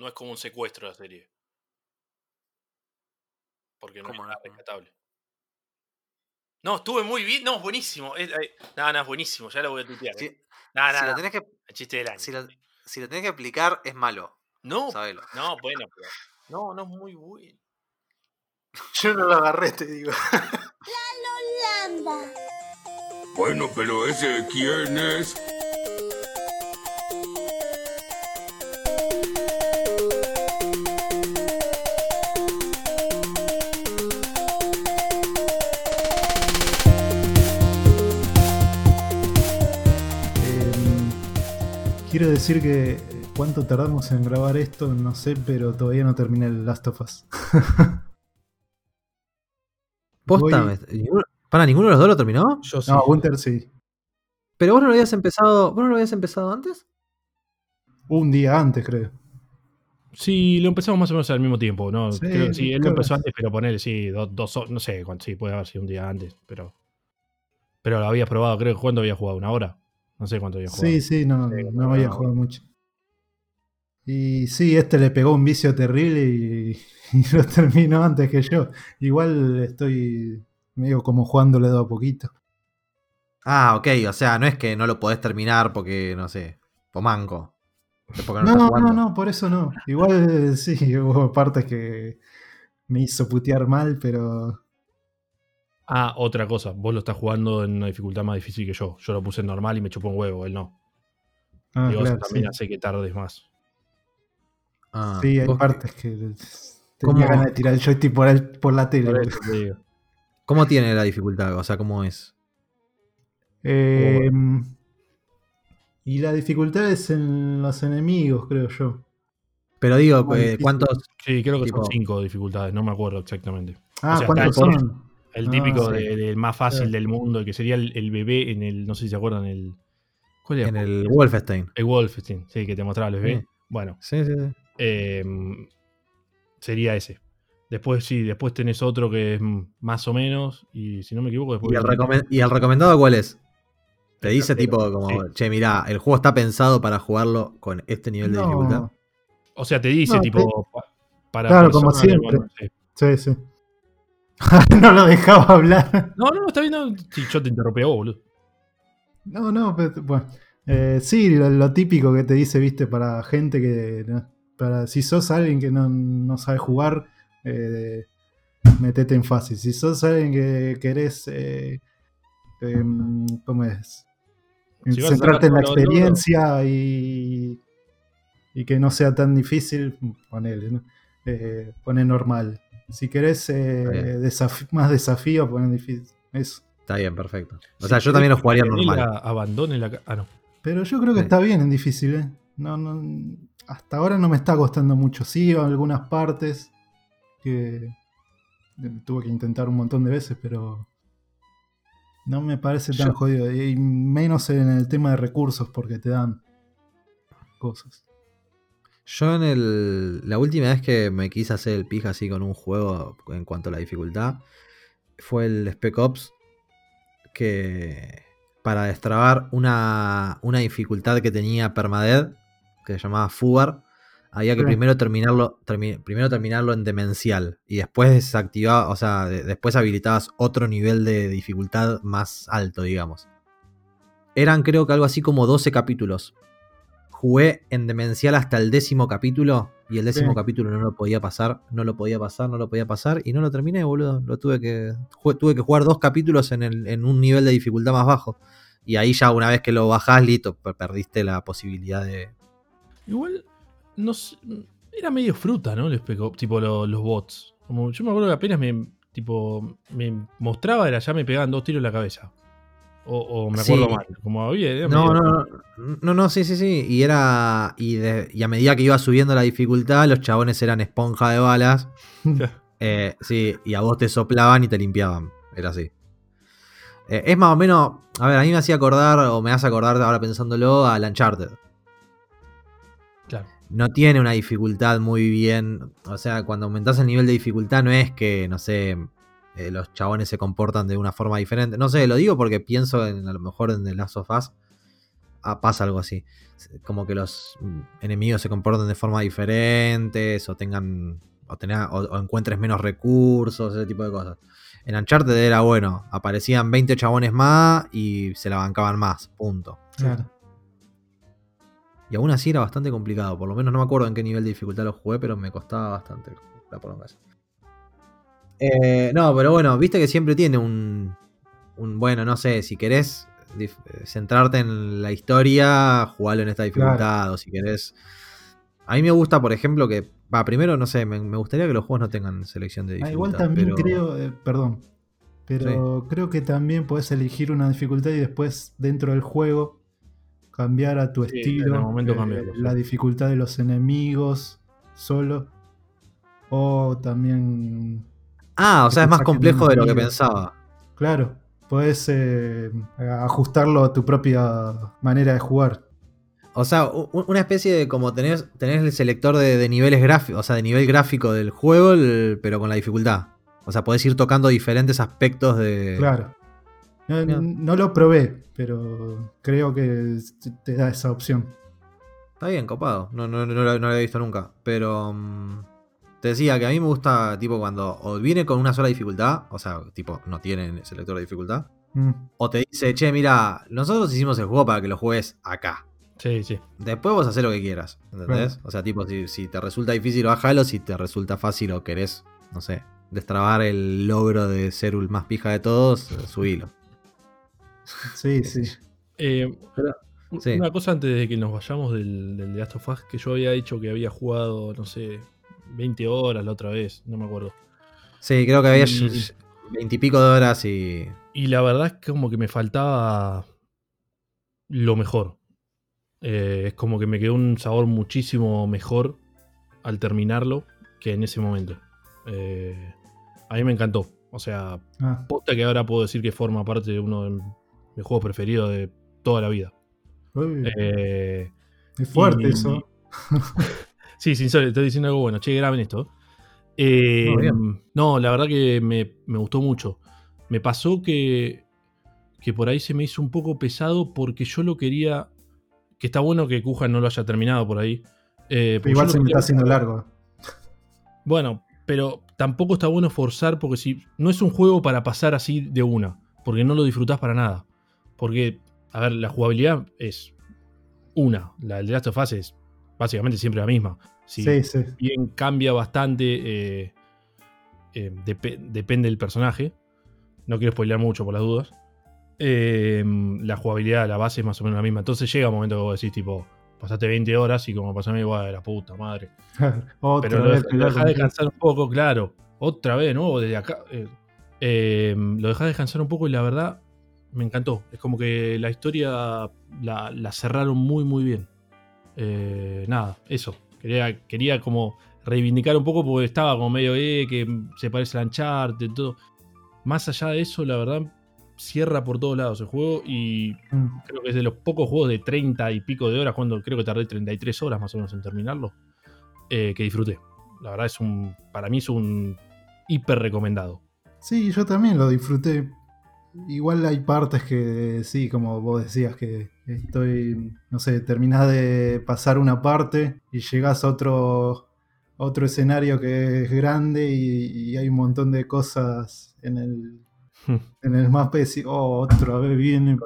no es como un secuestro la serie. Porque no es ¿Cómo nada no? rescatable. No, estuve muy bien. No, es buenísimo. Es, eh, no, no, es buenísimo. Ya lo voy a tuitear. Si, eh. Si lo no, tenés que, El chiste del año. si lo, si tenés que explicar, es malo. No, Sabelo. no, bueno, pero. No, no es muy bueno. Yo no lo agarré, te digo. Holanda. Bueno, pero ese quién es? Quiero decir que eh, cuánto tardamos en grabar esto, no sé, pero todavía no terminé el Last of Us. Posta, ninguno- para, ¿ninguno de los dos lo terminó? Yo sí. No, Winter sí. Pero vos no lo habías empezado. ¿Vos no lo habías empezado antes? Un día antes, creo. Sí, lo empezamos más o menos al mismo tiempo, ¿no? Sí, Creo- sí, él lo empezó antes, pero ponerle, sí, dos, dos no sé cuánto, sí, puede haber sido un día antes, pero. Pero lo habías probado, creo que cuánto había jugado, una hora. No sé cuánto había jugado. Sí, sí, no, Sí, no no, había no. jugado mucho. Y sí, este le pegó un vicio terrible y, y lo terminó antes que yo. Igual estoy medio como jugándole de a poquito. Ah, ok, o sea, no es que no lo podés terminar porque, no sé, pomanco. No, No, no, jugando. no, por eso no. Igual sí, hubo partes que me hizo putear mal, pero Ah, otra cosa, vos lo estás jugando en una dificultad más difícil que yo. Yo lo puse en normal y me chupó un huevo, él no. ah, Digo, eso claro, también sí. hace que tardes más. Ah, Sí, hay vos- partes que tenía ¿Cómo? ganas de tirar el joystick por, el- por la tele. Por eso te digo. ¿Cómo tiene la dificultad? O sea, ¿cómo es? Eh, y la dificultad es en los enemigos, creo yo. Pero digo, eh. ¿cuántos? Sí, creo que Tipo- son cinco dificultades, no me acuerdo exactamente. Ah, O sea, ¿cuántos está el- Ah, típico sí. de- del más fácil Sí. del mundo, que sería el, el bebé en el, no sé si se acuerdan, el... ¿Cuál era? En el Wolfenstein. El Wolfenstein, sí, que te mostraba el bebé. Sí. Bueno, Sí, sí, sí. eh, sería ese. Después sí, después tenés otro que es más o menos, y si no me equivoco, después... ¿Y el, recomen- y el recomendado cuál es? Te El dice tipo como, sí. che, mirá, el juego está pensado para jugarlo con este nivel de dificultad. O sea, te dice No, tipo... pa- Para Claro, como siempre. bueno, sí. Sí, sí. no lo dejaba hablar. No, no, está bien. No, sí, yo te interrumpí vos, boludo. No, no, pero, bueno. Eh, sí, lo, lo típico que te dice, viste, para gente que. Para, si sos alguien que no, no sabe jugar, eh, metete en fácil. Si sos alguien que querés. Eh, em, ¿Cómo es? Si Centrarte en la experiencia y. Y que no sea tan difícil, ponele, ¿no? Eh, pone normal. Si querés eh, desaf- más desafío, pone difícil. Eso. Está bien, perfecto. O sea, yo también lo jugaría normal. Abandone la... Ah, no. Pero yo creo que Sí. está bien en difícil, ¿eh? No, no, hasta ahora no me está costando mucho. Sí, algunas partes que eh, tuve que intentar un montón de veces, pero no me parece tan Yo- jodido. Y menos en el tema de recursos, porque te dan cosas. Yo en el, la última vez que me quise hacer el pija así con un juego en cuanto a la dificultad fue el Spec Ops que para destrabar una, una dificultad que tenía Permadead que se llamaba Fubar había que Sí. primero terminarlo termi- primero terminarlo en demencial y después desactivaba o sea de- después habilitabas otro nivel de dificultad más alto digamos eran creo que algo así como 12 capítulos Jugué en Demencial hasta el décimo capítulo y el décimo Sí. capítulo no lo podía pasar, no lo podía pasar, no lo podía pasar y no lo terminé, boludo. Lo tuve que tuve que jugar dos capítulos en, el- en un nivel de dificultad más bajo. Y ahí ya una vez que lo bajás, listo, per- perdiste la posibilidad de... Igual, no sé, era medio fruta, ¿no? Tipo lo- los bots. Como, yo me acuerdo que apenas me, tipo, me mostraba, era ya me pegaban dos tiros en la cabeza. O, o me acuerdo Sí. mal. Como había. era No, no, no, no, no, sí, sí, sí. Y era. Y, de- y a medida que iba subiendo la dificultad, los chabones eran esponja de balas. Eh, sí, y a vos te soplaban y te limpiaban. Era así. Eh, es más o menos. A ver, a mí me hacía acordar, o me hace acordar ahora pensándolo, al Uncharted. Claro. No tiene una dificultad muy bien. O sea, cuando aumentás el nivel de dificultad, no es que, no sé, eh, los chabones se comportan de una forma diferente. No sé, lo digo porque pienso en, a lo mejor en The Last of Us. ah, pasa algo así. Como que los mm, enemigos se comporten de forma diferente, o tengan. O, tenga- o- o encuentres menos recursos, ese tipo de cosas. En Uncharted era bueno, aparecían 20 chabones más y se la bancaban más, punto. Claro. Y aún así era bastante complicado, por lo menos no me acuerdo en qué nivel de dificultad lo jugué, pero me costaba bastante la prolongación. Eh, no, pero bueno, viste que siempre tiene un, un bueno, no sé, si querés centrarte en la historia, jugalo en esta dificultad, o si querés... A mí me gusta, por ejemplo, que... Va, primero, no sé, me, me gustaría que los juegos no tengan selección de Ah, dificultad. igual también pero- creo, eh, perdón, pero creo que también puedes elegir una dificultad y después dentro del juego cambiar a tu Sí, estilo en el momento eh, la dificultad de los enemigos solo o también Ah, o sea, es más complejo de lo que pensaba. claro puedes eh, ajustarlo a tu propia manera de jugar O sea, una especie de como tenés, tenés el selector de, de niveles gráficos, o sea, de nivel gráfico del juego, el- pero con la dificultad. O sea, podés ir tocando diferentes aspectos de. claro no, lo probé pero creo que te da esa opción Está bien, copado. No, no, no, lo, no lo había visto nunca. Pero. mm, te decía que a mí me gusta, tipo, cuando o viene con una sola dificultad, o sea, tipo, no tiene selector de dificultad, Mm, o te dice, che, mira, nosotros hicimos el juego para que lo juegues acá. Sí, sí. Después vos haces lo que quieras, ¿entendés? O sea, tipo, si, si te resulta difícil, bájalo. Si te resulta fácil o querés, no sé, destrabar el logro de ser el más pija de todos, eh, subilo. sí sí Eh, Pero- sí. Una cosa antes de que nos vayamos del, del The Last of Us, que yo había dicho que había jugado, no sé, 20 horas la otra vez, no me acuerdo. Sí, creo que había Y- veintipico de horas y. Y la verdad es que como que me faltaba lo mejor. Eh, es como que me quedó un sabor muchísimo mejor al terminarlo que en ese momento. Eh, a mí me encantó. O sea, Ah, posta que ahora puedo decir que forma parte de uno de mis juegos preferidos de toda la vida. uy, Eh, es fuerte y- eso Sí, sincero, estoy diciendo algo bueno. Che, graben esto. Eh, No, no, la verdad que me, me gustó mucho. Me pasó que, que por ahí se me hizo un poco pesado porque yo lo quería. Que está bueno que Kujan no lo haya terminado por ahí. eh, igual se me quería- está haciendo largo Bueno, pero tampoco está bueno forzar porque si no es un juego para pasar así de una, porque no lo disfrutás para nada. Porque, a ver, la jugabilidad es una, la del The Last of Us es básicamente siempre la misma. Si sí sí bien cambia bastante, eh, eh, depe- depende del personaje. No quiero spoilear mucho por las dudas. Eh, la jugabilidad, la base es más o menos la misma. Entonces llega un momento que vos decís, tipo, pasaste 20 horas y como mí, igual, la puta madre. Pero lo, vez lo dejás descansar un poco, claro. Otra vez, ¿no? Desde acá. eh, lo dejás descansar un poco y la verdad me encantó. Es como que la historia la, la cerraron muy, muy bien. Eh, nada, eso. Quería, quería como reivindicar un poco porque estaba como medio eh, que se parece a Uncharted, todo. Más allá de eso, la verdad, cierra por todos lados el juego y Mm, creo que es de los pocos juegos de 30 y pico de horas, cuando creo que tardé 33 horas más o menos en terminarlo, eh, que disfruté. La verdad es un, para mí es un hiper recomendado. Sí, yo también lo disfruté. Igual hay partes que sí, como vos decías, que estoy, no sé, terminás de pasar una parte y llegás a otro, a otro escenario que es grande y, y hay un montón de cosas en el, en el mapa y decís, oh, otra vez viene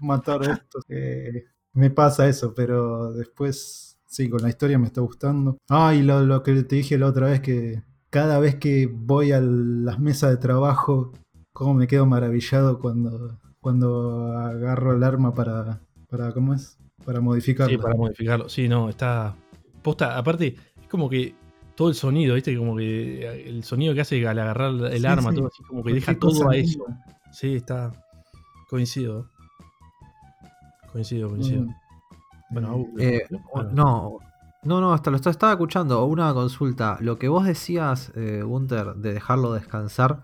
matar a estos. Eh, me pasa eso, pero después, sí, con la historia me está gustando. Ah, y lo, lo que te dije la otra vez, que cada vez que voy a las mesas de trabajo, cómo me quedo maravillado cuando, cuando agarro el arma para, para ¿cómo es? Para modificarlo. Sí, para modificarlo. Sí, no, está. Posta, aparte, es como que todo el sonido, ¿viste? Como que el sonido que hace al agarrar el Sí, arma, sí. todo así, como que deja todo a eso. Sí, está. Coincido. Coincido, coincido. Mm. Bueno, Eh, bueno. no, no, no, hasta lo est- estaba escuchando. Una consulta. Lo que vos decías, eh, Gunter, de dejarlo descansar.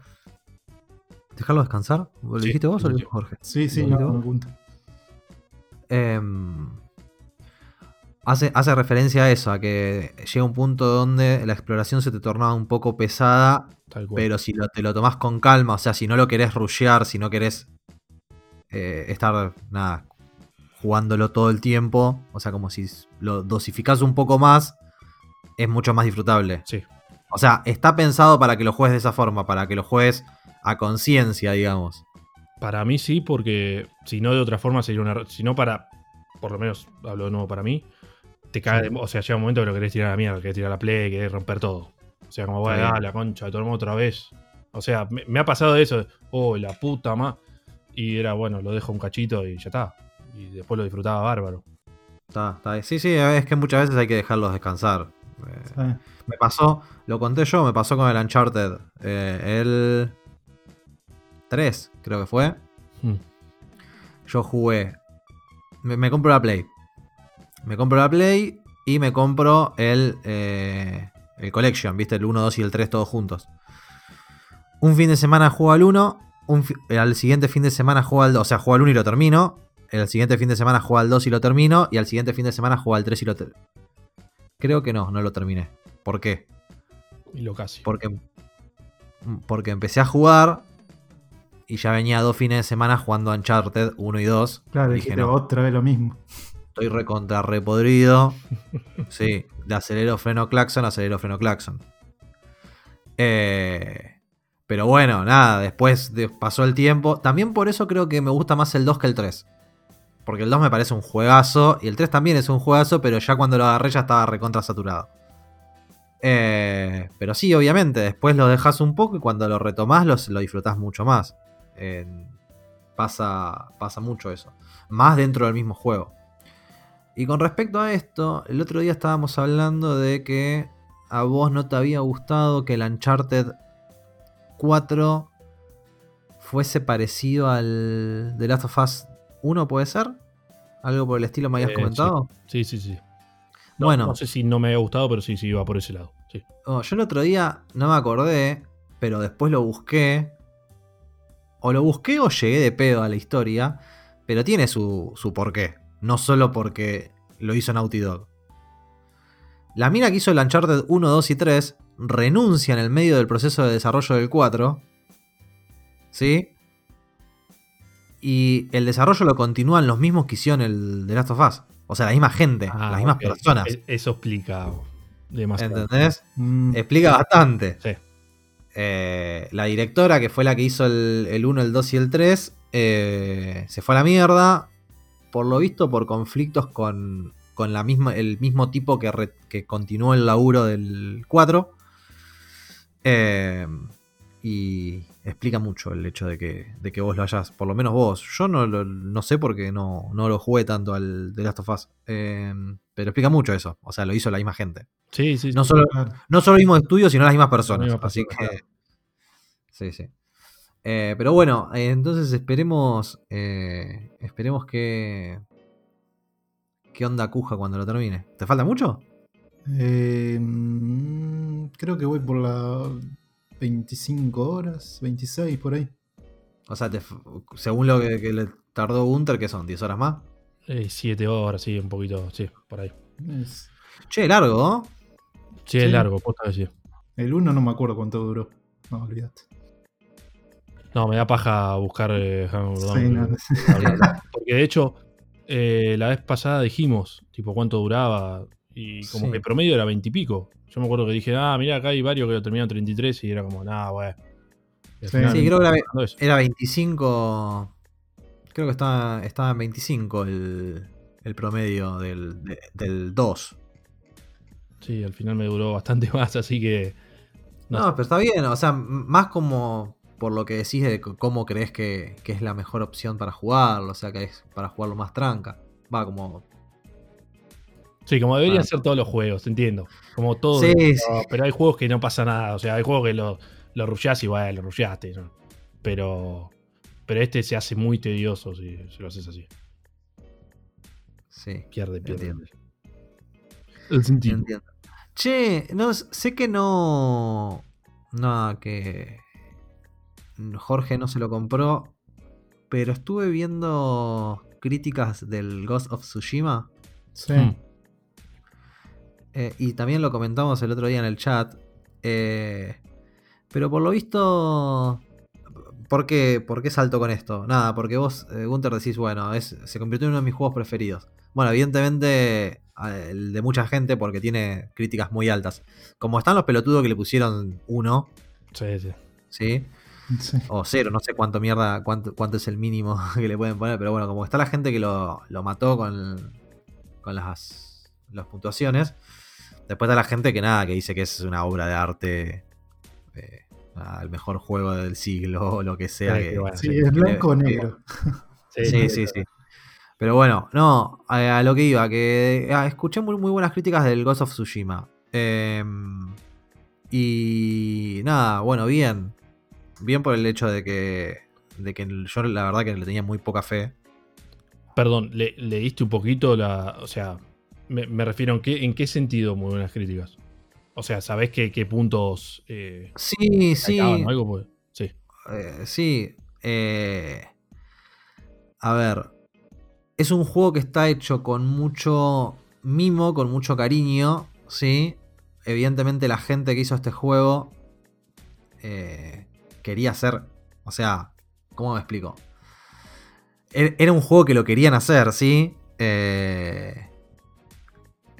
¿Dejarlo descansar? ¿Lo Sí, dijiste vos o lo dijo Jorge? Sí, sí, ¿Lo no, digo? me gusta. Em, hace, hace referencia a eso, a que llega un punto donde la exploración se te tornaba un poco pesada, Tal cual. pero si lo- te lo tomás con calma, o sea, si no lo querés rushear, si no querés eh, estar, nada, jugándolo todo el tiempo. O sea, como si lo dosificás un poco más, es mucho más disfrutable. Sí. O sea, está pensado para que lo juegues de esa forma, para que lo juegues a conciencia, digamos. Para mí sí, porque si no de otra forma sería una. Si no para. Por lo menos hablo de nuevo para mí. Te cae. O sea, llega un momento que lo querés tirar a la mierda, querés tirar a la play, querés romper todo. O sea, como voy a la concha de todo el mundo otra vez. O sea, me, me ha pasado eso. Oh, la puta más. Y era bueno, lo dejo un cachito y ya está. Y después lo disfrutaba bárbaro. Está, está. Sí, sí, es que muchas veces hay que dejarlos descansar. Eh, Sí. Me pasó, lo conté yo, me pasó con el Uncharted. eh, el 3, creo que fue. Hmm. Yo jugué. Me, me compro la Play. Me compro la Play y me compro el, eh, el Collection, ¿viste? El 1, 2 y el 3 todos juntos. Un fin de semana juego al 1. Un fi- al siguiente fin de semana juego al 2. O sea, juego al 1 y lo termino. El siguiente fin de semana juego al 2 y lo termino. Y al siguiente fin de semana juego al 3 y lo termino. Creo que no, no lo terminé. ¿Por qué? Y lo casi. Porque, porque empecé a jugar y ya venía dos fines de semana jugando Uncharted 1 y 2. Claro, Dije, no, otra vez lo mismo. estoy recontra repodrido. sí, de acelero, freno, claxon, acelero, freno, claxon. Eh, pero bueno, nada, después de- pasó el tiempo. También por eso creo que me gusta más el 2 que el 3. Porque el 2 me parece un juegazo. Y el 3 también es un juegazo, pero ya cuando lo agarré ya estaba recontra saturado. Eh, pero sí, obviamente, después lo dejas un poco y cuando lo retomás los- lo disfrutás mucho más. Eh, pasa, pasa mucho eso. Más dentro del mismo juego. Y con respecto a esto, el otro día estábamos hablando de que a vos no te había gustado que el Uncharted 4 fuese parecido al The Last of Us 1, ¿puede ser? Algo por el estilo me habías Eh, comentado. Sí, sí, sí. No, Bueno. No sé si no me había gustado, pero sí, sí, iba por ese lado. Sí. Oh, yo el otro día no me acordé, pero después lo busqué. O lo busqué o llegué de pedo a la historia, pero tiene su, su porqué. No solo porque lo hizo Naughty Dog. La mina que hizo el Uncharted 1, 2 y 3 renuncia en el medio del proceso de desarrollo del 4. ¿Sí? Y el desarrollo lo continúan los mismos que hicieron el The Last of Us. O sea, la misma gente, Ah, las mismas personas. Es- Eso explica demasiado. ¿Entendés? Mm, Explica bastante. Sí. Eh, la directora, que fue la que hizo el, el 1, el 2 y el 3, eh, se fue a la mierda. Por lo visto, por conflictos con, con la misma, el mismo tipo que, re- que continuó el laburo del 4. Eh, y explica mucho el hecho de que, de que vos lo hayas, por lo menos vos. Yo no, lo- no sé porque no, no lo jugué tanto al The Last of Us. Eh, pero explica mucho eso. O sea, lo hizo la misma gente. Sí, sí. No sí. solo, claro. no solo el mismo estudio, sino las mismas personas. así que. Sí, sí. Eh, pero bueno, eh, entonces esperemos. eh, esperemos que. ¿Qué onda Cuja cuando lo termine? ¿Te falta mucho? Eh, mm, creo que voy por las 25 horas, 26 por ahí. O sea, te según lo que, que le tardó Gunter, que son 10 horas más. Eh, siete horas, sí, un poquito, sí, por ahí. Es- Che, largo, ¿no? Sí, Sí. es largo, posta que sí. el 1 no me acuerdo cuánto duró. No, olvídate. No, me da paja buscar eh, Sí, no, Porque de hecho, eh, la vez pasada dijimos, tipo, cuánto duraba. Y como Sí. que el promedio era 20 y pico. Yo me acuerdo que dije, ah, mira, acá hay varios que lo terminaron 33 y era como, nada, güey. Y al Sí. creo que era, era 25. Creo que estaba, estaba en 25 el, el promedio del, de- del 2. Sí, al final me duró bastante más, así que. No, No pero está bien, o sea, más como por lo que decís de cómo crees que, que es la mejor opción para jugarlo, o sea, que es para jugarlo más tranca. Va, como. Sí, como deberían Ah. ser todos los juegos, entiendo. Como todos. Sí, pero, sí. pero hay juegos que no pasa nada. O sea, hay juegos que lo, lo rushás y bueno, lo rusheaste. ¿no? Pero. Pero este se hace muy tedioso si, si lo haces así. Sí, Pierde, pierde. Entiendo. El sentido. entiendo. Che, no, sé que no. No, que. Jorge no se lo compró. Pero estuve viendo críticas del Ghost of Tsushima. Sí. Hmm. Eh, y también lo comentamos el otro día en el chat. eh, pero por lo visto. ¿por qué, ¿por qué salto con esto? Nada, porque vos, eh, Gunter, decís, bueno, es, se convirtió en uno de mis juegos preferidos. Bueno, evidentemente, el de mucha gente porque tiene críticas muy altas. Como están los pelotudos que le pusieron uno, Sí, sí. ¿sí? Sí. O cero, no sé cuánto mierda, cuánto, cuánto es el mínimo que le pueden poner, pero bueno, como está la gente que lo, lo mató con, con las, las puntuaciones, después está la gente que nada, que dice que es una obra de arte, eh, el mejor juego del siglo, o lo que sea. Sí, que- que bueno, Sí, sí. es blanco o que- negro. Sí, sí, sí. Pero bueno, no, a, a lo que iba, que ah, escuché muy, muy buenas críticas del Ghost of Tsushima. Em, y nada, bueno, bien. Bien por el hecho de que, de que yo la verdad que le tenía muy poca fe. Perdón, le, leíste un poquito la. O sea, me, me refiero en qué, en qué sentido muy buenas críticas. O sea, ¿sabés qué, qué puntos eh, Sí, sí. algo? Pues, sí. Eh, sí. eh, a ver. Es un juego que está hecho con mucho mimo, con mucho cariño. Sí. Evidentemente la gente que hizo este juego eh, quería hacer. O sea, ¿cómo me explico? Er- Era un juego que lo querían hacer, ¿sí? Eh,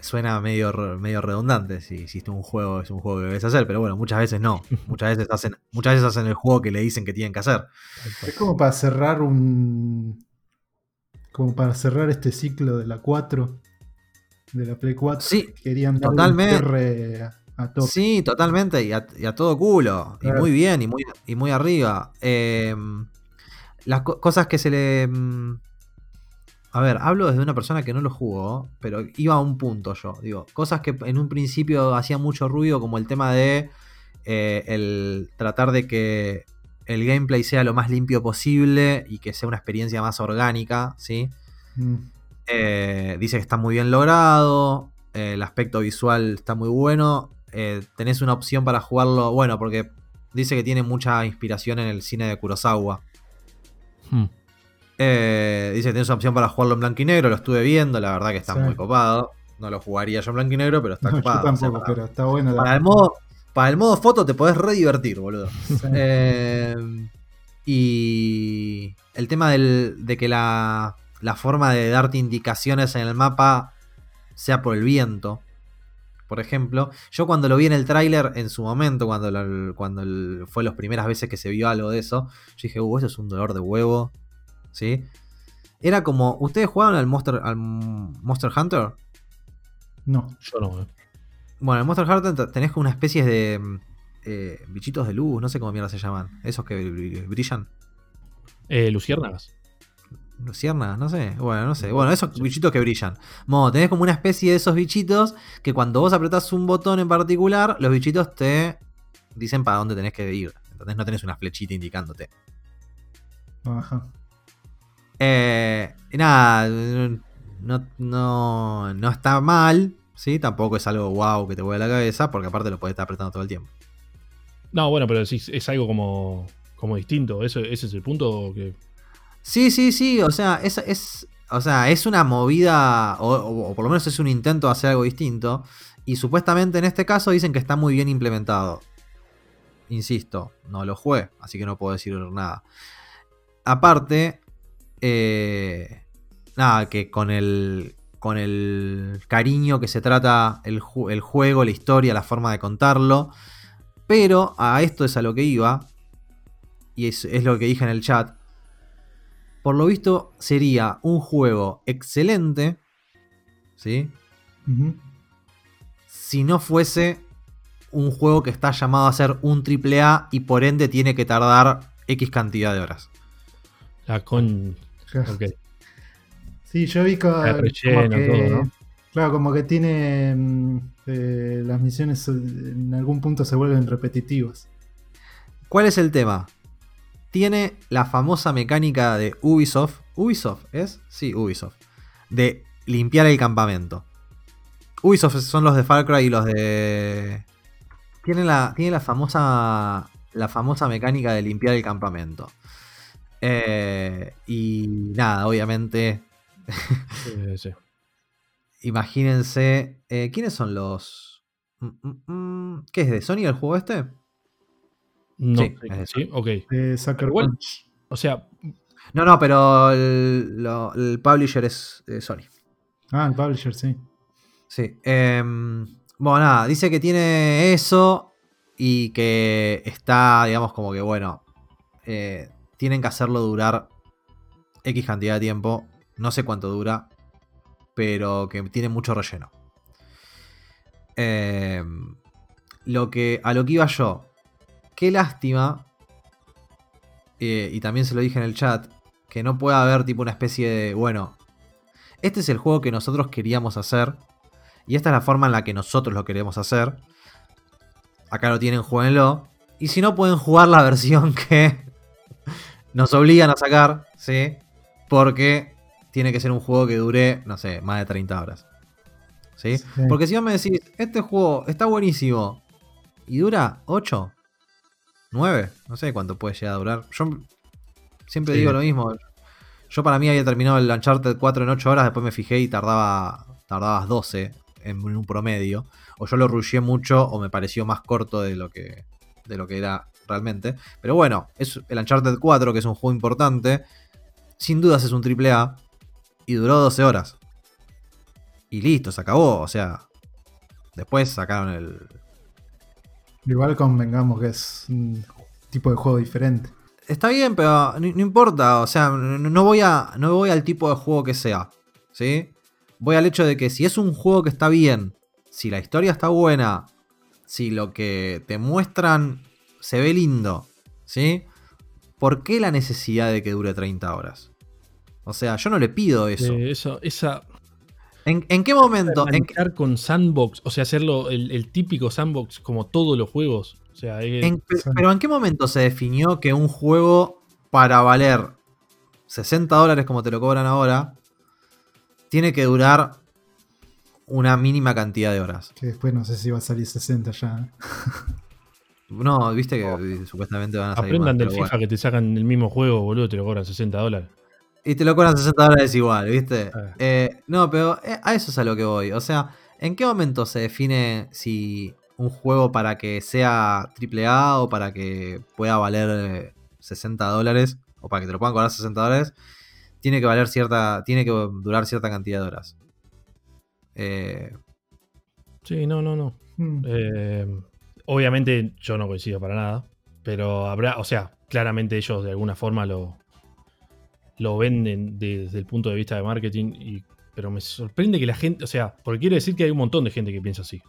suena medio, medio redundante. Si hiciste un juego, es un juego que debes hacer, pero bueno, muchas veces no. Muchas veces hacen, muchas veces hacen el juego que le dicen que tienen que hacer. Es como para cerrar un. Como para cerrar este ciclo de la 4. De la Play 4. Sí, Querían darle totalmente. un cierre a, a todo. Sí, totalmente, y a, y a todo culo. Y muy bien, y muy, y muy arriba. Eh, las co- cosas que se le. A ver, hablo desde una persona que no lo jugó, pero iba a un punto yo. Digo, cosas que en un principio hacían mucho ruido, como el tema de eh, el tratar de que el gameplay sea lo más limpio posible y que sea una experiencia más orgánica, ¿sí? Mm. Eh, dice que está muy bien logrado. eh, el aspecto visual está muy bueno. eh, tenés una opción para jugarlo. Bueno, porque dice que tiene mucha inspiración en el cine de Kurosawa. Hmm. Eh, dice que tenés una opción para jugarlo en blanco y negro. Lo estuve viendo, la verdad que está Sí. muy copado. No lo jugaría yo en blanco y negro, pero está No, yo copado. o sea, tampoco, para, pero está bueno. para el modo, para el modo foto te podés re divertir, boludo. Eh, y el tema del- de que la, la forma de darte indicaciones en el mapa sea por el viento. Por ejemplo, yo cuando lo vi en el tráiler en su momento, cuando, lo- cuando el- fue las primeras veces que se vio algo de eso, yo dije, uh, eso es un dolor de huevo. ¿Sí? Era como, ¿ustedes jugaban al Monster, al Monster Hunter? No. Yo no. eh. Bueno, en Monster Hunter te- tenés como una especie de mm, eh, bichitos de luz, no sé cómo mierda se llaman. Esos que br- brillan. Eh, Luciérnagas. Luciernas, no sé. Bueno, no sé. Bueno, esos bichitos que brillan. Bueno, tenés como una especie de esos bichitos que cuando vos apretás un botón en particular, los bichitos te dicen para dónde tenés que ir. Entonces no tenés una flechita indicándote. Ajá. Eh, nada, no, no, no está mal, ¿sí? Tampoco es algo wow que te vuelve la cabeza, porque aparte lo podés estar apretando todo el tiempo. No, bueno, pero es algo como, como distinto. Eso, ese es el punto que. Sí, sí, sí, o sea, es, es, o sea, es una movida, o, o- o por lo menos es un intento de hacer algo distinto, y supuestamente en este caso dicen que está muy bien implementado. Insisto, no lo jugué, así que no puedo decir nada. Aparte, eh, nada, que con el, con el cariño que se trata el, ju- el juego, la historia, la forma de contarlo, pero a esto es a lo que iba, y es, es lo que dije en el chat, por lo visto sería un juego excelente, ¿sí? Si no fuese un juego que está llamado a ser un AAA y por ende tiene que tardar X cantidad de horas. La con. Claro. Sí, yo vi como que, todo, ¿no? Claro, como que tiene. mm, eh, las misiones eh, en algún punto se vuelven repetitivas. ¿Cuál es el tema? Tiene la famosa mecánica de Ubisoft. ¿Ubisoft es? Sí, Ubisoft. De limpiar el campamento. Ubisoft son los de Far Cry y los de. Tiene la, tiene la famosa. La famosa mecánica de limpiar el campamento. Eh, y nada, obviamente. Eh, sí. Imagínense. eh, ¿Quiénes son los.? Mm, mm, mm, ¿Qué es de Sony el juego este? No, Sí, es sí, ok. De Sucker Punch. O sea, No, no, pero el, lo- el publisher es eh, Sony. Ah, el publisher, sí. Sí. em, bueno, nada, dice que tiene eso y que está, digamos, como que bueno, eh, tienen que hacerlo durar X cantidad de tiempo. No sé cuánto dura, pero que tiene mucho relleno. Em, lo que, a lo que iba yo, qué lástima, eh, y también se lo dije en el chat, que no pueda haber tipo una especie de, bueno, este es el juego que nosotros queríamos hacer. Y esta es la forma en la que nosotros lo queremos hacer. Acá lo tienen, jueguenlo. Y si no, pueden jugar la versión que nos obligan a sacar, ¿sí? Porque tiene que ser un juego que dure, no sé, más de 30 horas. ¿Sí? Sí. Porque si vos me decís, este juego está buenísimo y dura 8, 9, no sé cuánto puede llegar a durar. Yo siempre Sí. digo lo mismo. Yo para mí había terminado el Uncharted 4 en 8 horas, después me fijé y tardaba tardabas 12 en un promedio. O yo lo rusheé mucho o me pareció más corto de lo que, de lo que era realmente. Pero bueno, es el Uncharted 4, que es un juego importante. Sin dudas es un triple A. Y duró 12 horas. Y listo, se acabó. O sea, después sacaron el... Igual convengamos que es un tipo de juego diferente. Está bien, pero no, no importa. O sea, no, no voy a, no voy al tipo de juego que sea. ¿Sí? Voy al hecho de que si es un juego que está bien, si la historia está buena, si lo que te muestran se ve lindo, ¿sí? ¿Por qué la necesidad de que dure 30 horas? O sea, yo no le pido eso. eh, eso, esa. ¿En, en qué momento? en qué- con sandbox, o sea, hacerlo el, el típico sandbox como todos los juegos. O sea, es- en- pero ¿en qué momento se definió que un juego para valer 60 dólares como te lo cobran ahora, tiene que durar una mínima cantidad de horas? Que después no sé si va a salir 60 ya. ¿Eh? No, viste que eh, supuestamente van a salir aprendan más, del FIFA bueno. que te sacan el mismo juego, boludo, te lo cobran 60 dólares. Y te lo cobran 60 dólares igual, ¿viste? Ah. Eh, no, pero eh, a eso es a lo que voy. O sea, ¿en qué momento se define si un juego para que sea AAA o para que pueda valer eh, 60 dólares o para que te lo puedan cobrar 60 dólares tiene que valer cierta, tiene que durar cierta cantidad de horas? Eh, Sí, no, no, no. Mm. Eh, obviamente yo no coincido para nada, pero habrá, o sea, claramente ellos de alguna forma lo, lo venden de- desde el punto de vista de marketing, pero me sorprende que la gente, o sea, porque quiere decir que hay un montón de gente que piensa así.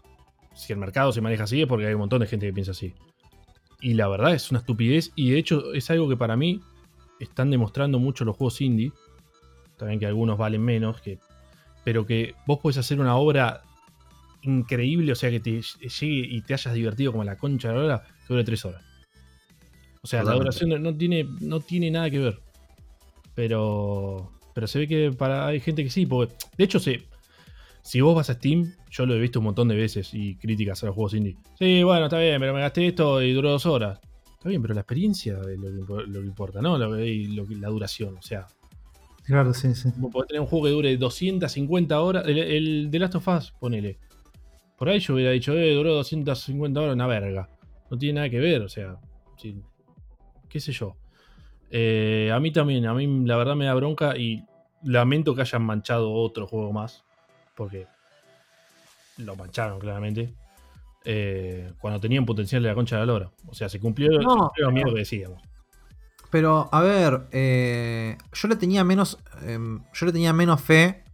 Si el mercado se maneja así es porque hay un montón de gente que piensa así. Y la verdad es una estupidez y de hecho es algo que para mí están demostrando mucho los juegos indie. También que algunos valen menos, que, pero que vos podés hacer una obra increíble, o sea, que te llegue y te hayas divertido como la concha de la hora, que dure tres horas. O sea, la duración no- no tiene, no tiene nada que ver. Pero, pero se ve que para hay gente que sí, porque de hecho, se, si vos vas a Steam, yo lo he visto un montón de veces y críticas a los juegos indie. Sí, bueno, está bien, pero me gasté esto y duró dos horas. Está bien, pero la experiencia es lo que, lo que importa, ¿no? Lo lo la duración, o sea. Claro, sí, sí. Vos podés tener un juego que dure 250 horas. El, el The Last of Us, ponele. Por ahí yo hubiera dicho, eh, duró 250 horas, una verga. No tiene nada que ver, o sea. sí, qué sé yo. Eh, a mí también, a mí la verdad me da bronca y lamento que hayan manchado otro juego más. Porque lo mancharon claramente. eh, cuando tenían potencial de la concha de la lora. O sea, se cumplió, se No, cumplió lo miedo que decíamos. Pero, a ver, eh, yo le tenía menos. em, yo le tenía menos fe.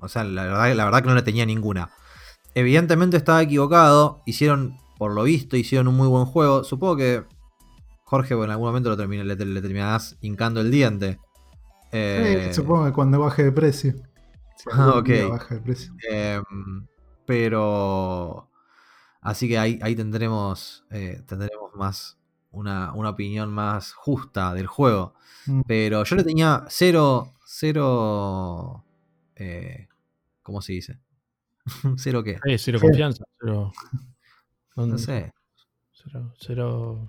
O sea, la verdad, la verdad que no le tenía ninguna. Evidentemente estaba equivocado. Hicieron, por lo visto, hicieron un muy buen juego. Supongo que Jorge en algún momento lo termina- le, le terminarás hincando el diente. Eh, Sí, supongo que cuando baje de precio. Si Ah, ok. baja de precio. Em, pero. Así que ahí, ahí tendremos. eh, tendremos más. Una, una opinión más justa del juego. Mm. Pero yo le tenía cero. Cero. eh, ¿Cómo se dice? ¿Cero qué? Eh, cero Sí. confianza. Cero, No sé. Cero, cero,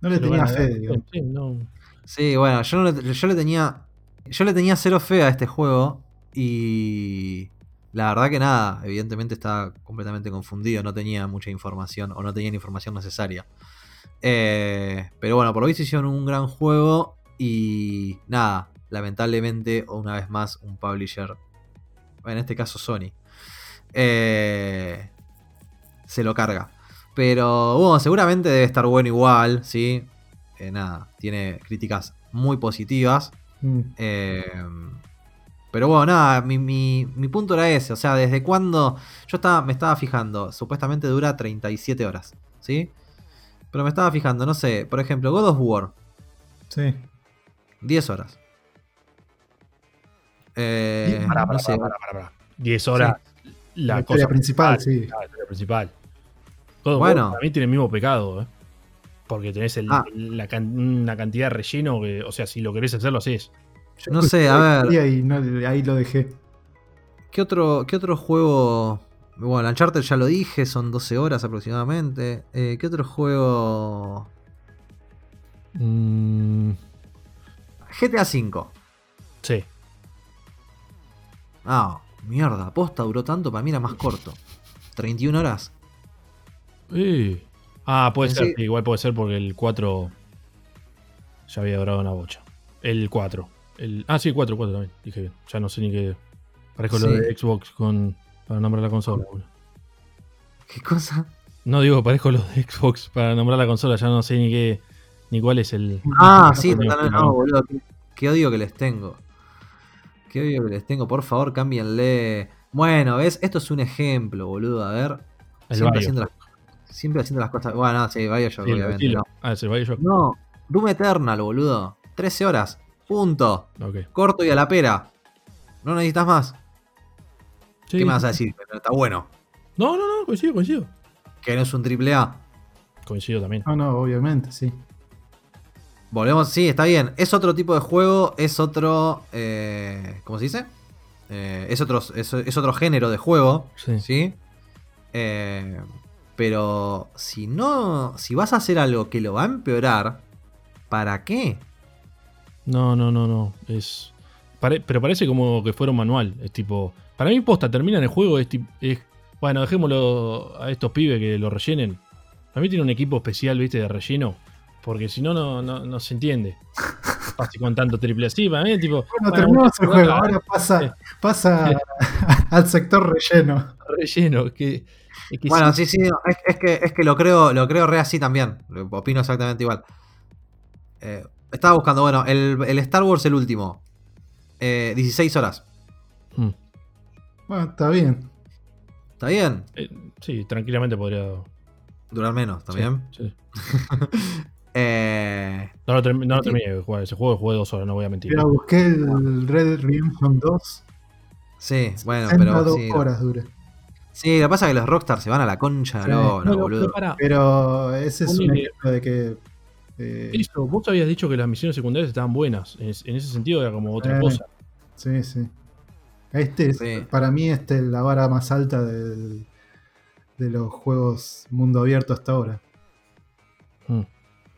No le cero tenía fe, de- digamos. Sí, no. Sí, bueno, yo, no le, yo le tenía. Yo le tenía cero fe a este juego. Y. La verdad que nada, evidentemente estaba completamente confundido, no tenía mucha información o no tenía la información necesaria. Eh, pero bueno, por lo visto hicieron un gran juego y nada, lamentablemente, una vez más, un publisher, en este caso Sony, eh, se lo carga. Pero bueno, seguramente debe estar bueno igual, ¿sí? Eh, nada, tiene críticas muy positivas. Mm. Eh, pero bueno, nada, mi, mi- mi punto era ese. O sea, desde cuándo. Yo estaba, me estaba fijando, supuestamente dura 37 horas, ¿sí? Pero me estaba fijando, no sé, por ejemplo, God of War, Sí. 10 horas. Eh, Pará, no pará, sé, pará, pará, pará. 10 horas. La, La cosa historia principal, sí. La historia principal. Todo Bueno. mí tiene el mismo pecado, ¿eh? Porque tenés el- Ah. la can- una cantidad de relleno que, o sea, si lo querés hacer, lo haces. Yo No sé, a ver. historia Y no- ahí lo dejé. ¿Qué otro, ¿Qué otro juego? Bueno, Uncharted ya lo dije, son 12 horas aproximadamente. Eh, ¿Qué otro juego? Mm, GTA V. sí. Ah, mierda, posta duró tanto, para mí era más corto. 31 horas. Eh. Ah, puede ser. igual puede ser porque el 4 ya había durado una bocha. El 4. El, ah, sí, 4, 4 también. Dije bien. Ya no sé ni qué. Parezco lo Sí. de Xbox con, para nombrar la consola. ¿Qué cosa? No digo, parezco lo de Xbox para nombrar la consola. Ya no sé ni qué. Ni cuál es el. Ah, sí, totalmente. no. No, boludo. Qué odio que les tengo. Qué odio que les tengo. Por favor, cámbienle. Bueno, ¿ves? Esto es un ejemplo, boludo. A ver. El siempre, Bio. haciendo las, siempre haciendo las cosas. Bueno, no, sí, Bioshock, Sí, obviamente. No. Ah, es el Bioshock. no, Doom Eternal, boludo. 13 horas. Punto. Ok. Corto y a la pera. No necesitas más. Sí. ¿Qué me vas a decir? Pero está bueno. No, no, no, coincido, coincido. Que no es un triple A. Coincido también. No, no, obviamente, sí. Volvemos, sí, está bien. Es otro tipo de juego, es otro. eh, ¿Cómo se dice? Eh, es, otro, es, es otro género de juego, Sí. ¿sí? Eh, pero si no. Si vas a hacer algo que lo va a empeorar, ¿para qué? No, no, no, no. Es. pare- pero parece como que fuera un manual. Es tipo. Para mí, posta, terminan el juego. Es, tip- es Bueno, dejémoslo a estos pibes que lo rellenen. Para mí tiene un equipo especial, viste, de relleno. Porque si no, no, no, no se entiende. Así con tanto triple así, para mí tipo. Bueno, bueno, terminamos el juego, acá, ahora pasa, pasa al sector relleno. Relleno. Que, es que Bueno, sí. sí, no, es, es que, es que lo creo, lo creo re así también. Lo- Opino exactamente igual. Eh, estaba buscando, bueno, el, el Star Wars, el último. Eh, 16 horas. Mm. Bueno, está bien. ¿Está bien? Eh, sí, tranquilamente podría. Durar menos, también. Sí, sí. Eh, No lo, term- no lo Sí. terminé de jugar. Ese juego jugué dos horas, no voy a mentir. Mira, busqué el Red Redemption 2. sí, bueno, 62 pero sí. horas dura. Sí, lo que pasa es que los Rockstar se van a la concha Sí. No, no, boludo. pero. Pero ese es un ejemplo de que. eh, Eso, vos habías dicho que las misiones secundarias estaban buenas. En, en ese sentido era como otra Eh, cosa. sí, sí. Este es, Sí. para mí, este es la vara más alta del- de los juegos mundo abierto hasta ahora. Mm.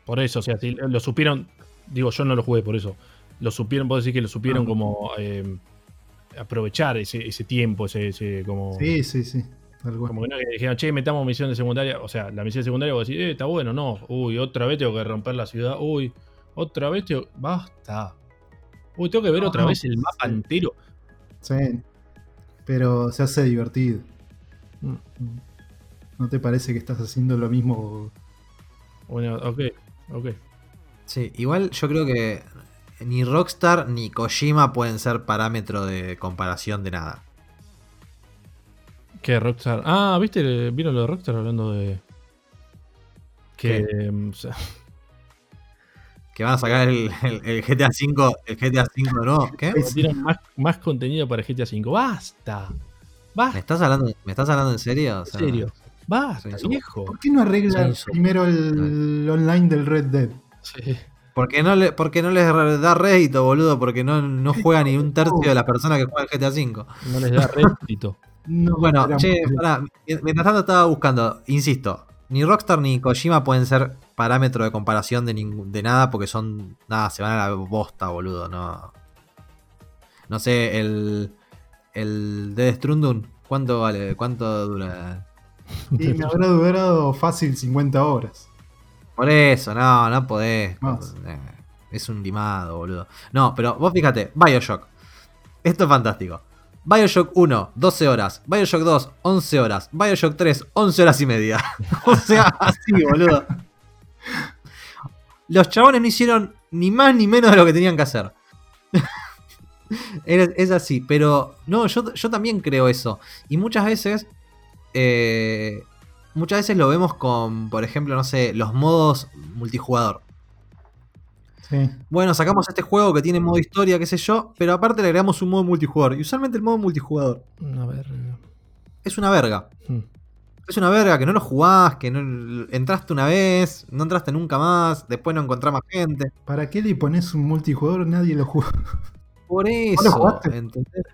Por eso, o sea, si lo supieron. Digo, yo no lo jugué por eso. Lo supieron, puedo decir que lo supieron Ah. como eh, aprovechar ese, ese tiempo, ese, ese como. Sí, sí, sí. cual. Como que no que dijeron, che, metamos misión de secundaria. O sea, la misión secundaria vos decís, eh, está bueno, no. Uy, otra vez tengo que romper la ciudad. Uy, otra vez tengo. Basta. Uy, tengo que ver No, otra no, vez el mapa sí. entero. Sí. Pero se hace divertido. Mm. ¿No te parece que estás haciendo lo mismo? Bueno, ok, ok. Sí, igual yo creo que ni Rockstar ni Kojima pueden ser parámetro de comparación de nada. ¿Qué Rockstar? Ah, ¿viste? ¿Vieron lo de Rockstar hablando de. Que. mm, o sea, Que van a sacar el, el- el GTA V, el GTA V no. ¿Qué? metieron más, más contenido para GTA V. ¡Basta! ¿Me ¡Basta! estás hablando, ¿me estás hablando en serio? O En serio. ¡Basta, Sí, viejo! ¿Por qué no sí. primero el online del Red Dead? Sí. Porque no, le, porque no les da rédito, boludo, porque no, no juega ni un tercio de las personas que juegan GTA V. No les da rédito. No, Bueno, che, pará, mientras tanto estaba buscando, insisto, ni Rockstar ni Kojima pueden ser parámetro de comparación de, ningún- de nada porque son, nada, se van a la bosta, boludo, no. No sé, el, el Death Stranding, ¿cuánto vale? ¿Cuánto dura? Y me habrá durado fácil 50 horas. Por eso, no, no podés. Más. Es un limado, boludo. No, pero vos fíjate, Bioshock. Esto es fantástico. Bioshock 1, 12 horas. Bioshock 2, 11 horas. Bioshock 3, 11 horas y media. o sea, así, boludo. Los chabones no hicieron ni más ni menos de lo que tenían que hacer. es, es así, pero no, yo, yo también creo eso. Y muchas veces, eh, muchas veces lo vemos con, por ejemplo, no sé, los modos multijugador. Sí. Bueno, sacamos este juego que tiene modo historia, qué sé yo, pero aparte le agregamos un modo multijugador. Y usualmente el modo multijugador A ver. es una verga. hmm. Es una verga que no lo jugás, que no entraste una vez, no entraste nunca más, después no encontrás más gente. ¿Para qué le pones un multijugador? Nadie lo juega. Por lo eso, jugaste? ¿entendés?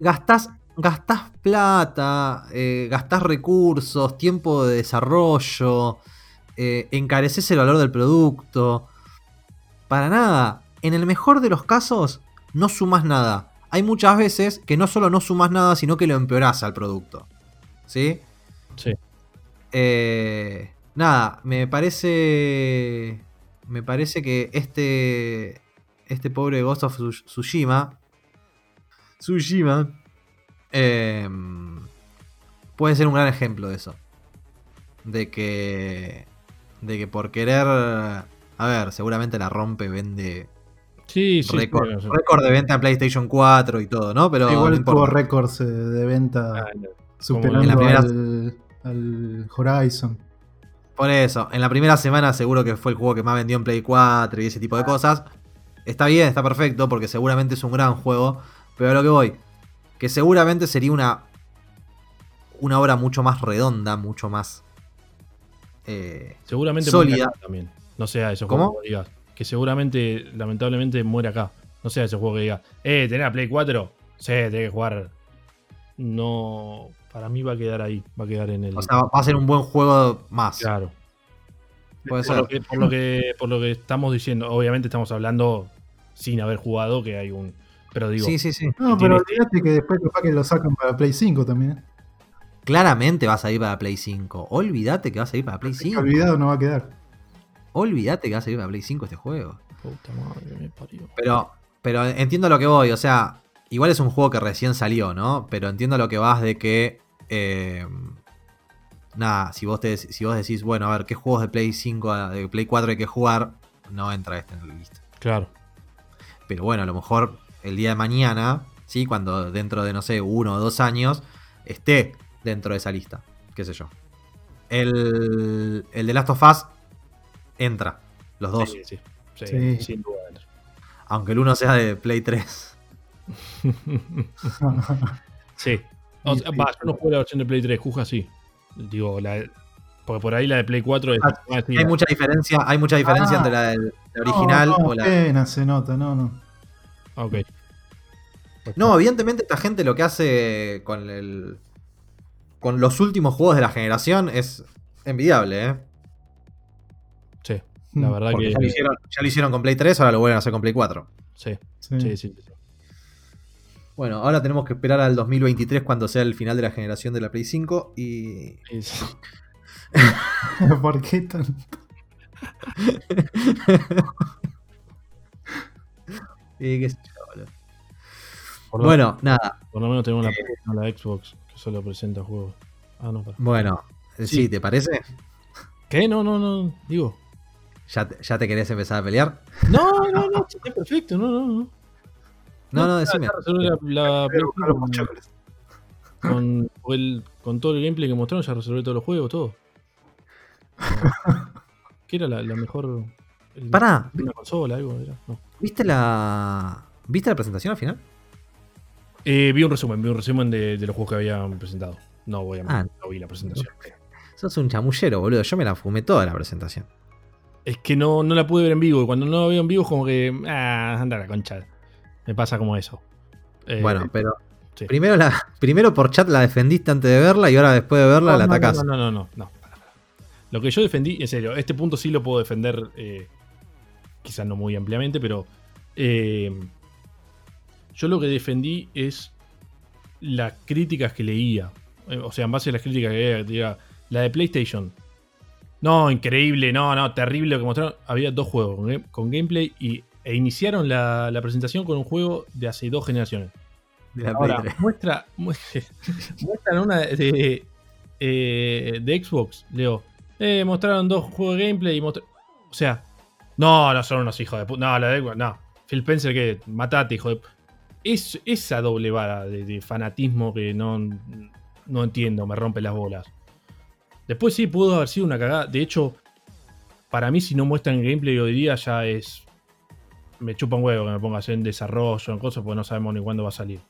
gastás, gastás plata, eh, gastás recursos, tiempo de desarrollo, eh, encareces el valor del producto. Para nada. En el mejor de los casos, no sumas nada. Hay muchas veces que no solo no sumas nada, sino que lo empeorás al producto. ¿Sí? Sí. Eh, nada, me parece. Me parece que este. Este pobre Ghost of Tsu- Tsushima. Tsushima. Eh, puede ser un gran ejemplo de eso. De que. De que por querer. A ver, seguramente la rompe, vende Sí, sí. récord, sí, sí. récord de venta en PlayStation 4 y todo, ¿no? Pero Igual no tuvo récords eh, de venta Ah, no. superando en la primera- al, al Horizon. Por eso, en la primera semana seguro que fue el juego que más vendió en Play 4 y ese tipo de cosas. Está bien, está perfecto, porque seguramente es un gran juego. Pero a lo que voy, que seguramente sería una. Una obra mucho más redonda, mucho más. eh, Seguramente Sólida. muere acá también. No sea ese ¿Cómo? que digas. Que seguramente, lamentablemente, muere acá. No sea ese juego que diga, eh, ¿tenés la Play 4? Sí, tenés que jugar. No. Para mí va a quedar ahí. Va a quedar en el. o sea, va a ser un buen juego más. claro. Puede Por ser. lo, que, por, lo que, por lo que estamos diciendo, obviamente estamos hablando sin haber jugado, que hay un. Pero digo, Sí, sí, sí. No, pero tiene- olvídate que después capaz que lo sacan para Play 5 también. ¿eh? Claramente va a salir para Play 5. Olvídate que va a salir para Play Que 5. olvidado no va a quedar. Olvídate que va a salir para Play 5 este juego. puta madre, me parió. Pero, pero entiendo lo que voy, o sea, igual es un juego que recién salió, ¿no? Pero entiendo lo que vas de que. eh, nada, si vos, te, si vos decís, bueno, a ver, ¿qué juegos de Play 5, a- de Play 4 hay que jugar? No entra este en la lista. Claro. Pero bueno, a lo mejor el día de mañana, ¿sí? Cuando dentro de, no sé, uno o dos años, esté dentro de esa lista. Qué sé yo. El, el de Last of Us entra, los dos. Sí, sí, sí, Sí. sin duda. Aunque el uno sea de Play 3. Sí. O sea, yo no juego la versión de Play 3, Juja sí. Digo, la, porque por ahí la de Play 4 es. Ah, ah, sí, Hay mucha diferencia, hay mucha diferencia Ah. entre la, del- la original no, no, o la. apenas se nota, no, no. ok. No, evidentemente esta gente lo que hace con el. con los últimos juegos de la generación es envidiable, ¿eh? Sí, la Mm, verdad Porque que. ya lo, hicieron, ya lo hicieron con Play 3, ahora lo vuelven a hacer con Play 4. Sí, Sí. sí, sí. sí. Bueno, ahora tenemos que esperar al 2023 cuando sea el final de la generación de la Play 5 y. Sí, sí. ¿Por qué tanto? y qué sé yo, boludo. Por, lo, Bueno, nada. por lo menos tenemos la, la Xbox que solo presenta juegos. Ah, no, para. Bueno, eh, sí, Sí. ¿te parece? ¿Qué? No, no, no. Digo. ¿Ya te, ¿Ya te querés empezar a pelear? No, no, no. Está perfecto. No, no, no. No, no, decime. la, la Play Pero buscar los 5 chocolates. con, con el- con todo el gameplay que mostraron, ya resolvió todos los juegos, todo. ¿Qué era la, la mejor? el- Pará, Una consola, algo era. No. ¿viste la. ¿Viste la presentación al final? Eh, vi un resumen, vi un resumen de, de los juegos que habían presentado. No voy a Ah. no vi la presentación. Sos un chamullero, boludo. Yo me la fumé toda la presentación. Es que no, no la pude ver en vivo. Y cuando no la veo en vivo, es como que. Ah, anda la concha. Me pasa como eso. Eh, bueno, pero. sí. Primero, la, primero por chat la defendiste antes de verla y ahora después de verla no, la no, atacás. No, no, no, no, no, para, para. Lo que yo defendí, en serio, este punto sí lo puedo defender, eh, quizás no muy ampliamente, pero eh, yo lo que defendí es las críticas que leía. Eh, o sea, en base a las críticas que leía, diga, la de PlayStation No, increíble, no, no, terrible lo que mostraron. Había dos juegos con, game- con gameplay y, e iniciaron la, la presentación con un juego de hace dos generaciones. De la Ahora, Play 3. muestra, mu- muestran una de, eh, de Xbox, Leo. Eh, mostraron dos juegos de gameplay y mostra- O sea, no, no son unos hijos de puta. No, la de Xbox, no. Phil Spencer, que matate, hijo de. pu- Es, esa doble vara de, fanatismo que no, no entiendo, me rompe las bolas. Después sí pudo haber sido una cagada. De hecho, para mí, si no muestran gameplay hoy día, ya es. Me chupa un huevo que me pongas en desarrollo, en cosas, porque no sabemos ni cuándo va a salir.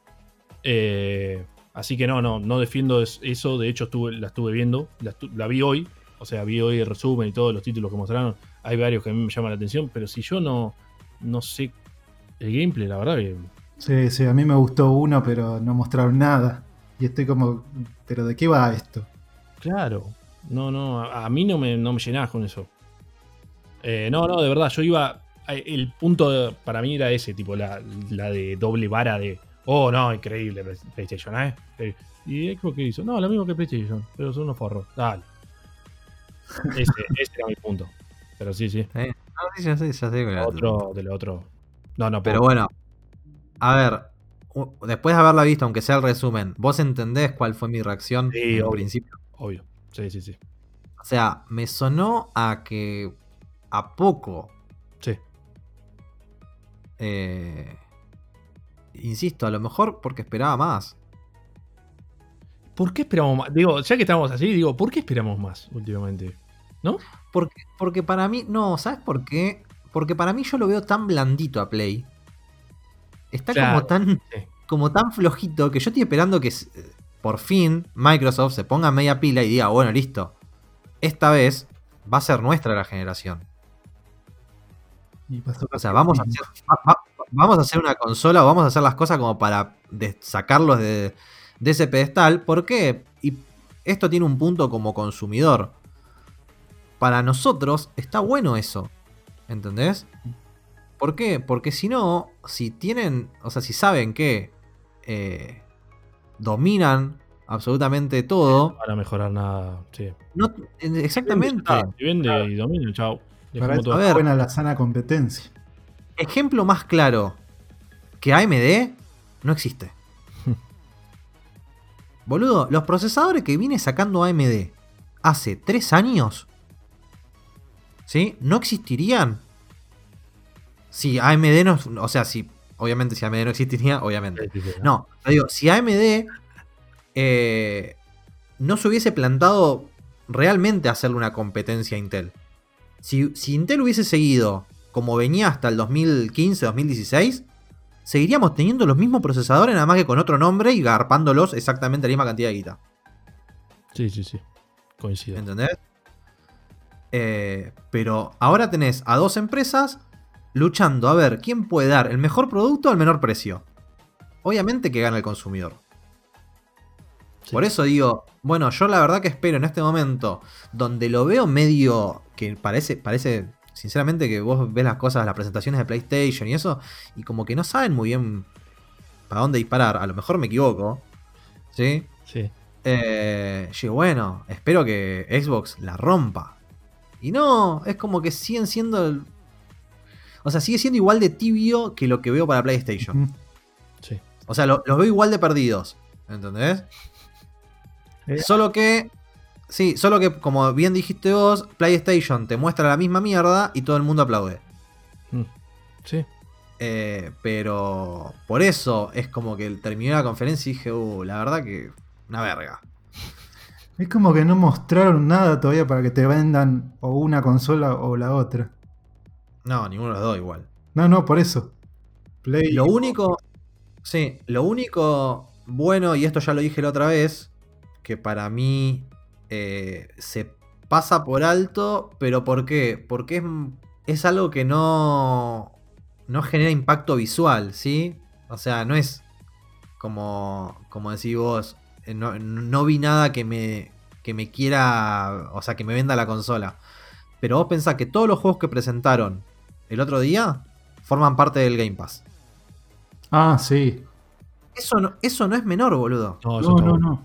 Eh, así que no, no, no defiendo es- eso. De hecho, la estuve viendo. La vi hoy. O sea, vi hoy el resumen y todos los títulos que mostraron. Hay varios que a mí me llaman la atención. Pero si yo no, no sé el gameplay, la verdad que. Sí, sí, a mí me gustó uno, pero no mostraron nada. Y estoy como, ¿pero de qué va esto? Claro. No, no, a, a mí no me, no me llenás con eso. Eh, no, no, de verdad, yo iba. a- El punto de- para mí era ese, tipo, la, la de doble vara de. Oh, no, increíble Play- PlayStation, ¿eh? Eh, ¿Y Xbox qué hizo? No, lo mismo que PlayStation, pero son unos forros. Dale. Ese, ese era mi punto. Pero sí, sí. Eh, no, sí, ya sé, ya sé. Otro, de lo otro. No, no, Pero bueno, a ver, después de haberla visto, aunque sea el resumen, ¿vos entendés cuál fue mi reacción Sí, en obvio. principio? Obvio. Sí, sí, sí. O sea, me sonó a que a poco, Sí. eh, insisto, a lo mejor porque esperaba más. ¿Por qué esperamos más? Digo, ya que estamos así, digo, ¿por qué esperamos más últimamente? ¿No? Porque, porque para mí, no, ¿sabes por qué? Porque para mí yo lo veo tan blandito a Play. Está Claro, como tan sí. como tan flojito que yo estoy esperando que por fin Microsoft se ponga media pila y diga, bueno, listo. Esta vez va a ser nuestra la generación. Y pasó O sea, vamos a hacer, va- va- vamos a hacer una consola o vamos a hacer las cosas como para de- sacarlos de, de ese pedestal. ¿Por qué? Y esto tiene un punto como consumidor. Para nosotros está bueno eso. ¿Entendés? ¿Por qué? Porque si no, si tienen, o sea, si saben que eh, dominan absolutamente todo, No van a mejorar nada. Sí. no, exactamente. Ah, Si vende y domina, chao. Para eso todo. A ver. es buena la sana competencia. Ejemplo más claro que AMD no existe. Boludo, los procesadores que viene sacando AMD hace 3 años, ¿sí? No existirían si AMD no. O sea, si. Obviamente, si AMD no existiría, obviamente. No, digo, si AMD eh, no se hubiese plantado realmente hacerle una competencia a Intel. Si, si Intel hubiese seguido como venía hasta el 2015-2016, seguiríamos teniendo los mismos procesadores, nada más que con otro nombre y garpándolos exactamente la misma cantidad de guita. Sí, sí, sí. Coincido. ¿Entendés? Eh, pero ahora tenés a dos empresas luchando a ver quién puede dar el mejor producto al menor precio. Obviamente que gana el consumidor. Sí. Por eso digo, bueno, yo la verdad que espero en este momento, donde lo veo medio que parece, parece, sinceramente, que vos ves las cosas, las presentaciones de PlayStation y eso, y como que no saben muy bien para dónde disparar. A lo mejor me equivoco. ¿Sí? Sí. Eh, yo bueno, espero que Xbox la rompa. Y no, es como que siguen siendo. O sea, sigue siendo igual de tibio que lo que veo para PlayStation. Sí. O sea, lo- los veo igual de perdidos. ¿Entendés? Eh. Solo que. Sí, solo que, como bien dijiste vos, PlayStation te muestra la misma mierda y todo el mundo aplaude. Mm. Sí. Eh, pero por eso es como que terminé la conferencia y dije, uh, la verdad que. Una verga. Es como que no mostraron nada todavía para que te vendan o una consola o la otra. No, ninguno de los dos igual. No, no, por eso. Play. Lo único. Sí, lo único bueno, y esto ya lo dije la otra vez, que para mí eh, se pasa por alto, pero ¿por qué? Porque es, es algo que no. no genera impacto visual, ¿sí? O sea, no es como. como decís vos. eh, No, no vi nada que me. que me quiera. O sea, que me venda la consola. Pero vos pensás que todos los juegos que presentaron el otro día forman parte del Game Pass. Ah, sí. Eso no, eso no es menor, boludo. No, eso No, no, bueno. no.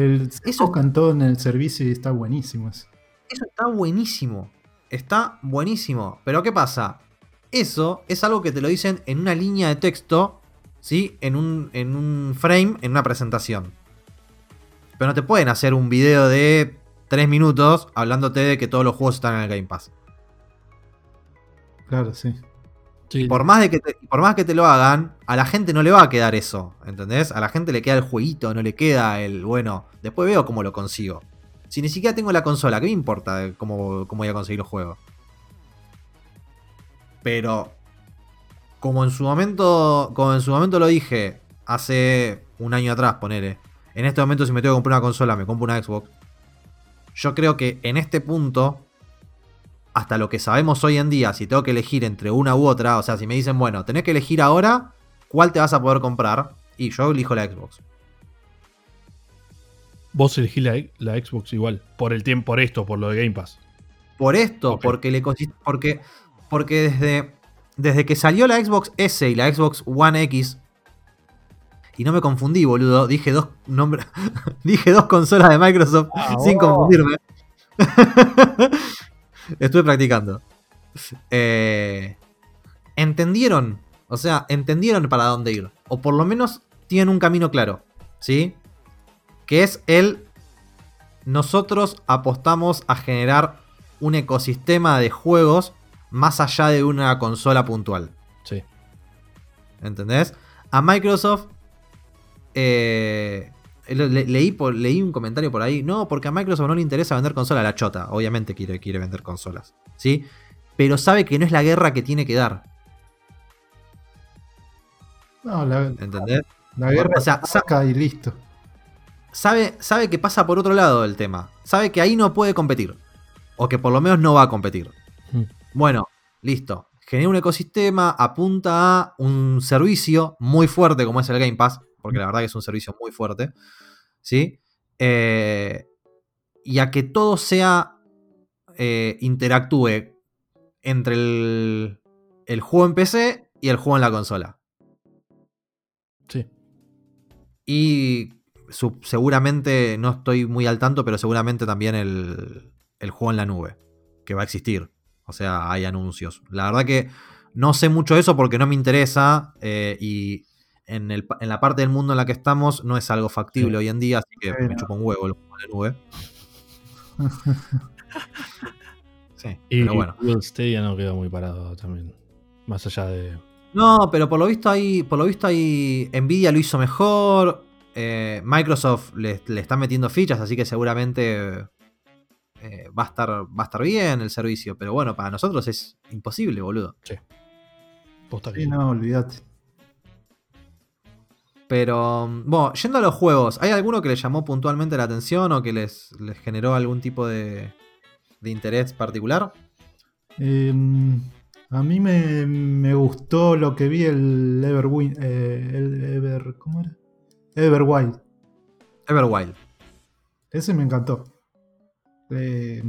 El, se Eso- todo en el servicio y está buenísimo eso. eso está buenísimo. Está buenísimo. Pero ¿qué pasa? Eso es algo que te lo dicen en una línea de texto, ¿sí? En un, en un frame, en una presentación. Pero no te pueden hacer un video de 3 minutos hablándote de que todos los juegos están en el Game Pass. Claro, sí. Sí, Por más, de que te, por más que te lo hagan, a la gente no le va a quedar eso, ¿entendés? A la gente le queda el jueguito, no le queda el, bueno, después veo cómo lo consigo. Si ni siquiera tengo la consola, ¿qué me importa cómo, cómo voy a conseguir los juegos? Pero, como en su momento, como en su momento lo dije, hace un año atrás, ponele, en este momento si me tengo que comprar una consola, me compro una Xbox. Yo creo que en este punto, hasta lo que sabemos hoy en día, si tengo que elegir entre una u otra, o sea, si me dicen, bueno, tenés que elegir ahora cuál te vas a poder comprar, y yo elijo la Xbox. Vos elegís la, la Xbox igual, por el tiempo, por esto, por lo de Game Pass. Por esto, porque le porque, porque desde, desde que salió la Xbox S y la Xbox One X, y no me confundí, boludo, dije dos nombres, dije dos consolas de Microsoft Ah, sin vos. confundirme. Estuve practicando. Eh, entendieron, o sea, entendieron para dónde ir, o por lo menos tienen un camino claro, ¿sí? Que es el nosotros apostamos a generar un ecosistema de juegos más allá de una consola puntual. Sí. ¿Entendés? A Microsoft. eh, le- le- leí, por- leí un comentario por ahí. No, porque a Microsoft no le interesa vender consolas. La chota. Obviamente quiere, quiere vender consolas. ¿Sí? Pero sabe que no es la guerra que tiene que dar. No, la, ¿Entendés? la guerra O sea, se saca y listo. Sabe, sabe que pasa por otro lado del tema. Sabe que ahí no puede competir. O que por lo menos no va a competir. Hmm. Bueno, listo. Genera un ecosistema, apunta a un servicio muy fuerte como es el Game Pass, porque la verdad que es un servicio muy fuerte, ¿sí? Eh, y a que todo sea, eh, interactúe entre el, el juego en PC y el juego en la consola. Sí. Y su- seguramente, no estoy muy al tanto, pero seguramente también el, el juego en la nube, que va a existir. O sea, hay anuncios. La verdad que no sé mucho de eso porque no me interesa eh, y en, el pa- en la parte del mundo en la que estamos no es algo factible Sí. hoy en día, así que me chupa un huevo el la nube. Sí, Y pero bueno. Google Stadia no quedó muy parado también. Más allá de. No, pero por lo visto ahí, por lo visto ahí Nvidia lo hizo mejor. eh, Microsoft le, le está metiendo fichas, así que seguramente eh, va, a estar, va a estar bien el servicio. Pero bueno, para nosotros es imposible, boludo. Posta Sí, sí. no, olvídate. Pero, bueno, yendo a los juegos, ¿hay alguno que les llamó puntualmente la atención o que les, les generó algún tipo de, de interés particular? Eh, a mí me, me gustó lo que vi el Everwind. eh, el Ever. ¿Cómo era? Everwild. Everwild. Ese me encantó. Eh,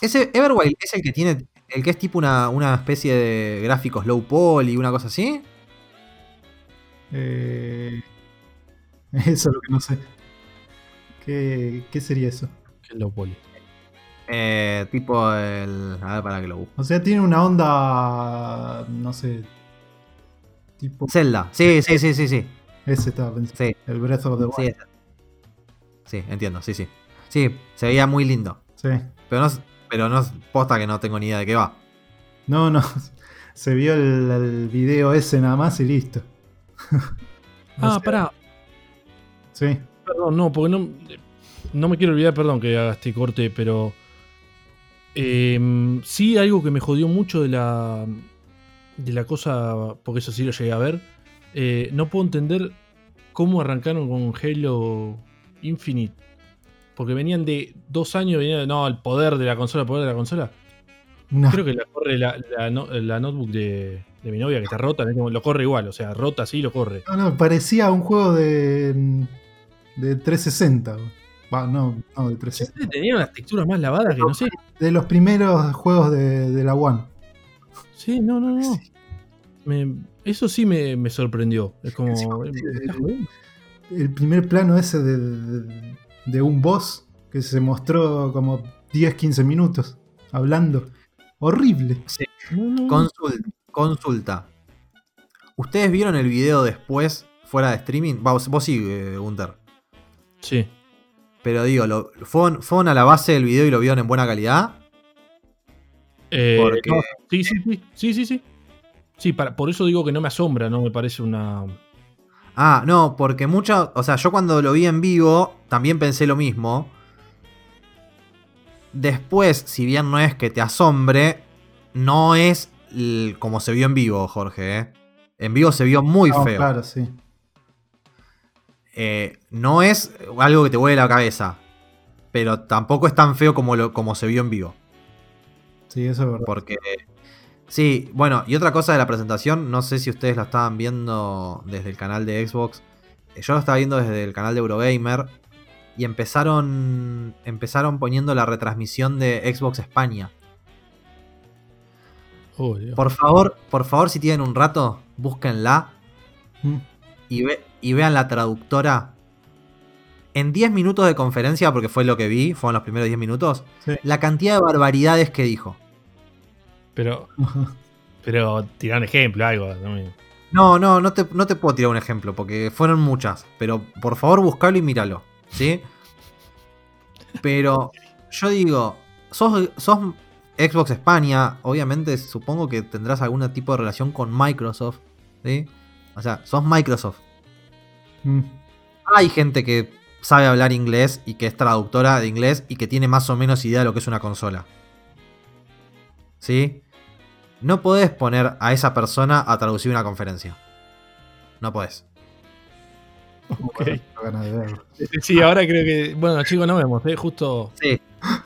Ese Everwild es el que tiene, el que es tipo una, una especie de gráficos low poly y una cosa así. eh, eso es lo que no sé. ¿Qué, qué sería eso? Que es lo poli. Eh, tipo el. A ver, para que lo busque. O sea, tiene una onda. No sé. Tipo. Zelda. Sí, sí, sí, sí, sí. Ese estaba pensando. Sí, El Breath of the sí, Wild. ese. Sí, entiendo, sí, sí. Sí, se veía muy lindo. Sí. Pero no, pero no posta que no tengo ni idea de qué va. No, no. Se vio el, el video ese nada más y listo. No Ah, sé. pará. Sí. Perdón, no, porque no, no me quiero olvidar, perdón que haga este corte, pero. em, sí, algo que me jodió mucho de la. De la cosa. Porque eso sí lo llegué a ver. eh, no puedo entender cómo arrancaron con Halo Infinite. Porque venían de dos años, venían de. No, el poder de la consola, el poder de la consola. No. Creo que la corre la, la no- la notebook de, de mi novia que está rota, lo corre igual, o sea, rota sí, lo corre. No, no, parecía un juego de. de 360. Va, no, no, de 360. Tenía unas texturas más lavadas que no sé. De los primeros juegos de, de la One. Sí, no, no, no. Me- eso sí me, me sorprendió. Es como. Sí, ¿me estás jodiendo? El primer plano ese de, de- de un boss que se mostró como 10, 15 minutos hablando. Horrible. Consulta. Consulta. ¿Ustedes vieron el video después, fuera de streaming? Vos, vos sí, eh, Gunter. Sí. Pero digo, ¿lo, ¿fueron, ¿fueron a la base del video y lo vieron en buena calidad? Eh, Porque- no, sí, sí, sí, sí, sí, sí. Sí, para, por eso digo que no me asombra, no me parece una. Ah, no, porque mucho. O sea, yo cuando lo vi en vivo también pensé lo mismo. Después, si bien no es que te asombre, no es como se vio en vivo, Jorge. ¿eh? En vivo se vio muy No, feo. Claro, sí. Eh, no es algo que te vuele la cabeza. Pero tampoco es tan feo como, lo, como se vio en vivo. Sí, eso es verdad. Porque. Sí, bueno, y otra cosa de la presentación, no sé si ustedes lo estaban viendo desde el canal de Xbox. eh, Yo lo estaba viendo desde el canal de Eurogamer. Y empezaron. Empezaron poniendo la retransmisión de Xbox España. Oh. Por favor, por favor, si tienen un rato, búsquenla Mm. y, ve- y vean la traductora. En 10 minutos de conferencia, porque fue lo que vi, fueron los primeros 10 minutos, Sí. la cantidad de barbaridades que dijo. Pero, pero tirar un ejemplo, algo. no me- No, no, no te, no te puedo tirar un ejemplo, porque fueron muchas. Pero por favor, buscalo y míralo. ¿Sí? Pero yo digo, sos, sos Xbox España, obviamente supongo que tendrás algún tipo de relación con Microsoft. ¿Sí? O sea, sos Microsoft. Mm. Hay gente que sabe hablar inglés y que es traductora de inglés y que tiene más o menos idea de lo que es una consola. ¿Sí? No podés poner a esa persona a traducir una conferencia. No podés. Ok. Tengo ganas de verlo. Sí, ahora creo que. Bueno, chicos, nos vemos, ¿eh? Justo. Sí.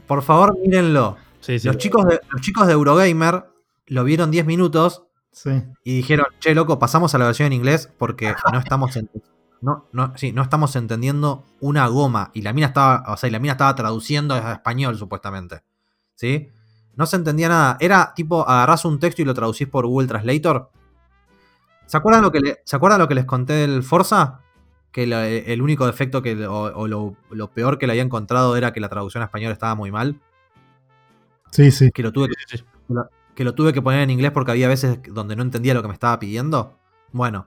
Por favor, mírenlo. Sí, sí. Los chicos de, los chicos de Eurogamer lo vieron 10 minutos Sí. y dijeron, che, loco, pasamos a la versión en inglés porque no estamos no, no, sí, no estamos entendiendo una goma. Y la mina estaba, o sea, y la mina estaba traduciendo a español, supuestamente. ¿Sí? No se entendía nada. Era tipo, agarrás un texto y lo traducís por Google Translator. ¿Se acuerdan lo que, le- ¿se acuerdan lo que les conté del Forza? Que el único defecto que, o, o lo, lo peor que le había encontrado era que la traducción a español estaba muy mal. Sí, sí. Que lo tuve que que lo tuve que poner en inglés porque había veces donde no entendía lo que me estaba pidiendo. Bueno.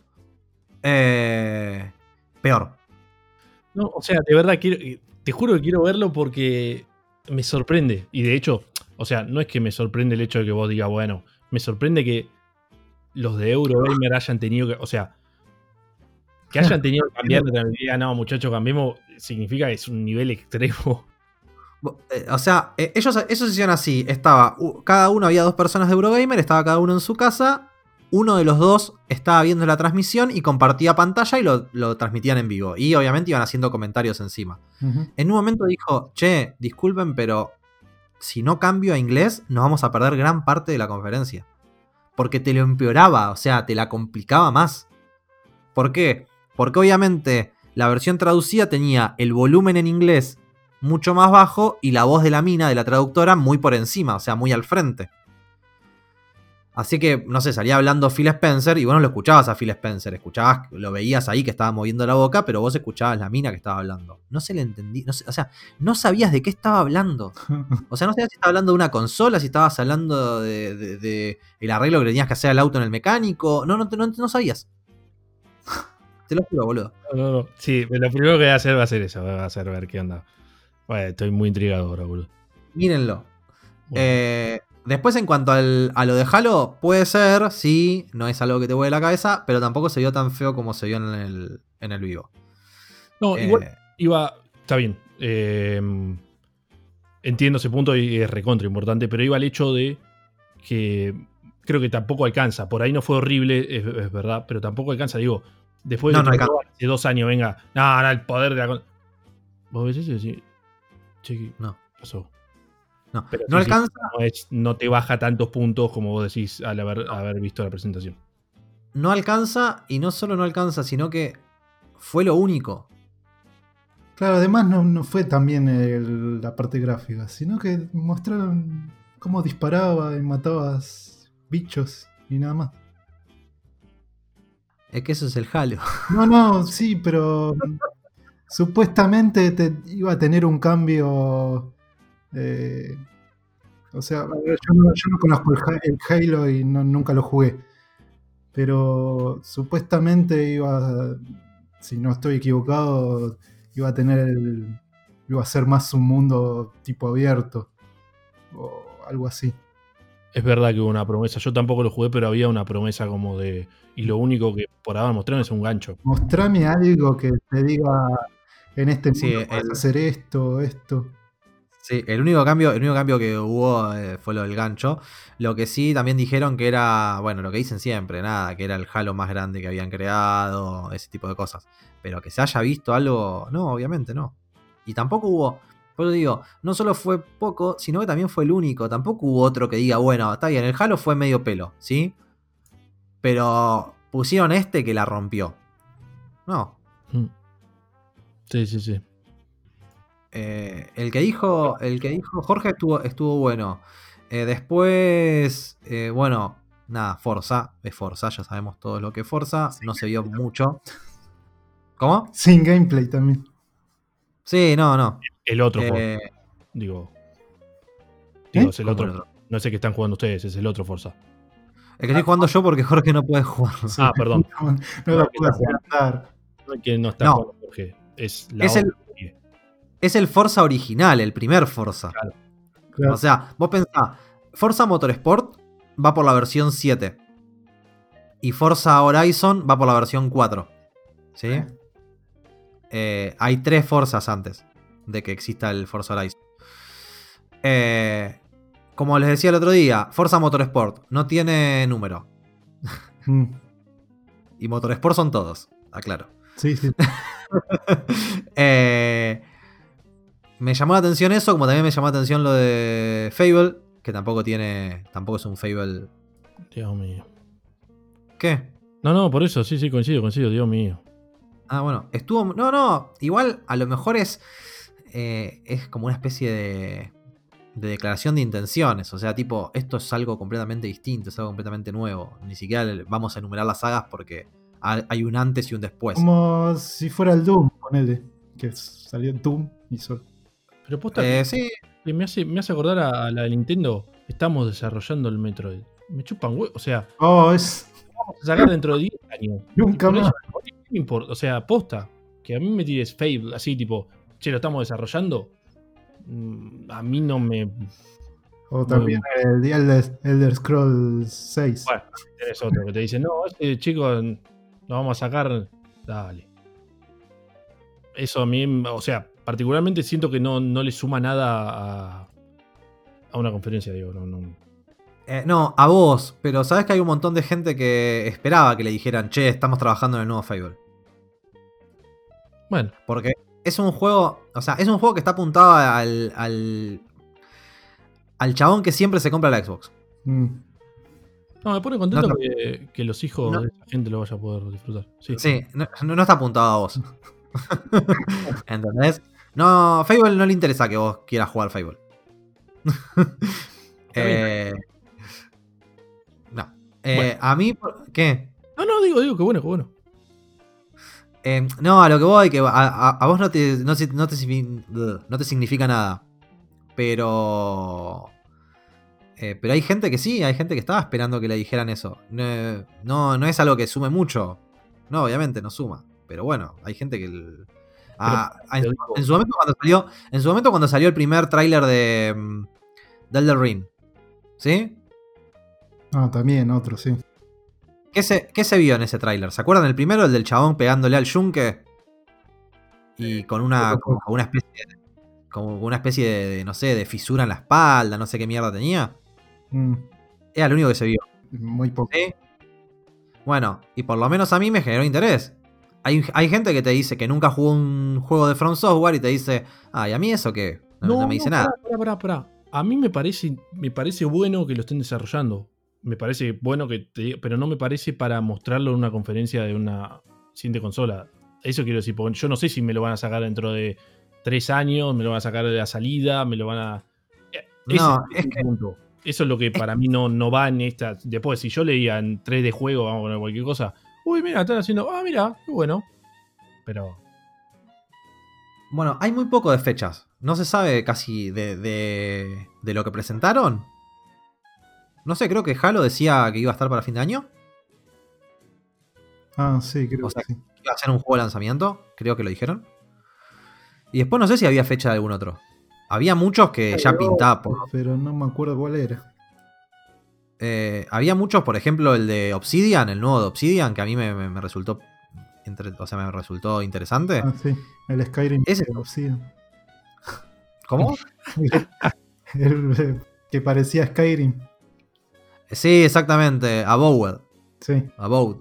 Eh, peor. No, o sea, de verdad, quiero, te juro que quiero verlo porque me sorprende. Y de hecho, o sea, no es que me sorprende el hecho de que vos digas, bueno, me sorprende que los de Eurogamer hayan tenido que, o sea, que hayan tenido que cambiar de terminología. No, muchachos, cambiemos, significa que es un nivel extremo. Eh, O sea, eh, ellos, ellos hicieron así. Estaba, cada uno había dos personas de Eurogamer, estaba cada uno en su casa. Uno de los dos estaba viendo la transmisión y compartía pantalla y lo, lo transmitían en vivo. Y obviamente iban haciendo comentarios encima. En un momento dijo, che, disculpen, pero si no cambio a inglés, nos vamos a perder gran parte de la conferencia. Porque te lo empeoraba, o sea, te la complicaba más. ¿Por qué? Porque obviamente la versión traducida tenía el volumen en inglés mucho más bajo y la voz de la mina, de la traductora, muy por encima, o sea, muy al frente. Así que, no sé, salía hablando Phil Spencer y vos no lo escuchabas a Phil Spencer, escuchabas, lo veías ahí que estaba moviendo la boca, pero vos escuchabas la mina que estaba hablando. No se le entendí, no sé, o sea, no sabías de qué estaba hablando. O sea, no sabías si estaba hablando de una consola, si estabas hablando de, de- de el arreglo que tenías que hacer al auto en el mecánico. No, no, no, no sabías. Te lo juro, boludo. No, no, no. Sí, lo primero que voy a hacer va a ser eso, va a ser ver qué onda. Bueno, estoy muy intrigado ahora, boludo. Mírenlo. Bueno. Eh, después, en cuanto al- a lo de Halo, puede ser, sí, no es algo que te vuele la cabeza, pero tampoco se vio tan feo como se vio en el, en el vivo. no, Eh, igual iba. Está bien. eh, entiendo ese punto y es recontra importante, pero iba al hecho de que creo que tampoco alcanza. Por ahí no fue horrible, es, es verdad, pero tampoco alcanza. Digo, después No, de no hace dos años venga, no, no, el poder de la. con-". ¿Vos ves eso y decís, che, ¿qué No. pasó? No, Pero no sí, sí, alcanza. no, es- no te baja tantos puntos como vos decís al haber, haber visto la presentación. no alcanza y no solo no alcanza, sino que fue lo único. Claro, además no, no fue también el- la parte gráfica, sino que mostraron cómo disparaba y matabas bichos y nada más. Es que eso es el Halo. No, no, sí, pero supuestamente te iba a tener un cambio. Eh, o sea, a ver, yo no, yo no conozco el, Ha- el Halo y no- nunca lo jugué. Pero supuestamente iba, si no estoy equivocado, iba a tener el, iba a ser más un mundo tipo abierto o algo así. Es verdad que hubo una promesa. Yo tampoco lo jugué, pero había una promesa como de. Y lo único que por ahora mostraron es un gancho. Mostrame algo que te diga en este Sí, mundo puedes el- hacer esto, esto. Sí, el único cambio, el único cambio que hubo eh, fue lo del gancho. Lo que sí también dijeron que era, bueno, lo que dicen siempre, nada, que era el Halo más grande que habían creado, ese tipo de cosas. Pero que se haya visto algo, no, obviamente no. Y tampoco hubo, por eso digo, no solo fue poco, sino que también fue el único. Tampoco hubo otro que diga, bueno, está bien, el Halo fue medio pelo, ¿sí? Pero pusieron este que la rompió. No, Mm. Sí, sí, sí. Eh, el que dijo, el que dijo Jorge estuvo, estuvo bueno. Eh, después, eh, bueno, nada, Forza, es Forza, ya sabemos todo lo que es Forza, no se vio mucho. ¿Cómo? Sin gameplay también. Sí, no, no. El otro, Forza, digo. ¿Eh? Digo, es el ¿cómo otro. el otro? No sé qué están jugando ustedes, es el otro Forza. El que estoy jugando yo porque Jorge no puede jugar. Ah, perdón. No, no lo puedo adelantar. No es que no está No. jugando Jorge. Es la Es el-. Es el Forza original, el primer Forza. Claro. O sea, vos pensás, Forza Motorsport va por la versión 7. Y Forza Horizon va por la versión 4. ¿Sí? Eh, hay tres Forzas antes de que exista el Forza Horizon. Eh, como les decía el otro día, Forza Motorsport no tiene número. Mm, Y Motorsport son todos, aclaro. Sí, sí. Eh, me llamó la atención eso, como también me llamó la atención lo de Fable, que tampoco tiene. Tampoco es un Fable. Dios mío. ¿Qué? No, no, por eso, sí, sí, coincido, coincido, Dios mío. Ah, bueno, estuvo. No, no, igual a lo mejor es. eh, es como una especie de. de declaración de intenciones. O sea, tipo, esto es algo completamente distinto, es algo completamente nuevo. Ni siquiera vamos a enumerar las sagas porque ha- hay un antes y un después. Como si fuera el Doom, ponele. Que salió Doom y sol. Pero posta, Eh, sí, que me, hace, me hace acordar a, a la de Nintendo. Estamos desarrollando el Metroid. Me chupan huevos. O sea, Oh, es. vamos a sacar dentro de 10 años. Nunca más. eso, ¿qué me importa? O sea, posta. Que a mí me tires Fable, así tipo, che, lo estamos desarrollando. Mm, A mí no me. O también el The Elder, Elder Scrolls 6. Bueno, tenés otro que te dice, no, este chico lo vamos a sacar. Dale. Eso a mí, o sea, particularmente siento que no, no le suma nada a, a una conferencia, digo, no, no. Eh, no, a vos, pero sabes que hay un montón de gente que esperaba que le dijeran, che, estamos trabajando en el nuevo Fable. Bueno, Porque es un juego, o sea, es un juego que está apuntado al, al, al chabón que siempre se compra la Xbox. Mm. no, me pone contento No, que, que los hijos No. de esa gente lo vaya a poder disfrutar. Sí, Sí, no, no- no está apuntado a vos. ¿Entendés? No, Fable no le interesa que vos quieras jugar Fable. Eh, no. Eh, Bueno. A mí, ¿qué? No, no, digo, digo, que bueno, que bueno. Eh, no, a lo que voy, que a, a- a vos no te, no, te no te significa nada. Pero. eh, pero hay gente que sí, hay gente que estaba esperando que le dijeran eso. No, no, no es algo que sume mucho. No, obviamente no suma. Pero bueno, hay gente que. el- a- a- en, su- digo- en su momento cuando salió. En su momento cuando salió el primer tráiler de. mm, de Elden Ring. ¿Sí? Ah, también otro, sí. ¿Qué se, qué se vio en ese tráiler? ¿Se acuerdan el primero? El del chabón pegándole al yunque. Y con una, como una especie de, como una especie de, de, no sé, de fisura en la espalda, no sé qué mierda tenía. Mm, Era lo único que se vio. Muy poco. ¿sí? Bueno, y por lo menos a mí me generó interés. Hay, hay gente que te dice que nunca jugó un juego de From Software y te dice, ay, ¿a mí eso qué? No, no me dice nada. Pará, pará, pará. A mí me parece, me parece bueno que lo estén desarrollando. Me parece bueno que te diga- pero no me parece para mostrarlo en una conferencia de una siguiente consola. Eso quiero decir, porque yo no sé si me lo van a sacar dentro de tres años, me lo van a sacar de la salida, me lo van a. Eh, Ese No, es es el que- punto. Eso es lo que para mí no, no va en esta. Después, si yo leía en 3 de juego, vamos a poner cualquier cosa. Uy, mira, están haciendo. Ah, mira, qué bueno. Pero. Bueno, hay muy poco de fechas. No se sabe casi de, de, de lo que presentaron. No sé, creo que Halo decía que iba a estar para fin de año. Ah, sí, creo O sea, que sí. Iba a ser un juego de lanzamiento. Creo que lo dijeron. Y después no sé si había fecha de algún otro. Había muchos que ya pintaba por, Pero no me acuerdo cuál era. Eh, había muchos, por ejemplo, el de Obsidian, el nuevo de Obsidian, que a mí me, me- me resultó. entre- o sea, me resultó interesante. Ah, sí. El Skyrim. Ese- de Obsidian. ¿Cómo? El, que parecía Skyrim. Sí, exactamente. Abowed. Sí. Abowed.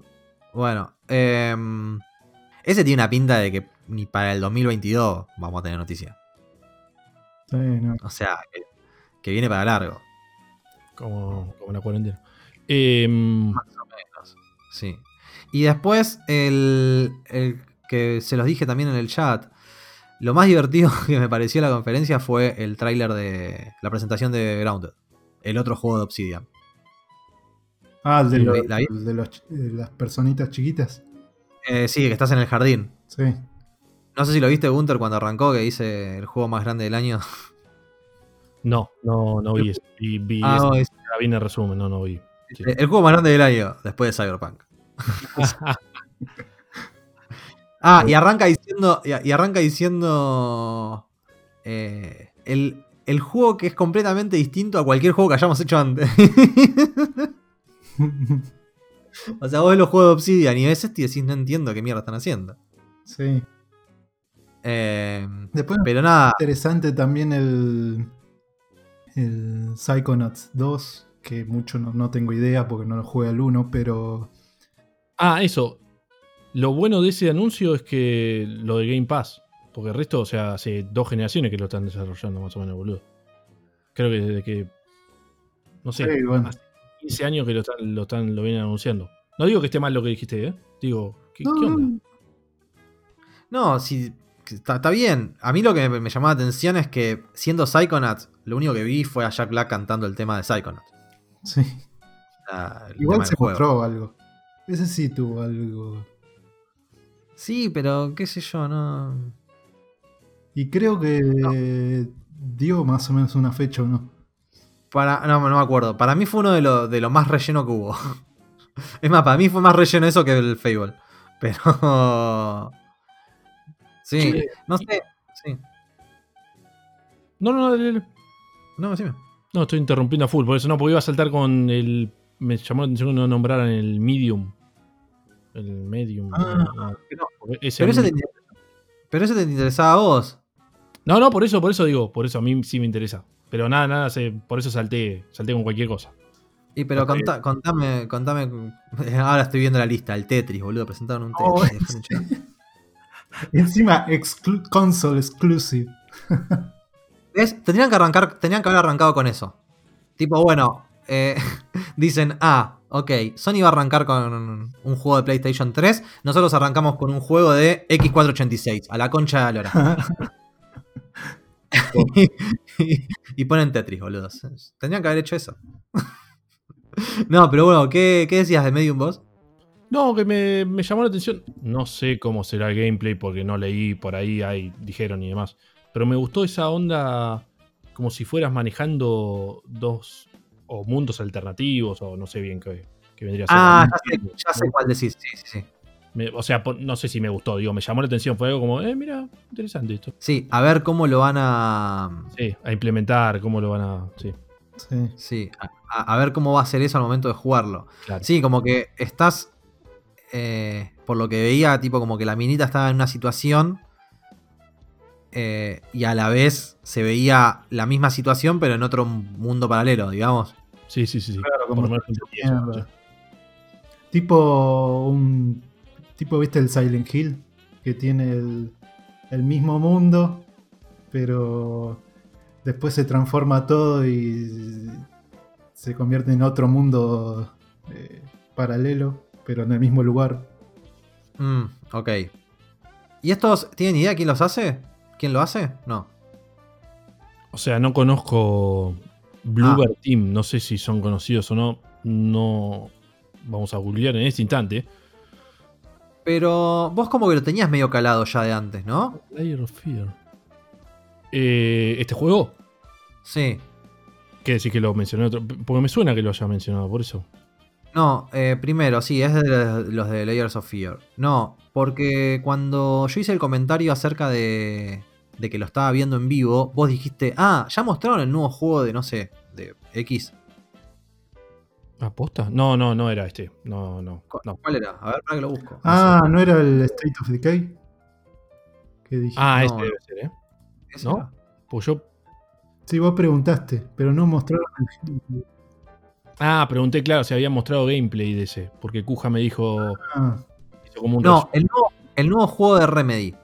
Bueno. em, ese tiene una pinta de que ni para el 2022 vamos a tener noticia. Sí, no. O sea, que, que viene para largo. Como, como la cuarentena. Em, Más o menos. Sí. Y después, el, el que se los dije también en el chat. Lo más divertido que me pareció la conferencia fue el tráiler de la presentación de Grounded. El otro juego de Obsidian. Ah, el de, los- la vi. el de los de las personitas chiquitas. Eh, sí, que estás en el jardín. Sí. No sé si lo viste, Gunter, cuando arrancó, que dice el juego más grande del año. no, no, no vi eso. Vi, vi Ah, no, es- la vi en el resumen, no, no vi. Sí. el juego más grande del año, después de Cyberpunk. Ah, y arranca diciendo. Y, y arranca diciendo. eh, el, el juego que es completamente distinto a cualquier juego que hayamos hecho antes. o sea, vos ves los juegos de Obsidian y ves este y decís, no entiendo qué mierda están haciendo. sí. Eh, Después pero nada, interesante también el, el Psychonauts 2, que mucho no, no tengo idea porque no lo jugué al 1, pero Ah, eso. Lo bueno de ese anuncio es que lo de Game Pass. Porque el resto, o sea, hace dos generaciones que lo están desarrollando, más o menos, boludo. Creo que desde que. No sé, Sí, bueno. hace 15 años que lo están, lo están, lo vienen anunciando. No digo que esté mal lo que dijiste, ¿eh? Digo, ¿qué, No, qué onda? no, no, si. Está, está bien. A mí lo que me, me llamó la atención es que, siendo Psychonauts, lo único que vi fue a Jack Black cantando el tema de Psychonauts. sí. Igual se mostró algo. Ese sí tuvo algo. Sí, pero qué sé yo, no. Y creo que dio más o menos una fecha, ¿o no? Para, no, no me acuerdo. Para mí fue uno de los de lo más relleno que hubo. Es más, para mí fue más relleno eso que el Fable. Pero. Sí, Sí. no sé. Sí. No, no, no, dale, dale. No, decime. No, estoy interrumpiendo a full, por eso no, porque iba a saltar con el. Me llamó la atención que no nombraran el Medium. El Medium. Ah, no, ese Pero ese, a te, pero te interesaba a vos. No, no, por eso, por eso digo, por eso a mí sí me interesa. Pero nada, nada, se- por eso salté, salté con cualquier cosa. Y pero contá- contame, contame. Ahora estoy viendo la lista, el Tetris, boludo. Presentaron un Oh, Tetris. echar. Encima, exclu- console exclusive. ¿Ves? Tendrían que arrancar, tenían que haber arrancado con eso. Tipo, bueno, eh, dicen, ah, ok, Sony va a arrancar con un juego de PlayStation 3, nosotros arrancamos con un juego de X486, a la concha de la lora. y, y ponen Tetris, boludos. Tendrían que haber hecho eso. no, pero bueno, ¿qué, qué decías de Medium Boss? No, que me, me llamó la atención. No sé cómo será el gameplay porque no leí por ahí, ahí dijeron y demás. Pero me gustó esa onda como si fueras manejando dos o mundos alternativos o no sé bien qué, qué vendría a ser. Ah, ya sé, ya sé cuál decís, sí, sí, sí. Me- o sea, no sé si me gustó, digo, me llamó la atención. Fue algo como, eh, mira, interesante esto. Sí, a ver cómo lo van a... Sí, a implementar, cómo lo van a. Sí, Sí. Sí, a, a- a ver cómo va a ser eso al momento de jugarlo. claro. Sí, como que estás. Eh, por lo que veía, tipo como que la minita estaba en una situación. eh, y a la vez se veía la misma situación, pero en otro mundo paralelo, digamos. Sí, sí, sí. sí. Claro, Por como lo menos entendí eso, mierda. sí. Tipo un. Tipo, ¿viste el Silent Hill? Que tiene el, el mismo mundo, pero después se transforma todo y se convierte en otro mundo eh, paralelo, pero en el mismo lugar. Mm, ok. ¿Y estos tienen idea quién los hace? ¿Quién lo hace? No. O sea, no conozco Bluebird Team, no sé si son conocidos o no. No. Vamos a googlear en este instante. Pero vos como que lo tenías medio calado ya de antes, ¿no? Layer of Fear. Eh, ¿Este juego? Sí. ¿Qué decir que lo mencioné otro? Porque me suena que lo haya mencionado, por eso. No, eh, primero, sí, es de los de Layers of Fear. No, porque cuando yo hice el comentario acerca de, de que lo estaba viendo en vivo, vos dijiste, ah, ya mostraron el nuevo juego de, no sé, de X. ¿Aposta? No, no, no era este. No, no. ¿Cu- no. ¿Cuál era? A ver, para que lo busco. No Ah, sé. ¿no era el State of Decay? ¿Qué dije? Ah, No, este debe ser, ¿eh? ¿Ese ¿no? era? Pues yo. Sí, vos preguntaste, pero no mostraron el. Ah, pregunté, claro, si había mostrado gameplay de ese. Porque Kuja me dijo. Ah, hizo como un No, el nuevo, el nuevo juego de Remedy.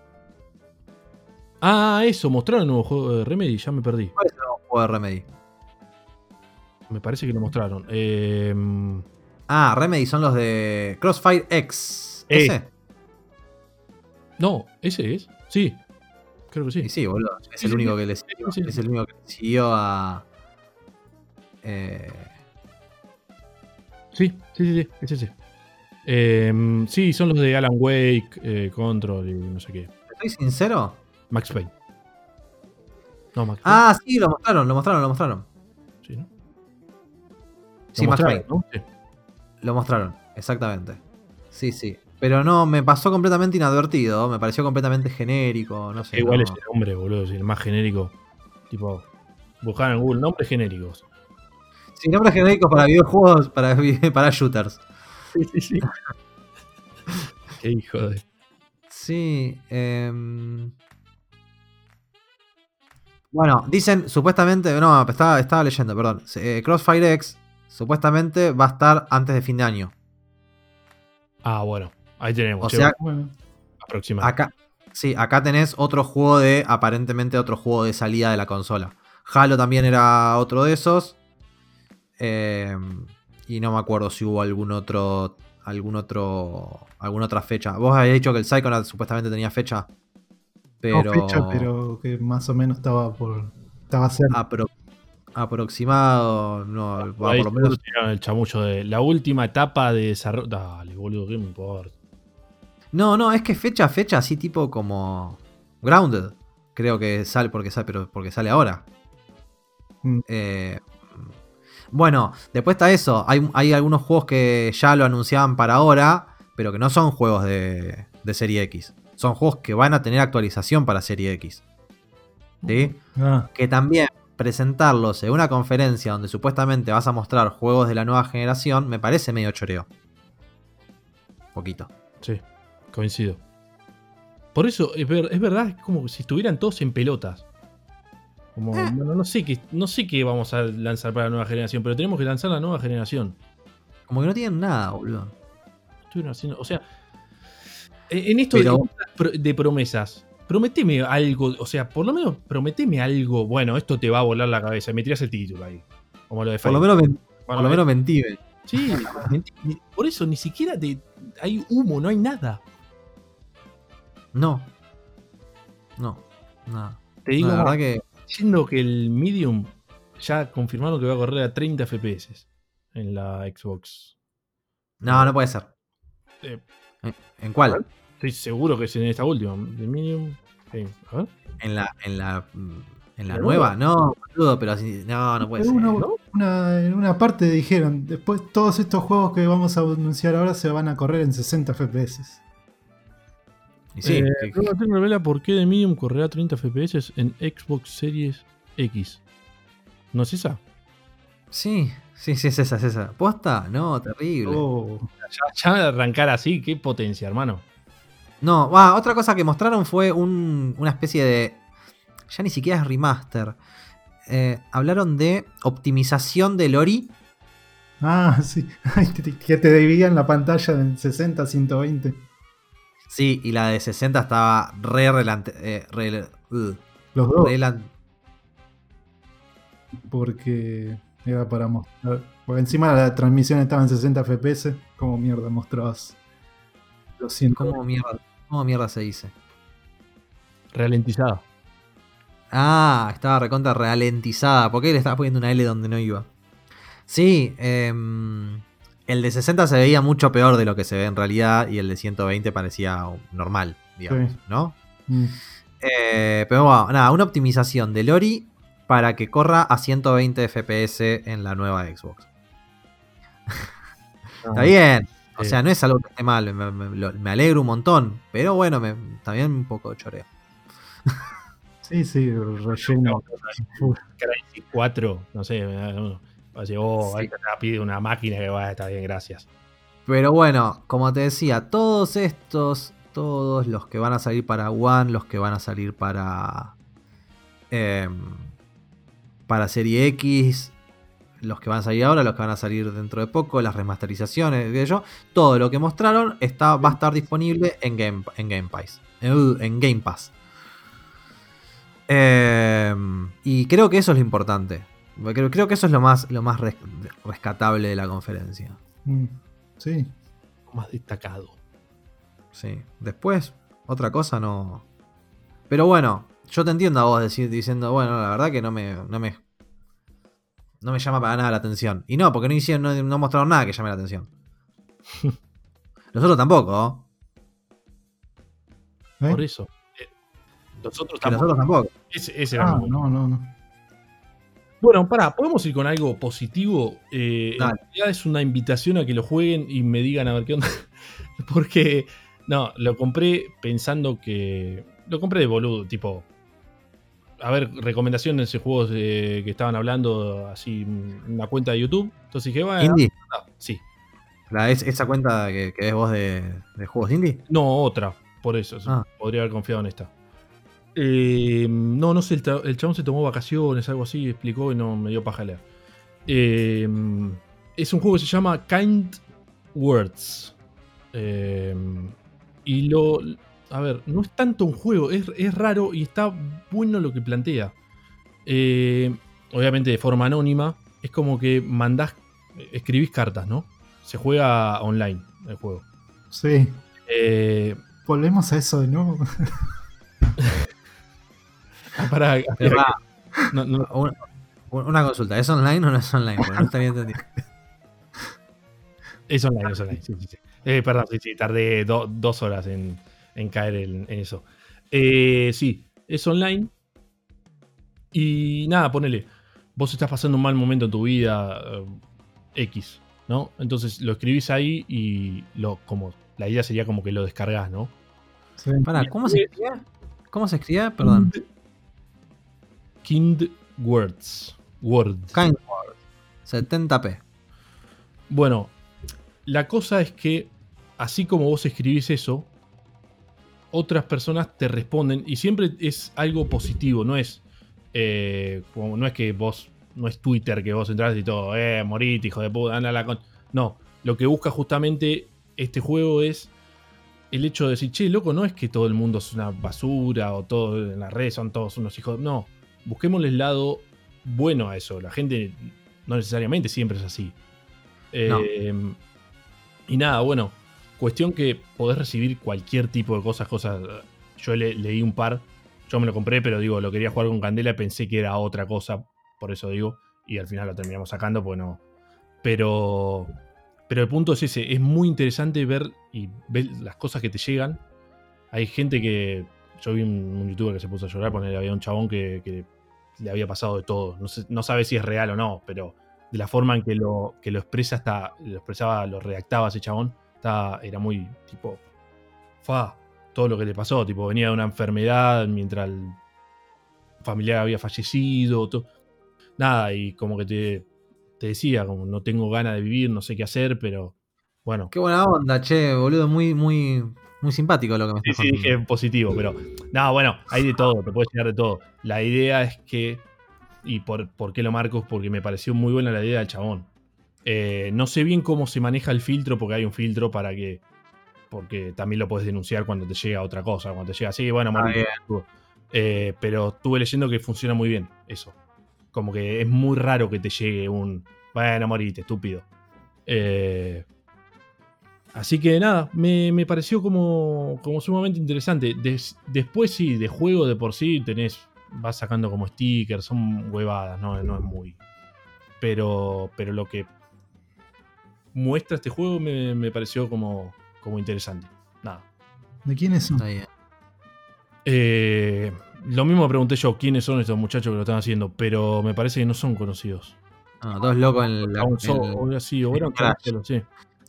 Ah, eso, mostraron el nuevo juego de Remedy, ya me perdí. ¿Cuál es el nuevo juego de Remedy? Me parece que lo mostraron. Eh, Ah, Remedy son los de Crossfire X. Eh. ¿Ese? no, ese es. Sí, creo que sí. Y sí, boludo. Es Sí, el sí, único sí. que le siguió, Sí, sí. es el único que le siguió a. eh, Sí, sí, sí, sí, es ese. Eh, sí, son los de Alan Wake, eh, Control y no sé qué. ¿Estoy sincero? Max Payne. No, Max Payne. Ah, sí, lo mostraron, lo mostraron, lo mostraron. sí, ¿no? Sí, Max Payne. ¿no? Sí. Lo mostraron, exactamente. Sí, sí. Pero no, me pasó completamente inadvertido. Me pareció completamente genérico. No sé. Igual no. es el nombre, boludo, es el más genérico. Tipo, buscar en Google nombres genéricos. Sí, nombres genéricos para videojuegos, para, shooters. Sí, sí, sí. Qué hijo de. Sí. em, Bueno, dicen supuestamente. No, estaba, estaba leyendo, perdón. Eh, Crossfire X supuestamente va a estar antes de fin de año. Ah, bueno, ahí tenemos. O che, sea, bueno. Acá, sí, acá tenés otro juego de, aparentemente otro juego de salida de la consola. Halo también era otro de esos. Eh, y no me acuerdo si hubo algún otro, algún otro, alguna otra fecha. Vos habías dicho que el Psychonaut supuestamente tenía fecha. Pero, No fecha, pero que más o menos estaba por. Estaba cerca. apro- aproximado, no, por lo menos. el chamullo de la última etapa de desarrollo. Dale, boludo, ¿qué me importa? No, no, es que fecha, fecha, así tipo como Grounded. Creo que sale porque sale, pero porque sale ahora. Mm. Eh, bueno, después está eso. Hay, hay algunos juegos que ya lo anunciaban para ahora, pero que no son juegos de, de serie X. Son juegos que van a tener actualización para serie X. ¿Sí? Ah, Que también presentarlos en una conferencia donde supuestamente vas a mostrar juegos de la nueva generación, me parece medio choreo. Poquito. Sí, coincido. Por eso, es, ver- es verdad, es como si estuvieran todos en pelotas. Como, bueno, no sé qué, no sé qué vamos a lanzar para la nueva generación, pero tenemos que lanzar la nueva generación. Como que no tienen nada, boludo. Estuvieron haciendo, o sea, en en esto Pero- de, pro- de promesas, prometeme algo, o sea, por lo menos prometeme algo, bueno, esto te va a volar la cabeza, y me tiras el título ahí. Como lo de Por lo menos, men- Bueno, por lo menos mentime. Sí, por eso ni siquiera te, hay humo, no hay nada. No. No. Nada. Te digo, No, la verdad que. Diciendo que el Medium ya confirmaron que va a correr a 30 FPS en la Xbox. No, no puede ser. Eh, ¿En, cuál? estoy seguro que es en esta última. El Medium. sí, a ver. En la, en la, mm, en la ¿La nueva, no, boludo, pero así. No, no puede Pero ser. uno- ¿no? una- en una parte dijeron, después todos estos juegos que vamos a anunciar ahora se van a correr en 60 FPS. Y sí, Eh, que- revela por qué The Medium correrá a 30 FPS en Xbox Series X. ¿No es esa? sí, sí, sí, es esa, es esa. ¿Posta? No, terrible. Oh, Ya, ya arrancar así, qué potencia, hermano. No, otra cosa que mostraron fue un- una especie de. Ya ni siquiera es remaster. Eh, hablaron de optimización de Lori. Ah, sí. Que te- dividían la pantalla en 60 a 120. Sí, y la de 60 estaba re relante. eh, re- uh, Los dos. relan- Porque era para mostrar. Porque encima la transmisión estaba en 60 FPS. Como mierda mostrabas los 100. ¿Cómo mierda, ¿Cómo mierda se dice? Ralentizada. Ah, estaba recontra ralentizada. ¿Por qué le estaba poniendo una L donde no iba? Sí, em, el de 60 se veía mucho peor de lo que se ve en realidad y el de 120 parecía normal, digamos, Sí. ¿no? Mm. Eh, pero bueno, nada, una optimización de Lori para que corra a 120 FPS en la nueva Xbox. Está bien. O Sí. sea, no es algo que esté mal. Me, me- lo- me alegro un montón. Pero bueno, me, también un poco de choreo. Sí, sí, relleno. Crysis 4, no sé, me da uno. Así, oh, Sí. ahí te la pide una máquina que va, está bien, gracias. Pero bueno, como te decía, todos estos, todos los que van a salir para One, los que van a salir para. em, para Serie X, los que van a salir ahora, los que van a salir dentro de poco, las remasterizaciones, sé yo, todo lo que mostraron está, va a estar disponible en Game, en Game Pass. En, en Game Pass. Em, y creo que eso es lo importante. Creo, creo que eso es lo más, lo más res- rescatable de la conferencia. mm, Sí. Más destacado. Sí. Después, otra cosa no. Pero bueno, yo te entiendo a vos decir, diciendo, bueno, la verdad que no me, no me. No me llama para nada la atención. Y no, porque no hicieron, no, no mostraron nada que llame la atención. Nosotros tampoco, ¿no? ¿Eh? Por eso. eh, nosotros Que tampoco. nosotros tampoco. Ese, ese Ah, no, no, no. Bueno, pará, ¿podemos ir con algo positivo? Eh, en realidad es una invitación a que lo jueguen y me digan a ver qué onda. Porque, no, lo compré pensando que. Lo compré de boludo, tipo. A ver, recomendaciones de juegos eh, que estaban hablando, así, en una cuenta de YouTube. Entonces dije, bueno, Indie. sí. La, es, esa cuenta que, que ves vos de, de juegos indie. No, otra, por eso. Ah. Podría haber confiado en esta. Eh, no, no sé, el, el chabón se tomó vacaciones, algo así, explicó y no me dio paja leer. Eh, es un juego que se llama Kind Words. Eh, y lo. A ver, no es tanto un juego, es, es raro y está bueno lo que plantea. Obviamente de forma anónima. Es como que mandás. Escribís cartas, ¿no? Se juega online el juego. Sí. Volvemos a eso de nuevo. para, no, no, una, una consulta, ¿es online o no es online? Porque no estaría entendido. es online, es online. Sí, sí, sí. Eh, perdón, sí, sí, tardé do- dos horas en, en caer en, en eso. Eh, sí, es online. Y nada, ponele. Vos estás pasando un mal momento en tu vida. eh, X, ¿no? Entonces lo escribís ahí y lo, como, la idea sería como que lo descargas, ¿no? Sí. Pará, ¿cómo se escribía? ¿Cómo se escribía? Perdón. Kind Words. Words. Kind Word. 70p. Bueno, la cosa es que así como vos escribís eso, otras personas te responden y siempre es algo positivo, no es eh, como no es que vos no es Twitter que vos entras y todo, eh, morite, hijo de puta, anda la con. No, lo que busca justamente este juego es el hecho de decir, che, loco, no es que todo el mundo es una basura o todo en las redes son todos unos hijos. No, busquémosle el lado bueno a eso. La gente no necesariamente siempre es así. No. Eh, y nada, bueno, cuestión que podés recibir cualquier tipo de cosas, cosas. Yo le- leí un par, yo me lo compré, pero digo, lo quería jugar con Candela y pensé que era otra cosa, por eso digo, y al final lo terminamos sacando, pues no. Pero, pero el punto es ese, es muy interesante ver y ver las cosas que te llegan. Hay gente que, yo vi un, un youtuber que se puso a llorar, porque había un chabón que, que le había pasado de todo. No, no sabe si es real o no, pero de la forma en que lo, que lo expresa, hasta, lo expresaba, lo redactaba ese chabón, está, era muy tipo, fa, todo lo que le pasó, tipo, venía de una enfermedad mientras el familiar había fallecido, nada, y como que te, te decía, como no tengo ganas de vivir, no sé qué hacer, pero bueno. Qué buena onda, che, boludo. Muy, muy, muy simpático lo que me Sí, estás sí, contando. dije positivo, pero. No, bueno, hay de todo, te puede llegar de todo. La idea es que. ¿Y por, por qué lo marco? Porque me pareció muy buena la idea del chabón. Eh, no sé bien cómo se maneja el filtro, porque hay un filtro para que. Porque también lo puedes denunciar cuando te llega otra cosa. Cuando te llega así, bueno, Ah. Eh, pero estuve leyendo que funciona muy bien eso. Como que es muy raro que te llegue un. Bueno, morite, estúpido. Eh, Así que nada, me, me pareció como, como sumamente interesante. Des- después sí, de juego de por sí tenés, vas sacando como stickers, son huevadas, no, no es muy... Pero, pero lo que muestra este juego me, me pareció como, como interesante. Nada. ¿De quiénes son? Eh, lo mismo pregunté yo, quiénes son estos muchachos que lo están haciendo, pero me parece que no son conocidos. Ah, dos locos en la. Aún son- sí, o eran sí.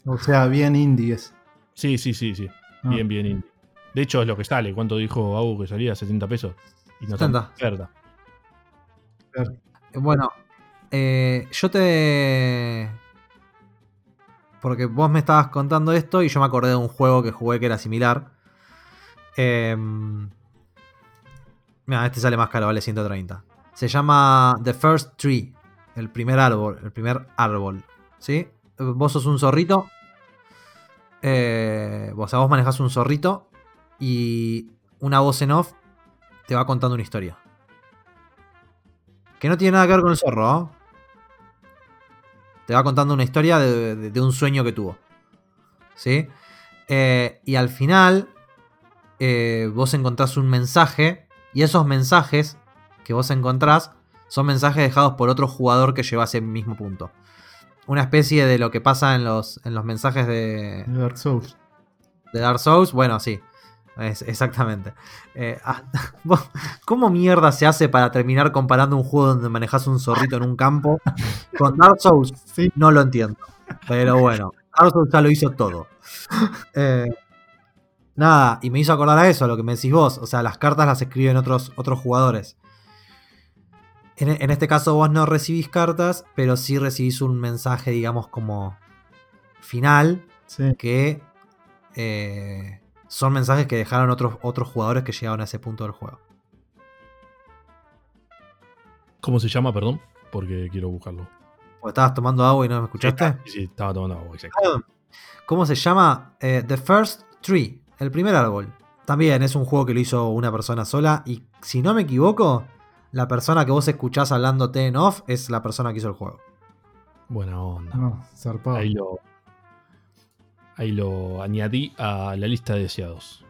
O sea, bien indies. Sí, sí, sí, sí. Ah. Bien, bien indie. De hecho, es lo que sale. ¿Cuánto dijo Agu que salía? 70 pesos. Y no está en 70. oferta. Bueno, eh, yo te. Porque vos me estabas contando esto y yo me acordé de un juego que jugué que era similar. Em, Mira, este sale más caro, vale 130. Se llama The First Tree. El primer árbol. El primer árbol. ¿Sí? Vos sos un zorrito. Eh, o sea, vos manejás un zorrito. Y una voz en off te va contando una historia. Que no tiene nada que ver con el zorro, ¿ah? Te va contando una historia de, un sueño que tuvo. ¿Sí? Eh, y al final, eh, vos encontrás un mensaje. Y esos mensajes que vos encontrás son mensajes dejados por otro jugador que lleva ese mismo punto. Una especie de lo que pasa en los, en los mensajes de, Dark Souls. de Dark Souls, bueno, sí. Es, exactamente. Eh, ah, ¿Cómo mierda se hace para terminar comparando un juego donde manejas un zorrito en un campo con Dark Souls? Sí. No lo entiendo. Pero bueno, Dark Souls ya lo hizo todo. Eh, nada, y me hizo acordar a eso, a lo que me decís vos. O sea, las cartas las escriben otros, otros jugadores. En, en este caso vos no recibís cartas, pero sí recibís un mensaje, digamos, como final Sí. que eh, son mensajes que dejaron otros, otros jugadores que llegaron a ese punto del juego. ¿Cómo se llama, perdón? Porque quiero buscarlo. ¿O estabas tomando agua y no me escuchaste? Sí, sí, estaba tomando agua, exacto. ¿Cómo se llama? Eh, The First Tree, el primer árbol. También es un juego que lo hizo una persona sola y si no me equivoco, la persona que vos escuchás hablándote en off es la persona que hizo el juego. Buena onda. No, zarpado. Ahí lo. Ahí lo añadí a la lista de deseados.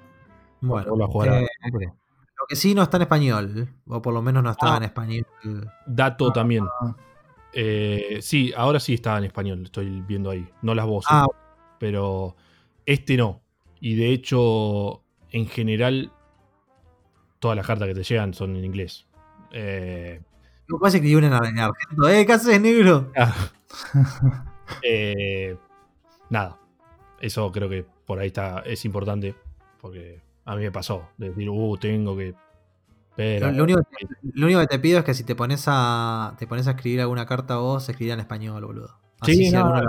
Bueno, a jugar a- eh, lo que sí no está en español, o por lo menos no estaba Ah. en español. Dato también. Ah. Eh, sí, ahora sí está en español, estoy viendo ahí. No las voces. Ah, Pero este no. Y de hecho, en general, todas las cartas que te llegan son en inglés. Eh, me parece que una en, en argento. ¿Eh? ¿Qué haces, negro? Eh, nada. Eso creo que por ahí está, es importante. Porque a mí me pasó. De decir, uh, tengo que. ver Lo, único que, lo único que te pido es que si te pones a te pones a escribir alguna carta vos, escribirá en español, boludo. Así Sí, si no, no,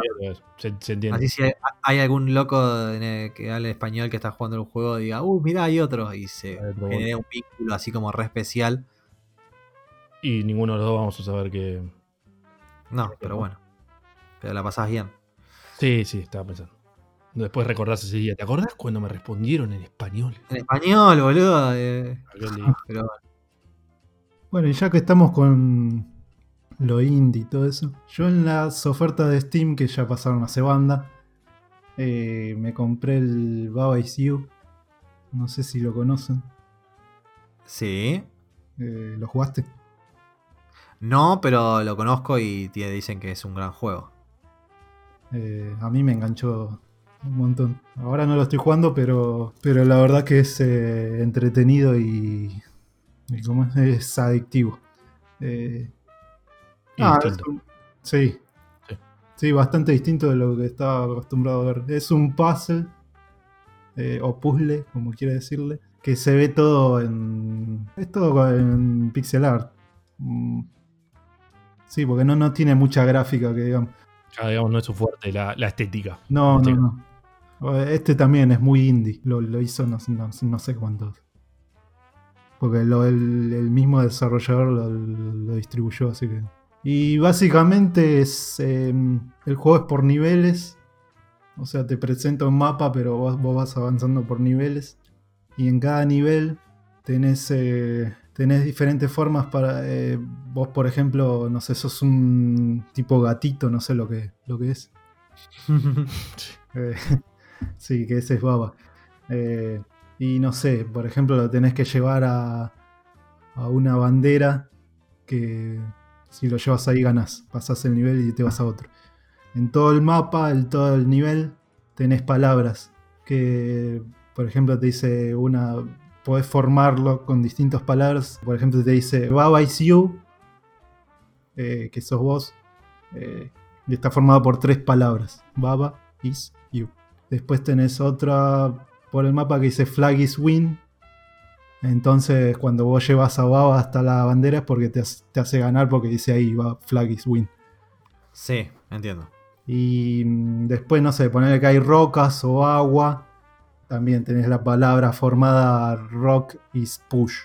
se, se entiende. así si hay, hay algún loco el- que hable español que está jugando el juego diga, uh, mirá, hay otro. Y se genera un vínculo así como re especial. Y ninguno de los dos vamos a saber que. No, pero bueno. Pero la pasás bien. Sí, sí, estaba pensando. Después recordás ese día. ¿Te acordás cuando me respondieron en español? En español, boludo. eh, pero bueno. Bueno, y ya que estamos con lo indie y todo eso, yo en las ofertas de Steam que ya pasaron hace banda, eh, me compré el Baba Is You. No sé si lo conocen. Sí. Eh, ¿Lo jugaste? No, pero lo conozco y te dicen que es un gran juego. Eh, a mí me enganchó un montón. Ahora no lo estoy jugando, pero, pero la verdad que es eh, entretenido y, y como es, es adictivo. Eh, Y ah, distinto. es un- sí. Sí. Sí, bastante distinto de lo que estaba acostumbrado a ver. Es un puzzle eh, o puzzle, como quiera decirle, que se ve todo en. Es todo en pixel art. Mm. Sí, porque no, no tiene mucha gráfica que digamos. Ya, digamos, no es su fuerte la, la estética. No, no, no. Este también es muy indie. Lo, lo hizo no, no- no sé cuántos. Porque lo- el, el mismo desarrollador lo, lo distribuyó, así que. Y básicamente es. eh, el juego es por niveles. O sea, te presenta un mapa, pero vos, vos vas avanzando por niveles. Y en cada nivel tenés, eh, tenés diferentes formas para. eh, vos, por ejemplo, no sé, sos un tipo gatito, no sé lo que, lo que es. Eh, sí, que ese es baba. Eh, y no sé, por ejemplo, lo tenés que llevar a, a una bandera que si lo llevas ahí ganás. Pasás el nivel y te vas a otro. En todo el mapa, en todo el nivel, tenés palabras que, por ejemplo, te dice una podés formarlo con distintas palabras. Por ejemplo, te dice Baba is you, eh, que sos vos. eh, y está formado por tres palabras. Baba is you. Después tenés otra por el mapa que dice Flag is win. Entonces, cuando vos llevas a Baba hasta la bandera es porque te, hace- te hace ganar, porque dice ahí va, Flag is win. Sí, entiendo. Y mm, después, no sé, ponerle que hay rocas o agua. También tenés la palabra formada rock is push.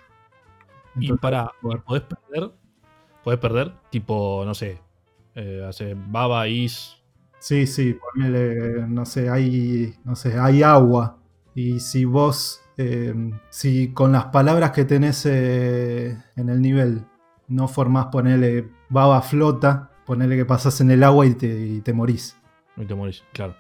Y para, podés perder. Podés perder, tipo, no sé. eh, hace Baba is. Sí, sí, ponele, no sé, hay, no sé, hay agua. Y si vos, eh, si con las palabras que tenés eh, en el nivel no formás, ponele baba flota, ponele que pasás en el agua y te, y te morís. Y te morís, claro.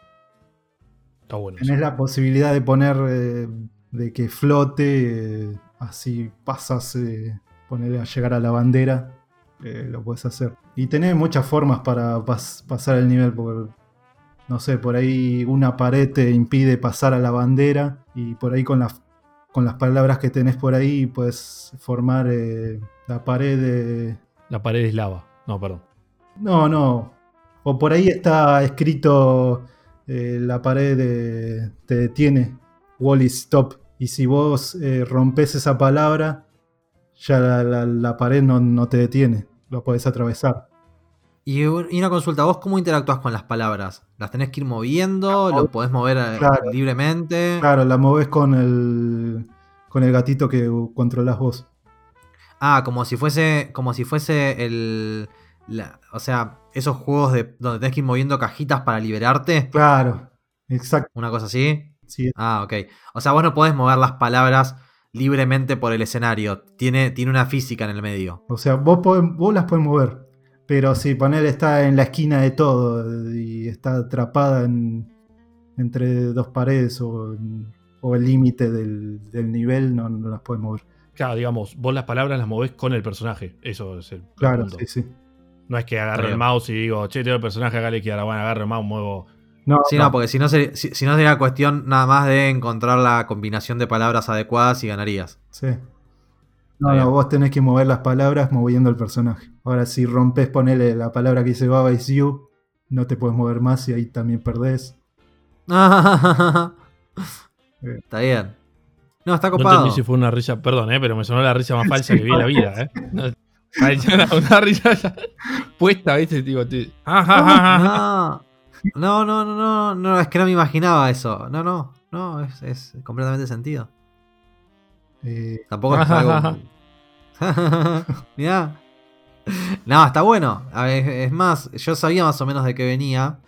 Está bueno. Tenés la posibilidad de poner eh, de que flote, eh, así pasas, eh, ponerle a llegar a la bandera, eh, lo puedes hacer. Y tenés muchas formas para pas- pasar el nivel, porque, no sé, por ahí una pared te impide pasar a la bandera, y por ahí con las, con las palabras que tenés por ahí puedes formar eh, la pared de... La pared es lava. No, perdón. No, no. O por ahí está escrito eh, la pared de- te detiene, wall is stop. Y si vos eh, rompes esa palabra, ya la, la- la pared no, no te detiene, lo podés atravesar. Y, un- y una consulta, ¿vos cómo interactúas con las palabras? ¿Las tenés que ir moviendo? ¿Lo podés mover eh, Claro. libremente? Claro, la movés con el, con el gatito que controlás vos. Ah, como si fuese. Como si fuese el. La- o sea, esos juegos de donde tenés que ir moviendo cajitas para liberarte. Claro, exacto. Una cosa así. sí. Ah, ok. O sea, vos no podés mover las palabras libremente por el escenario. Tiene, tiene una física en el medio. O sea, vos, podés- vos las podés mover. Pero si poner está en la esquina de todo y está atrapada en- entre dos paredes o, o el límite del, del nivel, no, no las podés mover. Claro, digamos, vos las palabras las movés con el personaje. Eso es el, Claro, punto. sí, sí. No es que agarro el mouse y digo, che, tengo el personaje acá a la izquierda. Bueno, agarro el mouse, muevo. No, Sí, no, porque si no, sería, si, si no sería cuestión nada más de encontrar la combinación de palabras adecuadas y ganarías. sí. No, no, vos tenés que mover las palabras moviendo el personaje. Ahora, si rompes, ponele la palabra que dice Baba is you, no te puedes mover más y ahí también perdés. está bien. No, está No copado. entendí si fue una risa, perdón, eh, pero me sonó la risa más falsa que vi en la vida, ¿eh? Una, risa ya puesta, ¿viste? Tipo, te- ah. No, no, no, no, no, no, es que no me imaginaba eso. No, no, no, es, es completamente sentido. Eh, Tampoco es algo. Mirá. No, está bueno. A ver, es más, yo sabía más o menos de qué venía.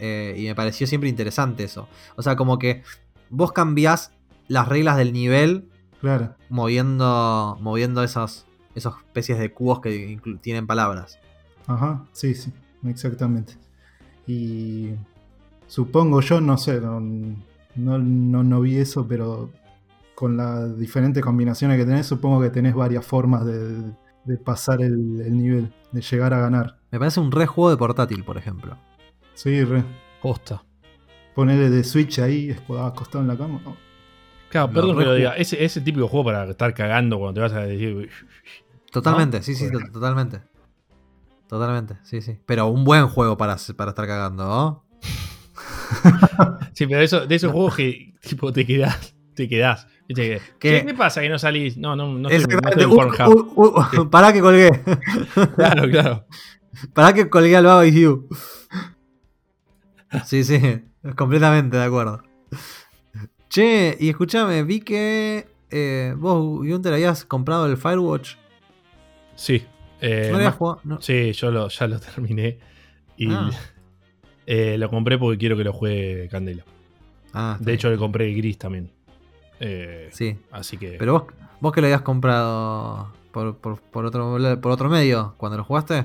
eh, y me pareció siempre interesante eso. O sea, como que vos cambiás las reglas del nivel claro. moviendo, moviendo esos, esas especies de cubos que tienen palabras. Ajá, sí, sí, exactamente. Y supongo yo, no sé, no, no, no- no vi eso, pero con las diferentes combinaciones que tenés, supongo que tenés varias formas de, de pasar el, el nivel, de llegar a ganar. Me parece un re juego de portátil, por ejemplo. Sí, re. Posta. Ponerle de Switch ahí, escu- acostado en la cama. no. Claro, Lo perdón que lo diga. Ese, ese típico juego para estar cagando cuando te vas a decir. Totalmente, ¿No? sí, sí, Bueno. totalmente. Totalmente, sí, sí. Pero un buen juego para, para estar cagando, ¿no? Sí, pero eso, de esos juegos que tipo te quedás. Te quedás. ¿Viste que, ¿Qué? "Che, ¿Qué pasa que no salís? No, no, no estoy, estoy Uh, uh, uh, pará que colgué. Claro, claro. Pará que colgué al Baba y You. Sí, sí, completamente de acuerdo. Che, y escúchame, vi que eh, vos, Gunter, habías comprado el Firewatch. Sí. eh, ¿No habías jugado? No. Sí, yo lo, ya lo terminé. Y Ah. eh, lo compré porque quiero que lo juegue Candela. Ah, De hecho, bien. le compré el gris también. Eh, Sí. Así que. Pero vos, vos que lo habías comprado por, por, por otro, por otro medio, cuando lo jugaste.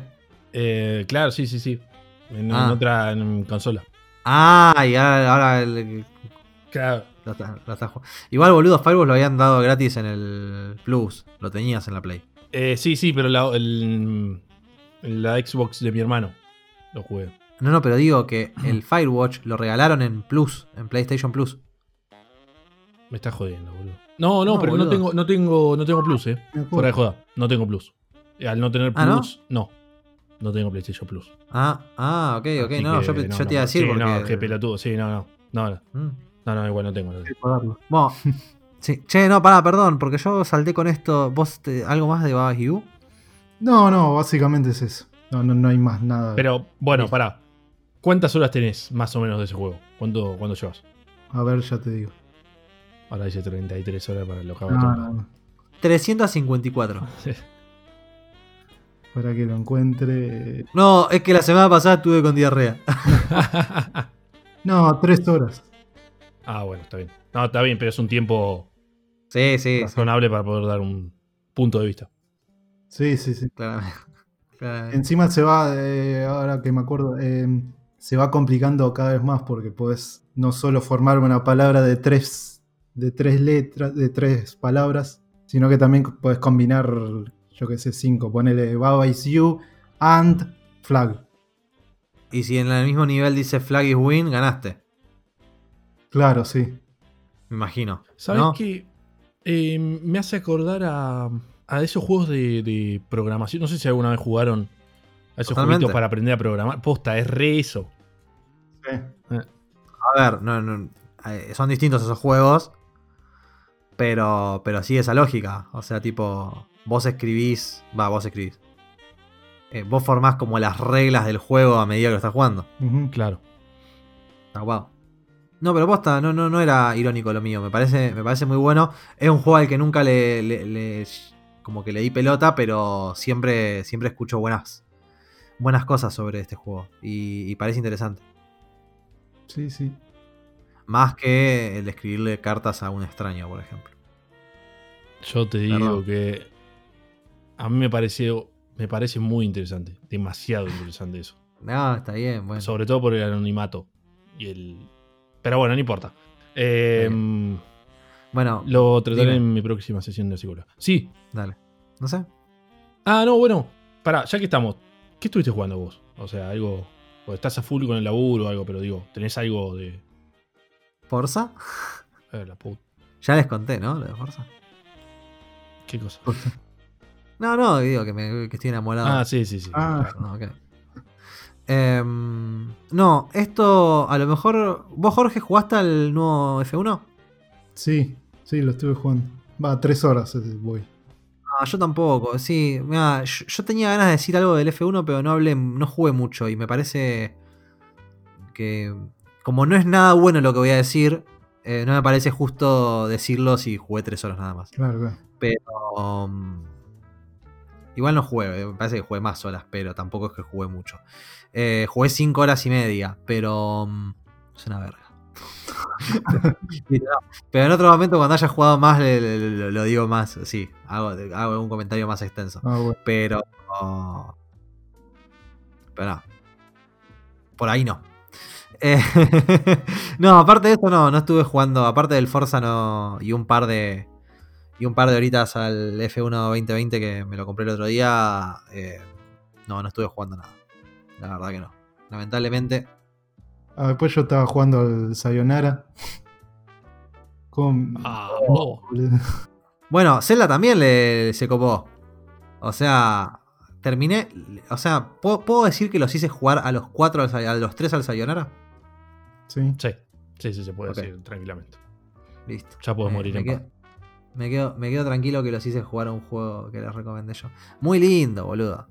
eh, claro, sí, sí, sí. En, en Ah. otra en consola. Ah, y ahora, ahora el- Claro. Igual, boludo, Firewatch lo habían dado gratis en el Plus. Lo tenías en la Play. Eh, sí, sí, pero la, el- la Xbox de mi hermano lo jugué. No, no, pero digo que el Firewatch lo regalaron en Plus, en PlayStation Plus. Me está jodiendo, boludo. No, no, No, pero no tengo, no tengo, no tengo plus, eh. Fuera de joda. No tengo plus. Al no tener ¿Ah, no? plus, no? no. tengo PlayStation Plus. Ah, ah, ok, ok. Así No, que yo, te iba a decir sí, porque. No, qué pelotudo. Sí, no, no. No, no, Mm. No, no, igual no tengo. no tengo. Bueno, sí. Che, no, pará, perdón, porque yo salté con esto. ¿Vos te- algo más de Wagyu? No, no, básicamente es eso. No, no, no hay más nada. Pero, bueno, pará. ¿Cuántas horas tenés más o menos de ese juego? ¿Cuánto, cuánto llevas? A ver, ya te digo. Ahora dice 33 horas para los No, caballos. no, no. 354. Para que lo encuentre. No, es que la semana pasada estuve con diarrea. No, tres horas. Ah, bueno, está bien. No, está bien, pero es un tiempo Sí, sí, sí, razonable para poder dar un punto de vista. Sí, sí, sí. claramente. Claramente. Encima se va, eh, ahora que me acuerdo, eh, se va complicando cada vez más porque podés no solo formar una palabra de tres, de tres letras, de tres palabras, sino que también podés combinar, yo que sé, cinco. Ponele Baba is you and flag. Y si en el mismo nivel dice flag is win, ganaste. Claro, sí. Me imagino. ¿Sabes ¿no? qué? Eh, me hace acordar a, a esos juegos de, de programación. No sé si alguna vez jugaron a esos Totalmente. jueguitos para aprender a programar. Posta, es re eso. Sí. A ver, no, no, eh, son distintos esos juegos. Pero, pero sí esa lógica. O sea, tipo, vos escribís. Va, vos escribís. Eh, vos formás como las reglas del juego a medida que lo estás jugando. Claro. Ah, wow. No, pero posta, no, no, no era irónico lo mío. Me parece, me parece muy bueno. Es un juego al que nunca le, le- le- como que le di pelota, pero siempre, siempre escucho buenas, buenas cosas sobre este juego. Y, y parece interesante. Sí, sí. Más que el de escribirle cartas a un extraño, por ejemplo. Yo te digo Perdón. que a mí me pareció, me parece muy interesante. Demasiado interesante eso. No, está bien, bueno. Sobre todo por el anonimato. Y el. Pero bueno, no importa. Eh, Bueno, lo trataré dime. en mi próxima sesión de psicóloga. Sí. dale. No sé. Ah, no, bueno. Pará, ya que estamos. ¿Qué estuviste jugando vos? O sea, algo. O estás a full con el laburo o algo, pero digo, ¿tenés algo de. ¿Forza? eh, la puta. Ya les conté, ¿no? Lo de Forza. ¿Qué cosa? No, no, digo que, me, que estoy enamorado. Ah, sí, sí, sí. Ah. No, ok. Em, no, esto a lo mejor. ¿Vos, Jorge, jugaste al nuevo F1? Sí, sí, lo estuve jugando. Va, tres horas eh, voy. Ah, yo tampoco. Sí, mirá, yo, yo tenía ganas de decir algo del F1, pero no hablé, no jugué mucho. Y me parece que. Como no es nada bueno lo que voy a decir, eh, no me parece justo decirlo si jugué tres horas nada más. Claro, claro. Pero. um, igual no jugué, eh, me parece que jugué más horas, pero tampoco es que jugué mucho. Eh, jugué 5 horas y media, pero. um, es una verga. pero en otro momento, cuando haya jugado más, lo digo más. Sí, hago, hago un comentario más extenso. Ah, bueno. Pero. Pero no. Por ahí no. Eh, no, aparte de esto, no, no estuve jugando. Aparte del Forza, no. Y un par de. Y un par de horitas al F1 2020 que me lo compré el otro día. eh, no, no estuve jugando nada. La verdad que no. Lamentablemente. Ah, después yo estaba jugando al Sayonara. Con. Ah, no. Bueno, Zelda también le, se copó. O sea, terminé. O sea, ¿puedo, puedo decir que los hice jugar a los cuatro a los tres al Sayonara? Sí. Sí, sí, sí, se puede decir tranquilamente. Listo. Ya puedo Me- morir en paz. Me, quedo, me quedo tranquilo que los hice jugar a un juego que les recomendé yo. Muy lindo, boludo.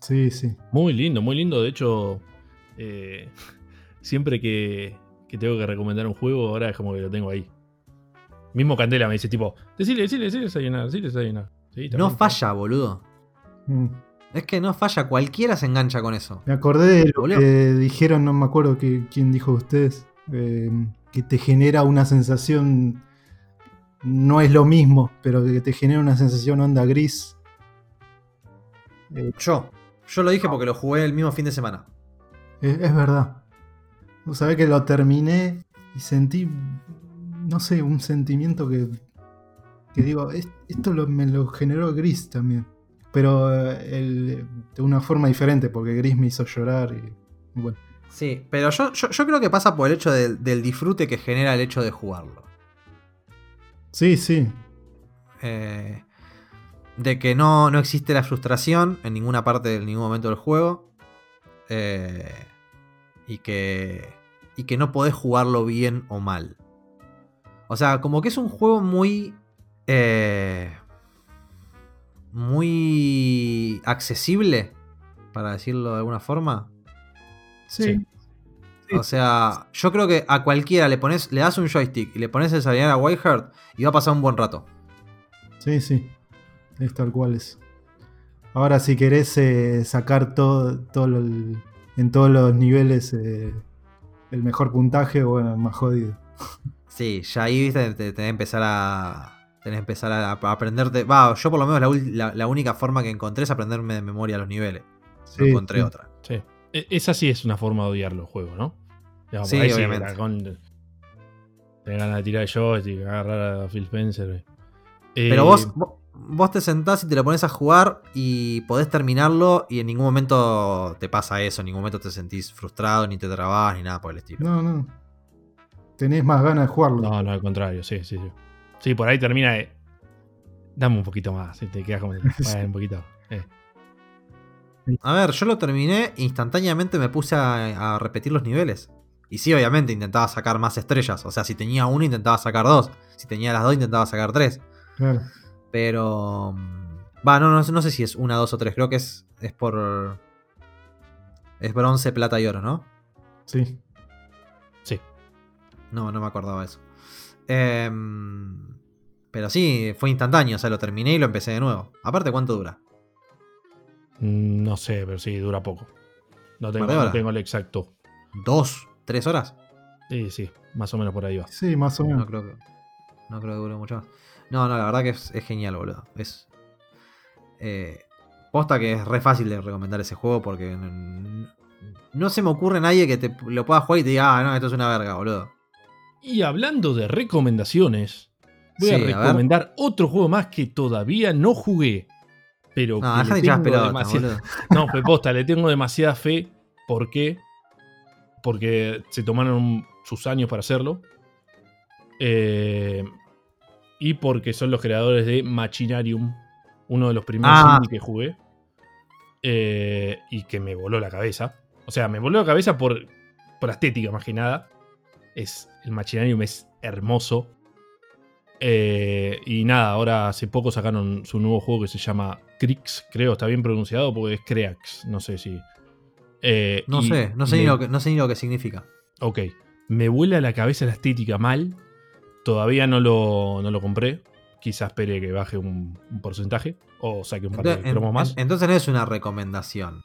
Sí, sí. Muy lindo, muy lindo. De hecho, eh, siempre que, que tengo que recomendar un juego, ahora es como que lo tengo ahí. Mismo Candela me dice, tipo, decile, decile, decile, Sayonara, decile, Sayonara. Sí, No falla, boludo. Mm. Es que no falla, cualquiera se engancha con eso. Me acordé de lo Boludo. que dijeron, no me acuerdo que, quién dijo ustedes, eh, que te genera una sensación, no es lo mismo, pero que te genera una sensación onda gris. Eh, Yo, yo lo dije porque lo jugué el mismo fin de semana. es, es verdad. Vos sabés que lo terminé y sentí, no sé, un sentimiento que, que digo, "Es- esto lo- me lo generó gris también. Pero eh, el- de una forma diferente, porque gris me hizo llorar y bueno. Sí, pero yo, yo, yo creo que pasa por el hecho del- del disfrute que genera el hecho de jugarlo. Sí, sí. eh, de que no, no existe la frustración en ninguna parte, en ningún momento del juego. eh, y que. Y que no podés jugarlo bien o mal. O sea, como que es un juego muy. eh, muy accesible, para decirlo de alguna forma. Sí. Sí. O sea, yo creo que a cualquiera le pones, le das un joystick y le pones el salidar a Whiteheart y va a pasar un buen rato. Sí, sí. Es tal cual es. Ahora, si querés eh, sacar todo, todo lo- el- en todos los niveles eh, el mejor puntaje, bueno, más jodido. Sí, ya ahí viste, te, te tenés que empezar a. Tenés que empezar a, a aprenderte. Va, yo por lo menos la, ul- la- la única forma que encontré es aprenderme de memoria los niveles. No Sí, encontré sí. otra. Sí. E- Esa sí es una forma de odiar los juegos, ¿no? Digamos, Sí, por ahí obviamente. con- Tenés ganas de tirar el joystick, agarrar a Phil Spencer. Eh, Pero vos, vos, te sentás y te lo pones a jugar y podés terminarlo y en ningún momento te pasa eso, en ningún momento te sentís frustrado, ni te trabas, ni nada por el estilo. No, no. Tenés más ganas de jugarlo. No, no, al contrario, sí, sí, sí. Sí, por ahí termina de. Dame un poquito más, y te quedas como. Un poquito. eh. A ver, yo lo terminé, instantáneamente me puse a, a repetir los niveles. Y sí, obviamente intentaba sacar más estrellas. O sea, si tenía uno, intentaba sacar dos. Si tenía las dos, intentaba sacar tres. Claro. Pero. mm, Va, no, no, sé- no sé si es una, dos o tres. Creo que es, es por. Es bronce, plata y oro, ¿no? Sí. Sí. No, no me acordaba eso. Em, pero sí, fue instantáneo. O sea, lo terminé y lo empecé de nuevo. Aparte, ¿cuánto dura? Mm, No sé, pero sí, dura poco. No tengo, ¿Par de no el exacto. ¿Dos? ¿Tres horas? Sí, sí, más o menos por ahí va. Sí, más o No menos. creo que. No creo que dure mucho más. No, no, la verdad que es, es genial, boludo. Es. eh, posta que es re fácil de recomendar ese juego porque. No se me ocurre nadie que te lo pueda jugar y te diga, ah, no, esto es una verga, boludo. Y hablando de recomendaciones, voy Sí, a recomendar otro juego más que todavía no jugué. Pero No, deja de echar. No, fue posta, le tengo demasiada fe. ¿Por qué? Porque se tomaron sus años para hacerlo. Eh, y porque son los creadores de Machinarium, uno de los primeros Ah. que jugué. Eh, y que me voló la cabeza. O sea, me voló la cabeza por, por estética, más que nada. Es, el Machinarium es hermoso. Eh, y nada, ahora hace poco sacaron su nuevo juego que se llama Crix, creo, está bien pronunciado porque es Creax, no sé si. Eh, No sé, no sé, me- ni lo que, no sé ni lo que significa. Ok, me vuela la cabeza la estética mal. Todavía no lo, no lo compré. Quizás espere que baje un, un porcentaje o saque un par de en- cromos más. en- entonces no es una recomendación.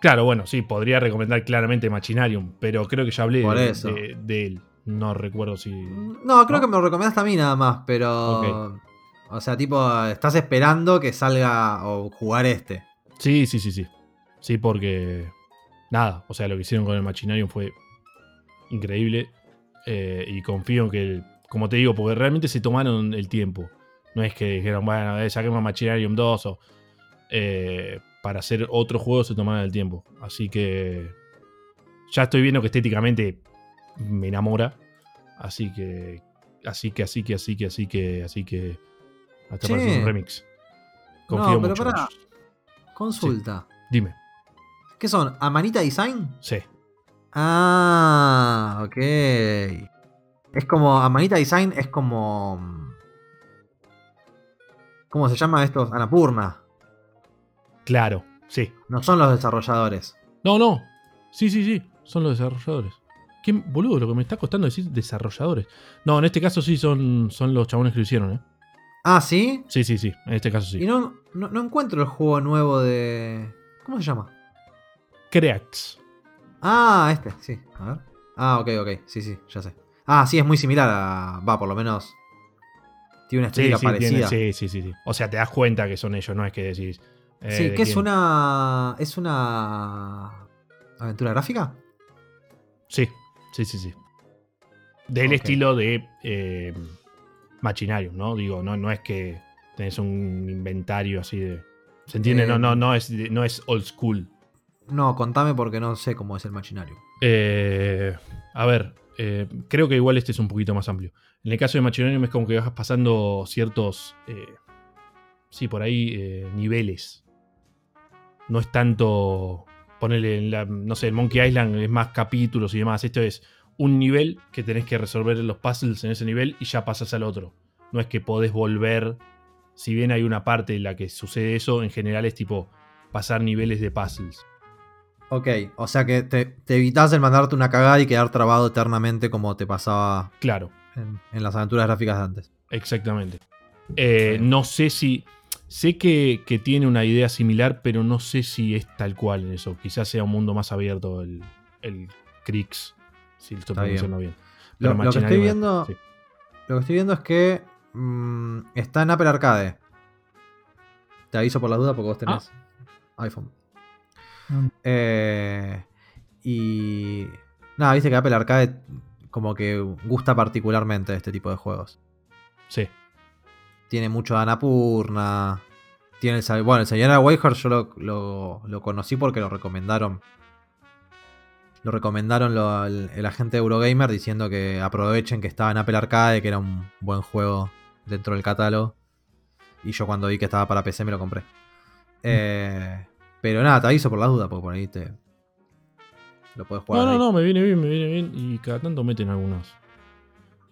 Claro, bueno, sí, podría recomendar claramente Machinarium, pero creo que ya hablé de, de- de él. No recuerdo si. No, creo ¿No? que me lo recomendaste a mí nada más, pero. O sea, tipo, estás esperando que salga o jugar este. Sí, sí, sí, sí. Sí, porque. Nada, o sea, lo que hicieron con el Machinarium fue increíble. eh, y confío en que, como te digo, porque realmente se tomaron el tiempo. No es que dijeron, bueno, eh, saquemos Machinarium 2 o. eh, para hacer otro juego se tomaron el tiempo. Así que. Ya estoy viendo que estéticamente me enamora. Así que. Así que, así que, así que, así que, así que. Hasta Che. parece un remix. Confío No, pero mucho. pará. Consulta. Dime. ¿Qué son? ¿Amanita Design? Sí. Ah, ok. Es como. Amanita Design es como. ¿Cómo se llama estos? Anapurna. Claro, sí. No son los desarrolladores. No, no. Sí, sí, sí. Son los desarrolladores. ¿Qué boludo? Lo que me está costando decir desarrolladores. No, en este caso sí son, son los chabones que lo hicieron, ¿eh? Ah, ¿sí? Sí, sí, sí. En este caso Y sí. no, no, no encuentro el juego nuevo de. ¿Cómo se llama? Creax. Ah, este, sí. A ver. Ah, ok, ok. Sí, sí, ya sé. Ah, sí, es muy similar a. Va, por lo menos. Tiene una estética sí, parecida. sí, sí, sí, sí. O sea, te das cuenta que son ellos, no es que decís. eh, Sí, ¿de que es una. Es una. ¿Aventura gráfica? Sí, sí, sí, sí. Del estilo de eh, Machinarium, ¿no? Digo, no, no es que tenés un inventario así de. ¿Se entiende? Eh, no, no, no es, no es old school. No, contame porque no sé cómo es el Machinarium. Eh, A ver, eh, creo que igual este es un poquito más amplio. En el caso de Machinarium es como que vas pasando ciertos. sí, por ahí, niveles. No es tanto. Ponerle en la. No sé, en Monkey Island es más capítulos y demás. Esto es un nivel que tenés que resolver los puzzles en ese nivel y ya pasas al otro. No es que podés volver. Si bien hay una parte en la que sucede eso, en general es tipo pasar niveles de puzzles. Ok, o sea que te, te evitas el mandarte una cagada y quedar trabado eternamente como te pasaba Claro, en, en las aventuras gráficas de antes. Exactamente. Eh, no sé si. Sé que, que tiene una idea similar, pero no sé si es tal cual en eso. Quizás sea un mundo más abierto el, el Crix, si lo estoy bien. pronunciando bien. Lo, que estoy es- viendo, sí. lo que estoy viendo es que mm, está en Apple Arcade. Te aviso por la duda porque vos tenés iPhone. Mm. Eh, y nada, viste que Apple Arcade como que gusta particularmente este tipo de juegos. Sí. Tiene mucho de Anapurna. Tiene el, bueno, el señor Waker yo lo, lo- lo conocí porque lo recomendaron. Lo recomendaron lo- el, el agente de Eurogamer diciendo que aprovechen que estaba en Apple Arcade, que era un buen juego dentro del catálogo. Y yo cuando vi que estaba para PC me lo compré. Eh, pero nada, te aviso por la duda, porque por ahí te. Lo puedes jugar. No, no, ahí. no, me viene bien, me viene bien. Y cada tanto meten algunas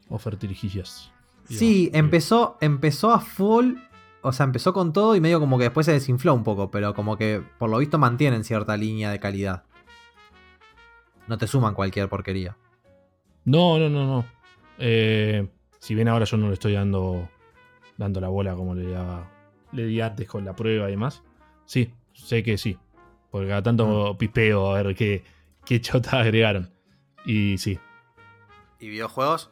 ofertirijillas. Sí, empezó, empezó a full. O sea, empezó con todo y medio como que después se desinfló un poco, pero como que por lo visto mantienen cierta línea de calidad. No te suman cualquier porquería. No, no, no, no. Eh, si bien ahora yo no le estoy dando, dando la bola como le daba, le di antes con la prueba y demás. Sí, sé que sí. Porque cada tanto pispeo a ver qué, qué chota agregaron. Y sí. ¿Y videojuegos?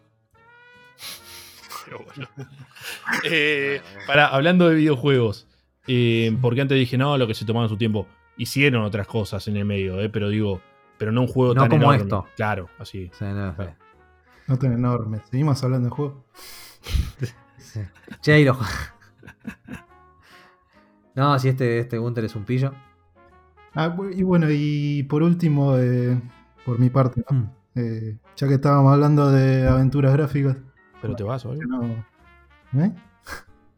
Pero bueno. Eh, para, hablando de videojuegos. eh, porque antes dije, no, lo que se tomaron su tiempo. Hicieron otras cosas en el medio, eh, pero digo, pero no un juego No tan como enorme. esto. Claro, así. Sea, no, Claro. No tan enorme. Seguimos hablando de juego. sí. Che, y lo- No, si este, este Gunter es un pillo. Ah, y bueno, y por último, eh, por mi parte, ¿no? Mm. Eh, ya que estábamos hablando de aventuras gráficas, Pero te vas, ¿o que algo? no- ¿eh?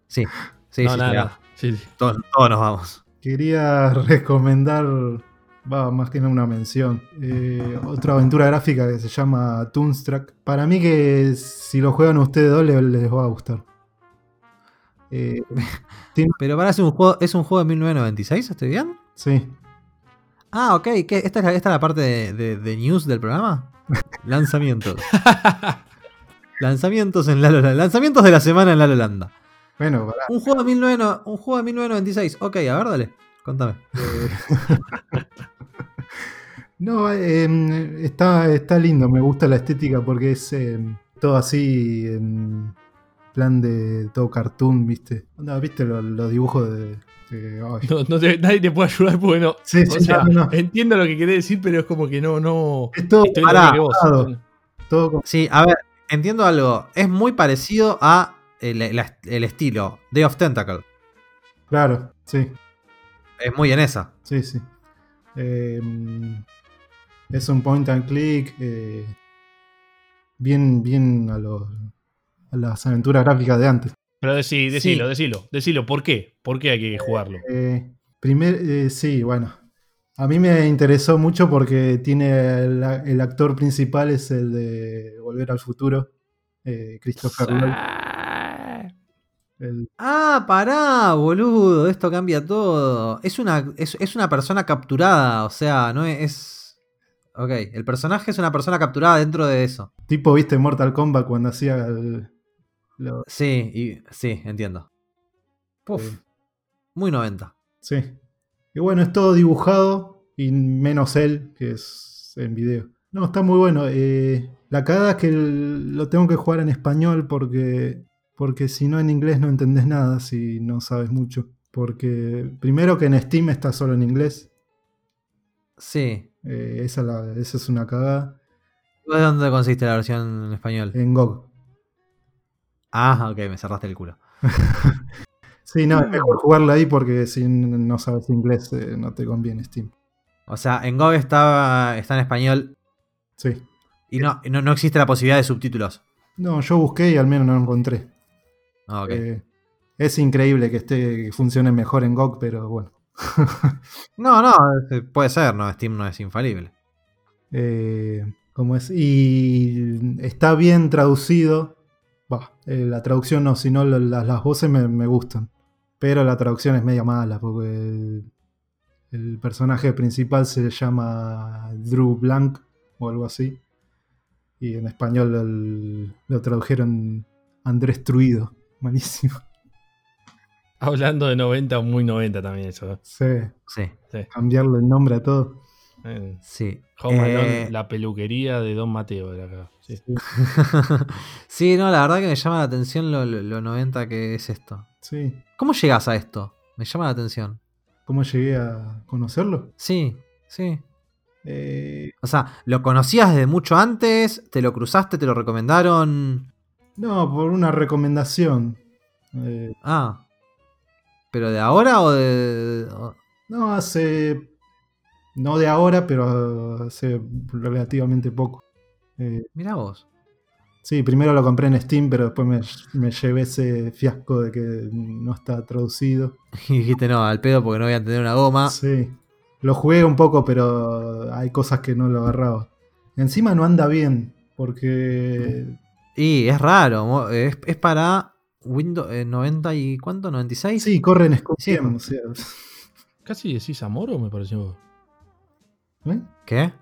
Sí, sí, no, sí, nada, sí, nada. Sí, sí. Todos, todos nos vamos. Quería recomendar, va, más que nada una mención, eh, otra aventura gráfica que se llama Toonstruck. Para mí que si lo juegan ustedes dos les, les va a gustar. Eh, Pero para es un juego, ¿es un juego de 1996? ¿Estoy bien? sí, Ah, ok. ¿qué? ¿Esta, es la, ¿Esta es la parte de, de- de news del programa? Lanzamientos. Lanzamientos en Lalo Lanzamientos de la semana en La Lolanda. bueno, pará. Un juego, de 19, un juego de 1996. Ok, a ver, dale. Contame. Eh, no, eh, está, está lindo, me gusta la estética porque es eh, todo así en plan de todo cartoon, ¿viste? ¿Viste los, los dibujos de... No, no te- nadie te puede ayudar porque no. Sí, o sí, sea, no, no. entiendo lo que querés decir, pero es como que no, no. Es todo parado. todo con- Sí, a ver, entiendo algo. Es muy parecido a el, el- el estilo Day of Tentacle. Claro, sí, Es muy en esa. sí, sí. Eh, es un point and click. eh, bien, bien a, los, a las aventuras gráficas de antes. Pero decí, decilo, Sí. decilo, decilo. ¿Por qué? ¿Por qué hay que jugarlo? Eh, primer, eh, sí, bueno. A mí me interesó mucho porque tiene el, el actor principal es el de Volver al Futuro, eh, Christopher Lloyd. El- Ah, pará, boludo. Esto cambia todo. Es una, es, es una persona capturada. O sea, no es. Ok, el personaje es una persona capturada dentro de eso. tipo, viste, Mortal Kombat cuando hacía el- lo- Sí, y, sí, entiendo. Puf, muy 90. sí. Y bueno, es todo dibujado y menos él, que es en video. No, está muy bueno. eh, la cagada es que el- lo tengo que jugar en español porque, porque si no en inglés no entendés nada si no sabes mucho. Porque primero que en Steam está solo en inglés. Sí. Eh, esa, la- esa es una cagada. ¿Vos ¿De dónde consiste la versión en español? En GOG. Ah, ok, me cerraste el culo. Sí, no, es mejor jugarla ahí porque si no sabes inglés eh, no te conviene Steam. O sea, en GOG está, está en español Sí. Y no, no, no existe la posibilidad de subtítulos. No, yo busqué y al menos no lo encontré. Ah, ok. Eh, es increíble que esté que funcione mejor en GOG, pero bueno. No, no, eh, puede ser, no, Steam no es infalible. Eh, ¿cómo es? Y está bien traducido. Bah, eh, la traducción no, sino las, las voces me, gustan. Pero la traducción es media mala, porque el, personaje principal se llama Drew Blank o algo así. Y en español lo tradujeron Andrés Truido. Malísimo. Hablando de 90, muy 90 también eso. ¿eh? Sí, Sí, cambiarle el nombre a todo. Eh, sí. Home Alone, Eh, la peluquería de Don Mateo era acá. Sí. sí, no, la verdad que me llama la atención lo, lo- lo 90 que es esto. Sí. ¿Cómo llegas a esto? Me llama la atención. ¿Cómo llegué a conocerlo? Sí, sí. Eh, O sea, ¿lo conocías desde mucho antes? ¿Te lo cruzaste? ¿Te lo recomendaron? no, por una recomendación. Eh, Ah. ¿Pero de ahora o de.? no, hace. No de ahora, pero hace relativamente poco. Eh, Mirá vos. sí, primero lo compré en Steam, pero después me, me llevé ese fiasco de que no está traducido. Y dijiste, no, al pedo porque no voy a tener una goma. Sí. Lo jugué un poco, pero hay cosas que no lo agarraba. Encima no anda bien, porque. Y es raro. es para Windows eh, 90 y. ¿Cuánto? ¿96? Sí, corre en Sí, o sea, Casi decís Amoro, me pareció. ¿eh? ¿Qué?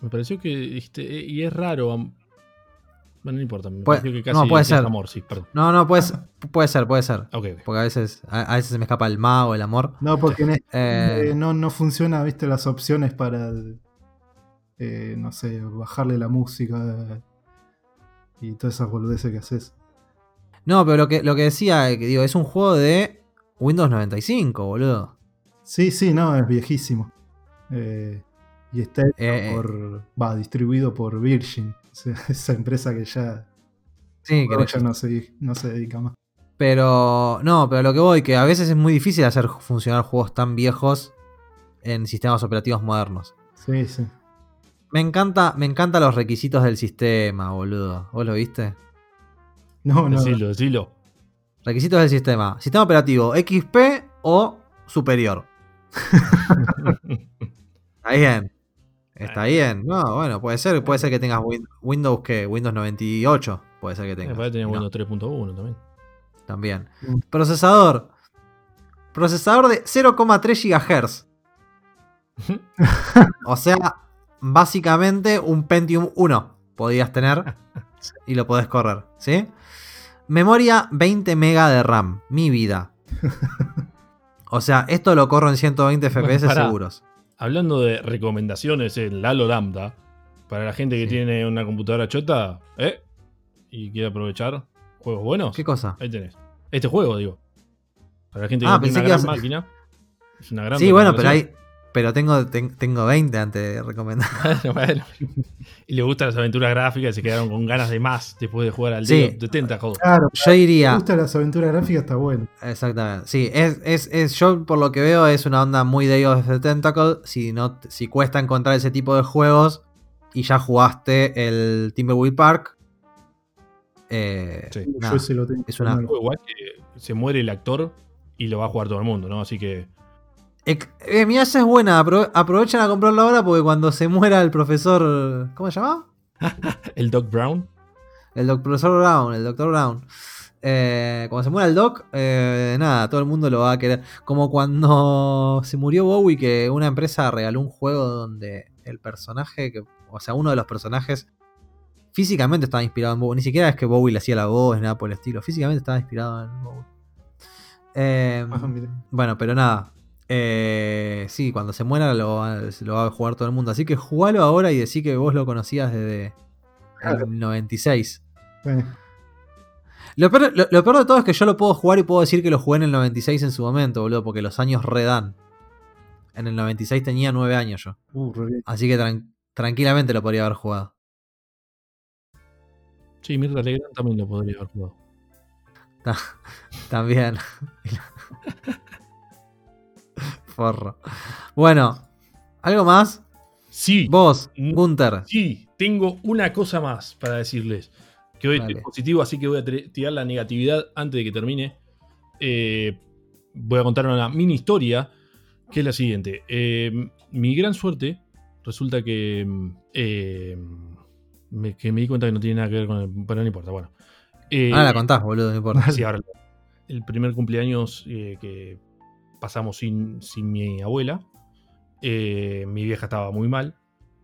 Me pareció que. dijiste, eh, y es raro. Bueno, no importa. Me Puede- pareció que no, casi puede decías ser. Amor, sí, perdón. No, no, puede, ser- puede ser, puede ser. Porque a veces, a, a veces se me escapa el ma o el amor. No, porque en este Eh, eh, no, no funciona, viste, las opciones para, eh, no sé, bajarle la música y todas esas boludeces que haces. No, pero lo que, lo que decía, eh, que digo, es un juego de Windows 95, boludo. Sí, sí, no, es viejísimo. Eh, y está Eh, por, va, distribuido por Virgin, o sea, esa empresa que ya, Sí, que no ya no, se, no se dedica más. Pero no, pero lo que voy, que a veces es muy difícil hacer funcionar juegos tan viejos en sistemas operativos modernos. Sí, sí. Me encanta, me encantan los requisitos del sistema, boludo. ¿Vos lo viste? No, no, Decilo, decilo. Requisitos del sistema. Sistema operativo XP o superior. Está bien. Está bien. No, bueno, puede ser, puede ser que tengas Win- Windows que Windows 98, puede ser que tengas. Y no, Windows 3.1 también. también. Mm. Procesador. Procesador de 0,3 GHz. O sea, básicamente un Pentium 1 podías tener y lo podés correr, ¿sí? Memoria 20 MB de RAM, mi vida. O sea, esto lo corro en 120 Bueno, FPS seguros. Hablando de recomendaciones en Lalo Lambda, para la gente que Sí. tiene una computadora chota, ¿eh? Y quiere aprovechar juegos buenos, ¿Qué cosa? ahí tenés. Este juego, digo. Para la gente que Ah, no tiene una gran máquina. Es una gran Sí, bueno, pero hay. Pero tengo, ten- tengo 20 antes de recomendar. Bueno, y le gustan las aventuras gráficas y se quedaron con ganas de más después de jugar al Sí. Day of the Tentacle. Claro, Yo si te diría. gustan las aventuras gráficas, está bueno. Exactamente. Sí, es, es, es- yo por lo que veo es una onda muy Day of the Tentacle. Si, no, si cuesta encontrar ese tipo de juegos y ya jugaste el Timberwolf Park. eh, Sí. Yo ese lo tengo. es una- Un juego igual que se muere el actor y lo va a jugar todo el mundo, ¿no? Así que Eh, mira, esa es buena. apro- aprovechen a comprarlo ahora porque cuando se muera el profesor. ¿Cómo se llama? el Doc Brown. El doc- profesor Brown, el doctor Brown. Eh, cuando se muera el doc, eh, nada, todo el mundo lo va a querer. Como cuando se murió Bowie, que una empresa regaló un juego donde el personaje, que, o sea, uno de los personajes físicamente estaba inspirado en Bowie. Ni siquiera es que Bowie le hacía la voz, ni nada por el estilo. Físicamente estaba inspirado en Bowie. Eh, Ah, bueno, pero nada. Eh, sí, cuando se muera lo, va- se lo va a jugar todo el mundo. Así que jugalo ahora y decí que vos lo conocías desde Claro. el 96. Eh, Lo peor, lo- lo peor de todo es que yo lo puedo jugar y puedo decir que lo jugué en el 96 en su momento, boludo, porque los años redan. En el 96 tenía 9 años yo. uh. Así que tran- tranquilamente lo podría haber jugado. Sí, Mirta Legrand también lo podría haber jugado. También. Forro. Bueno, ¿algo más? Sí, Vos, Mm. Gunter. sí, tengo una cosa más para decirles. Que hoy estoy Dale. positivo, así que voy a tirar la negatividad antes de que termine. Eh, voy a contar una mini historia, que es la siguiente. Eh, mi gran suerte, resulta que, eh, me, que me di cuenta que no tiene nada que ver con el... Pero no importa, bueno. Eh, Ahora la contás, boludo, no importa. Sí, ahora el primer cumpleaños eh, que pasamos sin, sin mi abuela, eh, mi vieja estaba muy mal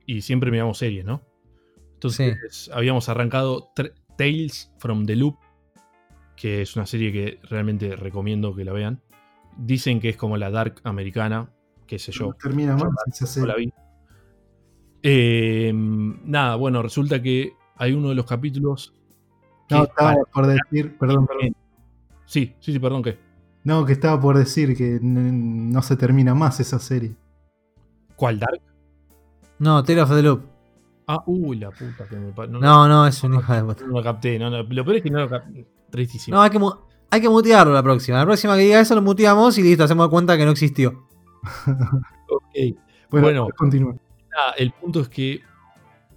y siempre miramos series, ¿no? Entonces habíamos arrancado Tales from the Loop, que es una serie que realmente recomiendo que la vean. Dicen que es como la Dark americana, qué sé yo, No termina más esa no la serie. vi. Eh, nada, bueno, resulta que hay uno de los capítulos. No, estaba por decir, perdón, perdón. Sí, sí, sí, perdón, ¿qué? No, que estaba por decir que no se termina más esa serie. ¿Cuál Dark? No, Tale of the Loop. Ah, uy, la puta que me no, No, no, es un hijo de puta. no lo capté. No, no, Lo peor es que no lo capté. Tristísimo. No, hay que, mu- hay que mutearlo la próxima. La próxima que diga eso lo muteamos y listo, hacemos cuenta que no existió. Ok. Bueno, Bueno. continúa. Nada, el punto es que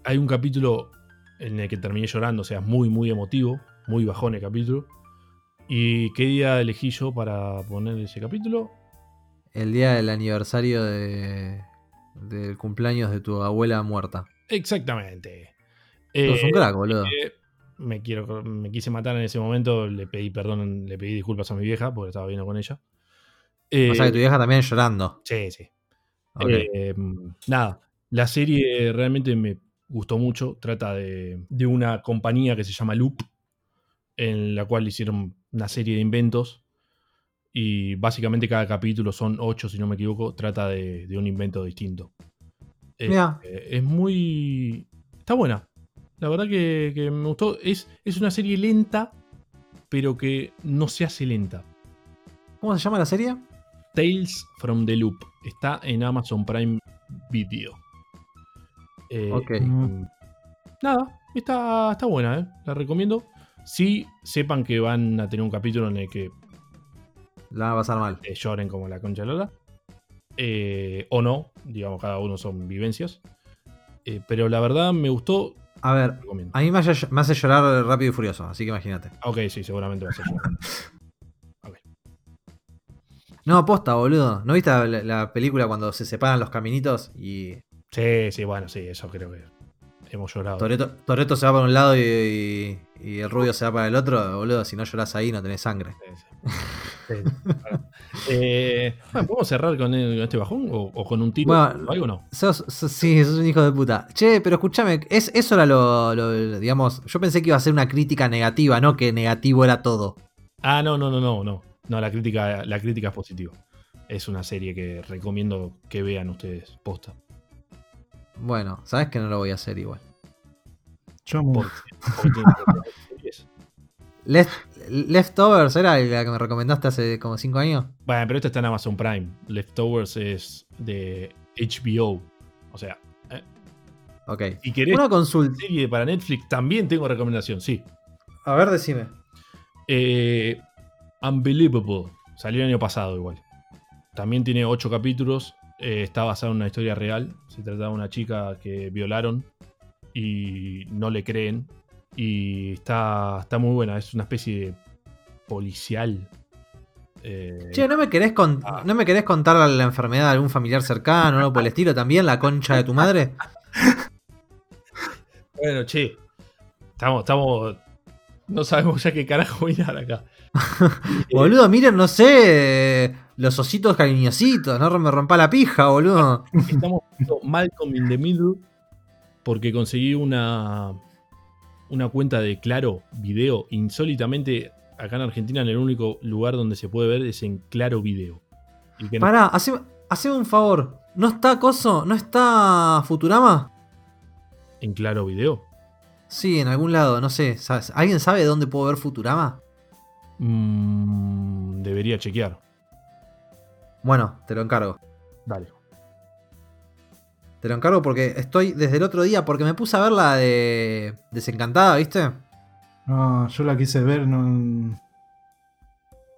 hay un capítulo en el que terminé llorando, o sea, muy, muy emotivo, muy bajón el capítulo. ¿Y qué día elegí yo para poner ese capítulo? El día del aniversario de, del cumpleaños de tu abuela muerta. Exactamente. Sos un Eh, crack, boludo. eh, me, quiero, me quise matar en ese momento, le pedí perdón, le pedí disculpas a mi vieja porque estaba viendo con ella. Eh, o sea que tu vieja también llorando. sí, sí. Eh, nada, la serie realmente me gustó mucho. Trata de, de una compañía que se llama Loop, en la cual hicieron una serie de inventos. Y básicamente cada capítulo son ocho, si no me equivoco. Trata de, de un invento distinto. Eh, eh, es muy. Está buena. La verdad que, que me gustó. Es, es una serie lenta, pero que no se hace lenta. ¿Cómo se llama la serie? Tales from the Loop. Está en Amazon Prime Video. Eh, Ok. mm, Nada, está, está buena, ¿eh? La recomiendo. Sí, sepan que van a tener un capítulo en el que La va a pasar mal. eh, lloren como la concha Lola. Eh, o no, digamos, cada uno son vivencias. Eh, pero la verdad me gustó, A ver, a mí me hace, me hace llorar rápido y furioso, así que imagínate. Ok, sí, seguramente a ser llorar. No, aposta, boludo. ¿No viste la, la película cuando se separan los caminitos y Sí, sí, bueno, sí, eso creo que hemos llorado. Toreto, se va para un lado y, y- y el rubio se va para el otro? Boludo, si no llorás ahí no tenés sangre. Sí, sí. Eh, bueno, ¿Podemos cerrar con, el- con este bajón o, o con un tiro Bueno, o algo no? Sos, sos- sí, sos un hijo de puta. Che, pero escúchame, es, eso era lo, lo- digamos, yo pensé que iba a ser una crítica negativa, no que negativo era todo. Ah, no, no, no, no, no. No, la crítica, la crítica es positiva. Es una serie que recomiendo que vean ustedes. Posta. Bueno, sabes que no lo voy a hacer igual. Yo series. Left- Leftovers era la que me recomendaste hace como 5 años. Bueno, pero esto está en Amazon Prime. Leftovers es de HBO. O sea, eh, Ok. si querés Una una consulta. serie para Netflix, también tengo recomendación, sí. A ver, decime. Eh, Unbelievable. Salió el año pasado igual. También tiene ocho capítulos. Eh, está basado en una historia real. Se trata de una chica que violaron y no le creen. Y está, está muy buena. Es una especie de policial. Eh, Che, ¿no me, querés con- Ah. ¿no me querés contar la, la enfermedad de algún familiar cercano o algo por el estilo también? ¿La concha de tu madre? bueno, che. Estamos, estamos. No sabemos ya qué carajo mirar acá. Boludo, miren, no sé, los ositos cariñositos, no me rompa la pija, boludo. Estamos viendo Malcolm in the Middle porque conseguí una, una cuenta de Claro Video. Insólitamente, acá en Argentina, en el único lugar donde se puede ver es en Claro Video. Y que no- Pará, haceme, haceme un favor. ¿No está Coso? ¿No está Futurama? en Claro Video. Sí, en algún lado, no sé. ¿sabes? ¿Alguien sabe dónde puedo ver Futurama? Mm, debería chequear. Bueno, te lo encargo. Dale. Te lo encargo porque estoy desde el otro día, porque me puse a ver la de Desencantada, ¿viste? No, yo la quise ver, no,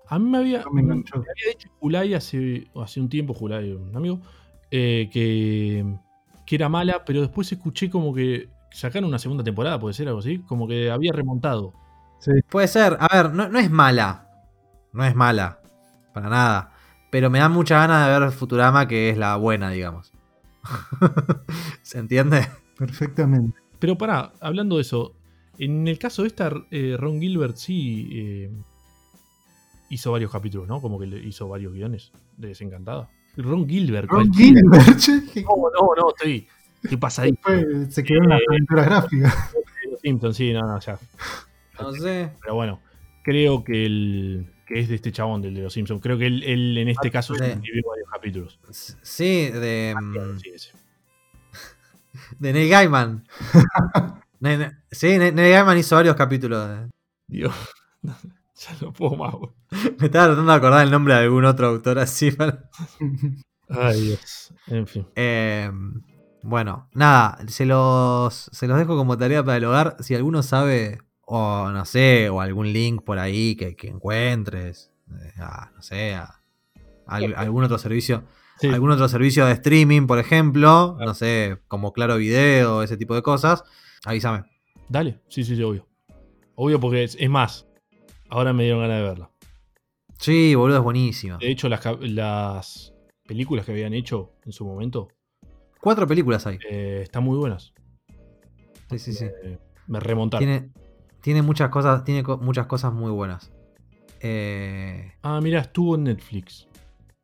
A mí me había, no me enganchó. me había dicho Julay hace, hace un tiempo, Julay, un amigo, eh, que, que era mala, pero después escuché como que sacaron una segunda temporada, puede ser algo así, como que había remontado. Sí. Puede ser, a ver, no, no es mala. No es mala. Para nada. Pero me da mucha ganas de ver Futurama, que es la buena, digamos. ¿Se entiende? Perfectamente. Pero pará, hablando de eso, en el caso de esta, eh, Ron Gilbert sí eh, hizo varios capítulos, ¿no? Como que le hizo varios guiones de Desencantada. Ron Gilbert, Ron cualquiera. Gilbert, che, No, no, no, estoy. Estoy pasadito. fue- se quedó en las Eh, aventuras gráficas. Simpsons, sí, no, no, ya. No sé. Pero bueno, creo que el que es de este chabón, del de los Simpsons. Creo que él, él en este caso sí. escribió varios capítulos. Sí, de, mm, Sí, ese. de Neil Gaiman. Sí, Ne- Neil Gaiman hizo varios capítulos. de- Dios, ya no puedo más. Me estaba tratando de acordar el nombre de algún otro autor así. para- Ay, Dios. En fin. Eh, bueno, nada, se los, se los dejo como tarea para el hogar. Si alguno sabe, o no sé, o algún link por ahí que, que encuentres, eh, a, no sé, a, al- algún otro servicio, Sí, algún otro servicio de streaming, por ejemplo, no sé, como Claro Video, ese tipo de cosas, avísame. Dale, sí, sí, sí, obvio. Obvio porque es, es más. Ahora me dieron ganas de verla. Sí, boludo, es buenísimo. De hecho, las, las películas que habían hecho en su momento Cuatro películas hay. eh, están muy buenas. Sí, sí, sí. Eh, me remontaron. Tiene, tiene muchas cosas, tiene co- muchas cosas muy buenas. Eh, Ah, mira, estuvo en Netflix.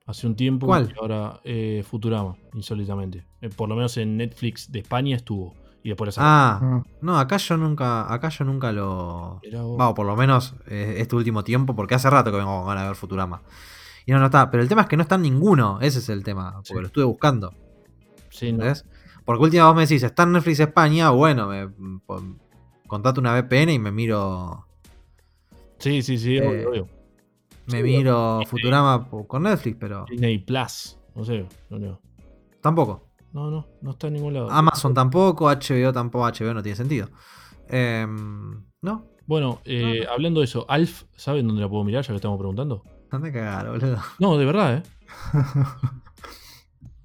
Hace un tiempo. ¿Cuál? Y ahora eh, Futurama, insólitamente. Eh, por lo menos en Netflix de España estuvo. Y después ah, no, acá yo nunca, acá yo nunca lo. Vamos, por lo menos este último tiempo, porque hace rato que vengo con ganas de ver Futurama. Y no, no está. Pero el tema es que no está en ninguno. Ese es el tema. Porque Sí. lo estuve buscando. Sí, no. ¿Entendés? Porque última vos me decís, está en Netflix España. Bueno, me pon- contrato una VPN y me miro. sí, sí, sí, Eh, obvio, obvio. Me Sí, miro. Futurama con Netflix, pero Disney Plus. No sé. No, no. tampoco. No, no, no está en ningún lado. Amazon tampoco, HBO tampoco, HBO no tiene sentido. Em, ¿No? Bueno, eh, hablando de eso, Alf, ¿saben dónde la puedo mirar ya que estamos preguntando? Anda a cagar, boludo. No, de verdad, ¿eh?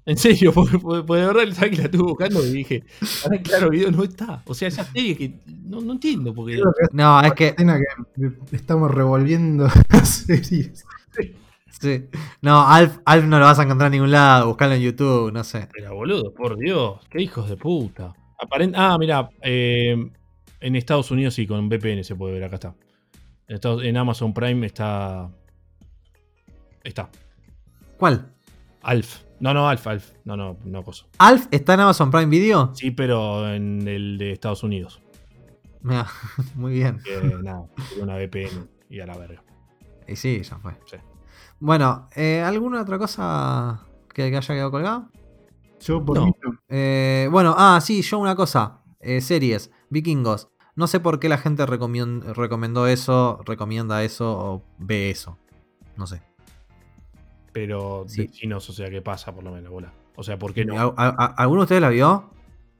En serio, porque, porque- de verdad ¿sabes que la estuve buscando y dije, ahora claro, video no está. O sea, ya sé que no, no entiendo porque. creo que es No, es que. estamos revolviendo series. sí. No, Alf, Alf no lo vas a encontrar en ningún lado. Buscalo en YouTube, no sé. Pero boludo, por Dios, qué hijos de puta. Aparent- ah, mira, eh, en Estados Unidos sí, con VPN se puede ver, acá está. En, Estados- en Amazon Prime está. Está. ¿Cuál? Alf. No, no, Alf, Alf. No, no, no cosa. ¿Alf está en Amazon Prime Video? Sí, pero en el de Estados Unidos. Mira, muy bien. Que nada, una VPN y a la verga. Y sí, ya fue. Sí. Bueno, eh, ¿alguna otra cosa que, que haya quedado colgada? Yo por No. Eh, bueno, ah, sí, yo una cosa. Eh, series, vikingos. No sé por qué la gente recomendó eso, recomienda eso o ve eso. No sé. Pero Sí. vecinos, o sea, ¿qué pasa por lo menos, bola? O sea, ¿por qué no? ¿Al- a- a- ¿Alguno de ustedes la vio?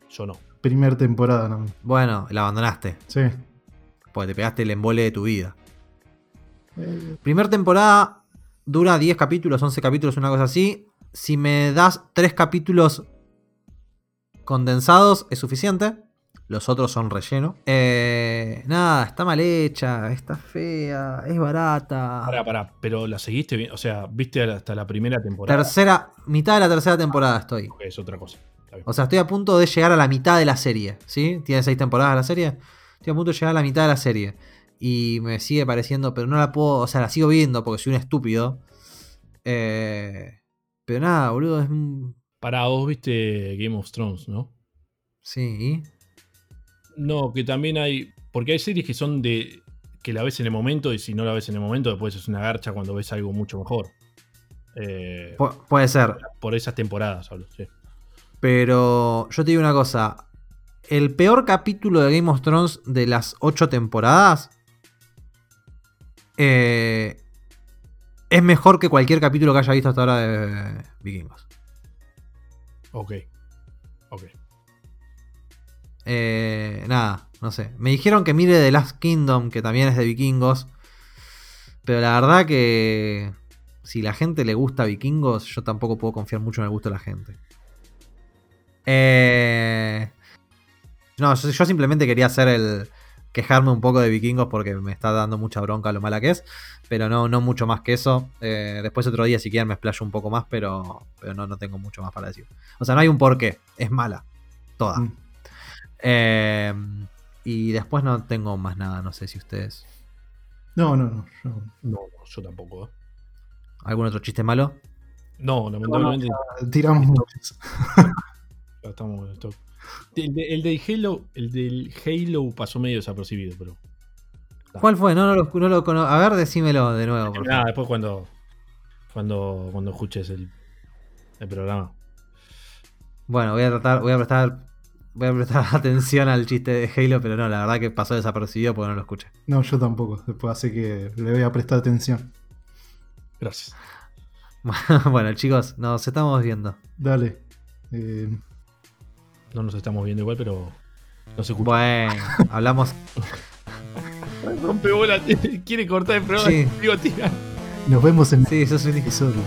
Yo no. Primer temporada, no. Bueno, la abandonaste. Sí. Porque te pegaste el embole de tu vida. Eh, Primer temporada dura 10 capítulos, 11 capítulos, una cosa así. Si me das 3 capítulos condensados es suficiente. Los otros son relleno. Eh, nada, está mal hecha, está fea, es barata. Pará, pará, pero la seguiste bien. O sea, viste hasta la primera temporada. Tercera, mitad de la tercera temporada estoy. Ok, es otra cosa. O sea, estoy a punto de llegar a la mitad de la serie. ¿Sí? Tiene 6 temporadas la serie. Estoy a punto de llegar a la mitad de la serie. Y me sigue pareciendo, pero no la puedo. O sea, la sigo viendo porque soy un estúpido. Eh, pero nada, boludo, es. un- Pará, vos viste Game of Thrones, ¿no? Sí. No, que también hay. Porque hay series que son de. que la ves en el momento y si no la ves en el momento, después es una garcha cuando ves algo mucho mejor. Eh, Pu- puede ser. por esas temporadas hablo, sí. Pero yo te digo una cosa. El peor capítulo de Game of Thrones de las 8 temporadas. eh, es mejor que cualquier capítulo que haya visto hasta ahora de Vikingos. Ok. Eh, nada, no sé. Me dijeron que mire The Last Kingdom, que también es de vikingos. Pero la verdad que si la gente le gusta vikingos, yo tampoco puedo confiar mucho en el gusto de la gente. Eh, no, yo, simplemente quería hacer el. quejarme un poco de vikingos porque me está dando mucha bronca lo mala que es. Pero no, no mucho más que eso. Eh, después otro día, si quieren, me explayo un poco más, pero, pero no, no tengo mucho más para decir. O sea, no hay un porqué. Es mala. Toda. Mm. Eh, y después no tengo más nada. No sé si ustedes. No, no, no. yo- No, no, yo tampoco. ¿eh? ¿Algún otro chiste malo? No, lamentablemente tiramos muchos. ya estamos en stock. El, de- el del Halo, el del Halo pasó medio desapercibido, pero. ¿Cuál fue? No, no lo, no lo cono- A ver, decímelo de nuevo, por Nada, favor. después cuando. Cuando, cuando escuches el, el programa. Bueno, voy a tratar, voy a prestar. Voy a prestar atención al chiste de Halo, pero no, la verdad que pasó desapercibido porque no lo escuché. No, yo tampoco. Después así que le voy a prestar atención. Gracias. bueno, chicos, nos estamos viendo. Dale. Eh, No nos estamos viendo igual, pero. No se escucha. Bueno, hablamos. Rompe bola, quiere cortar el programa. Sí. Digo, tira. nos vemos en el Sí, eso es un episodio.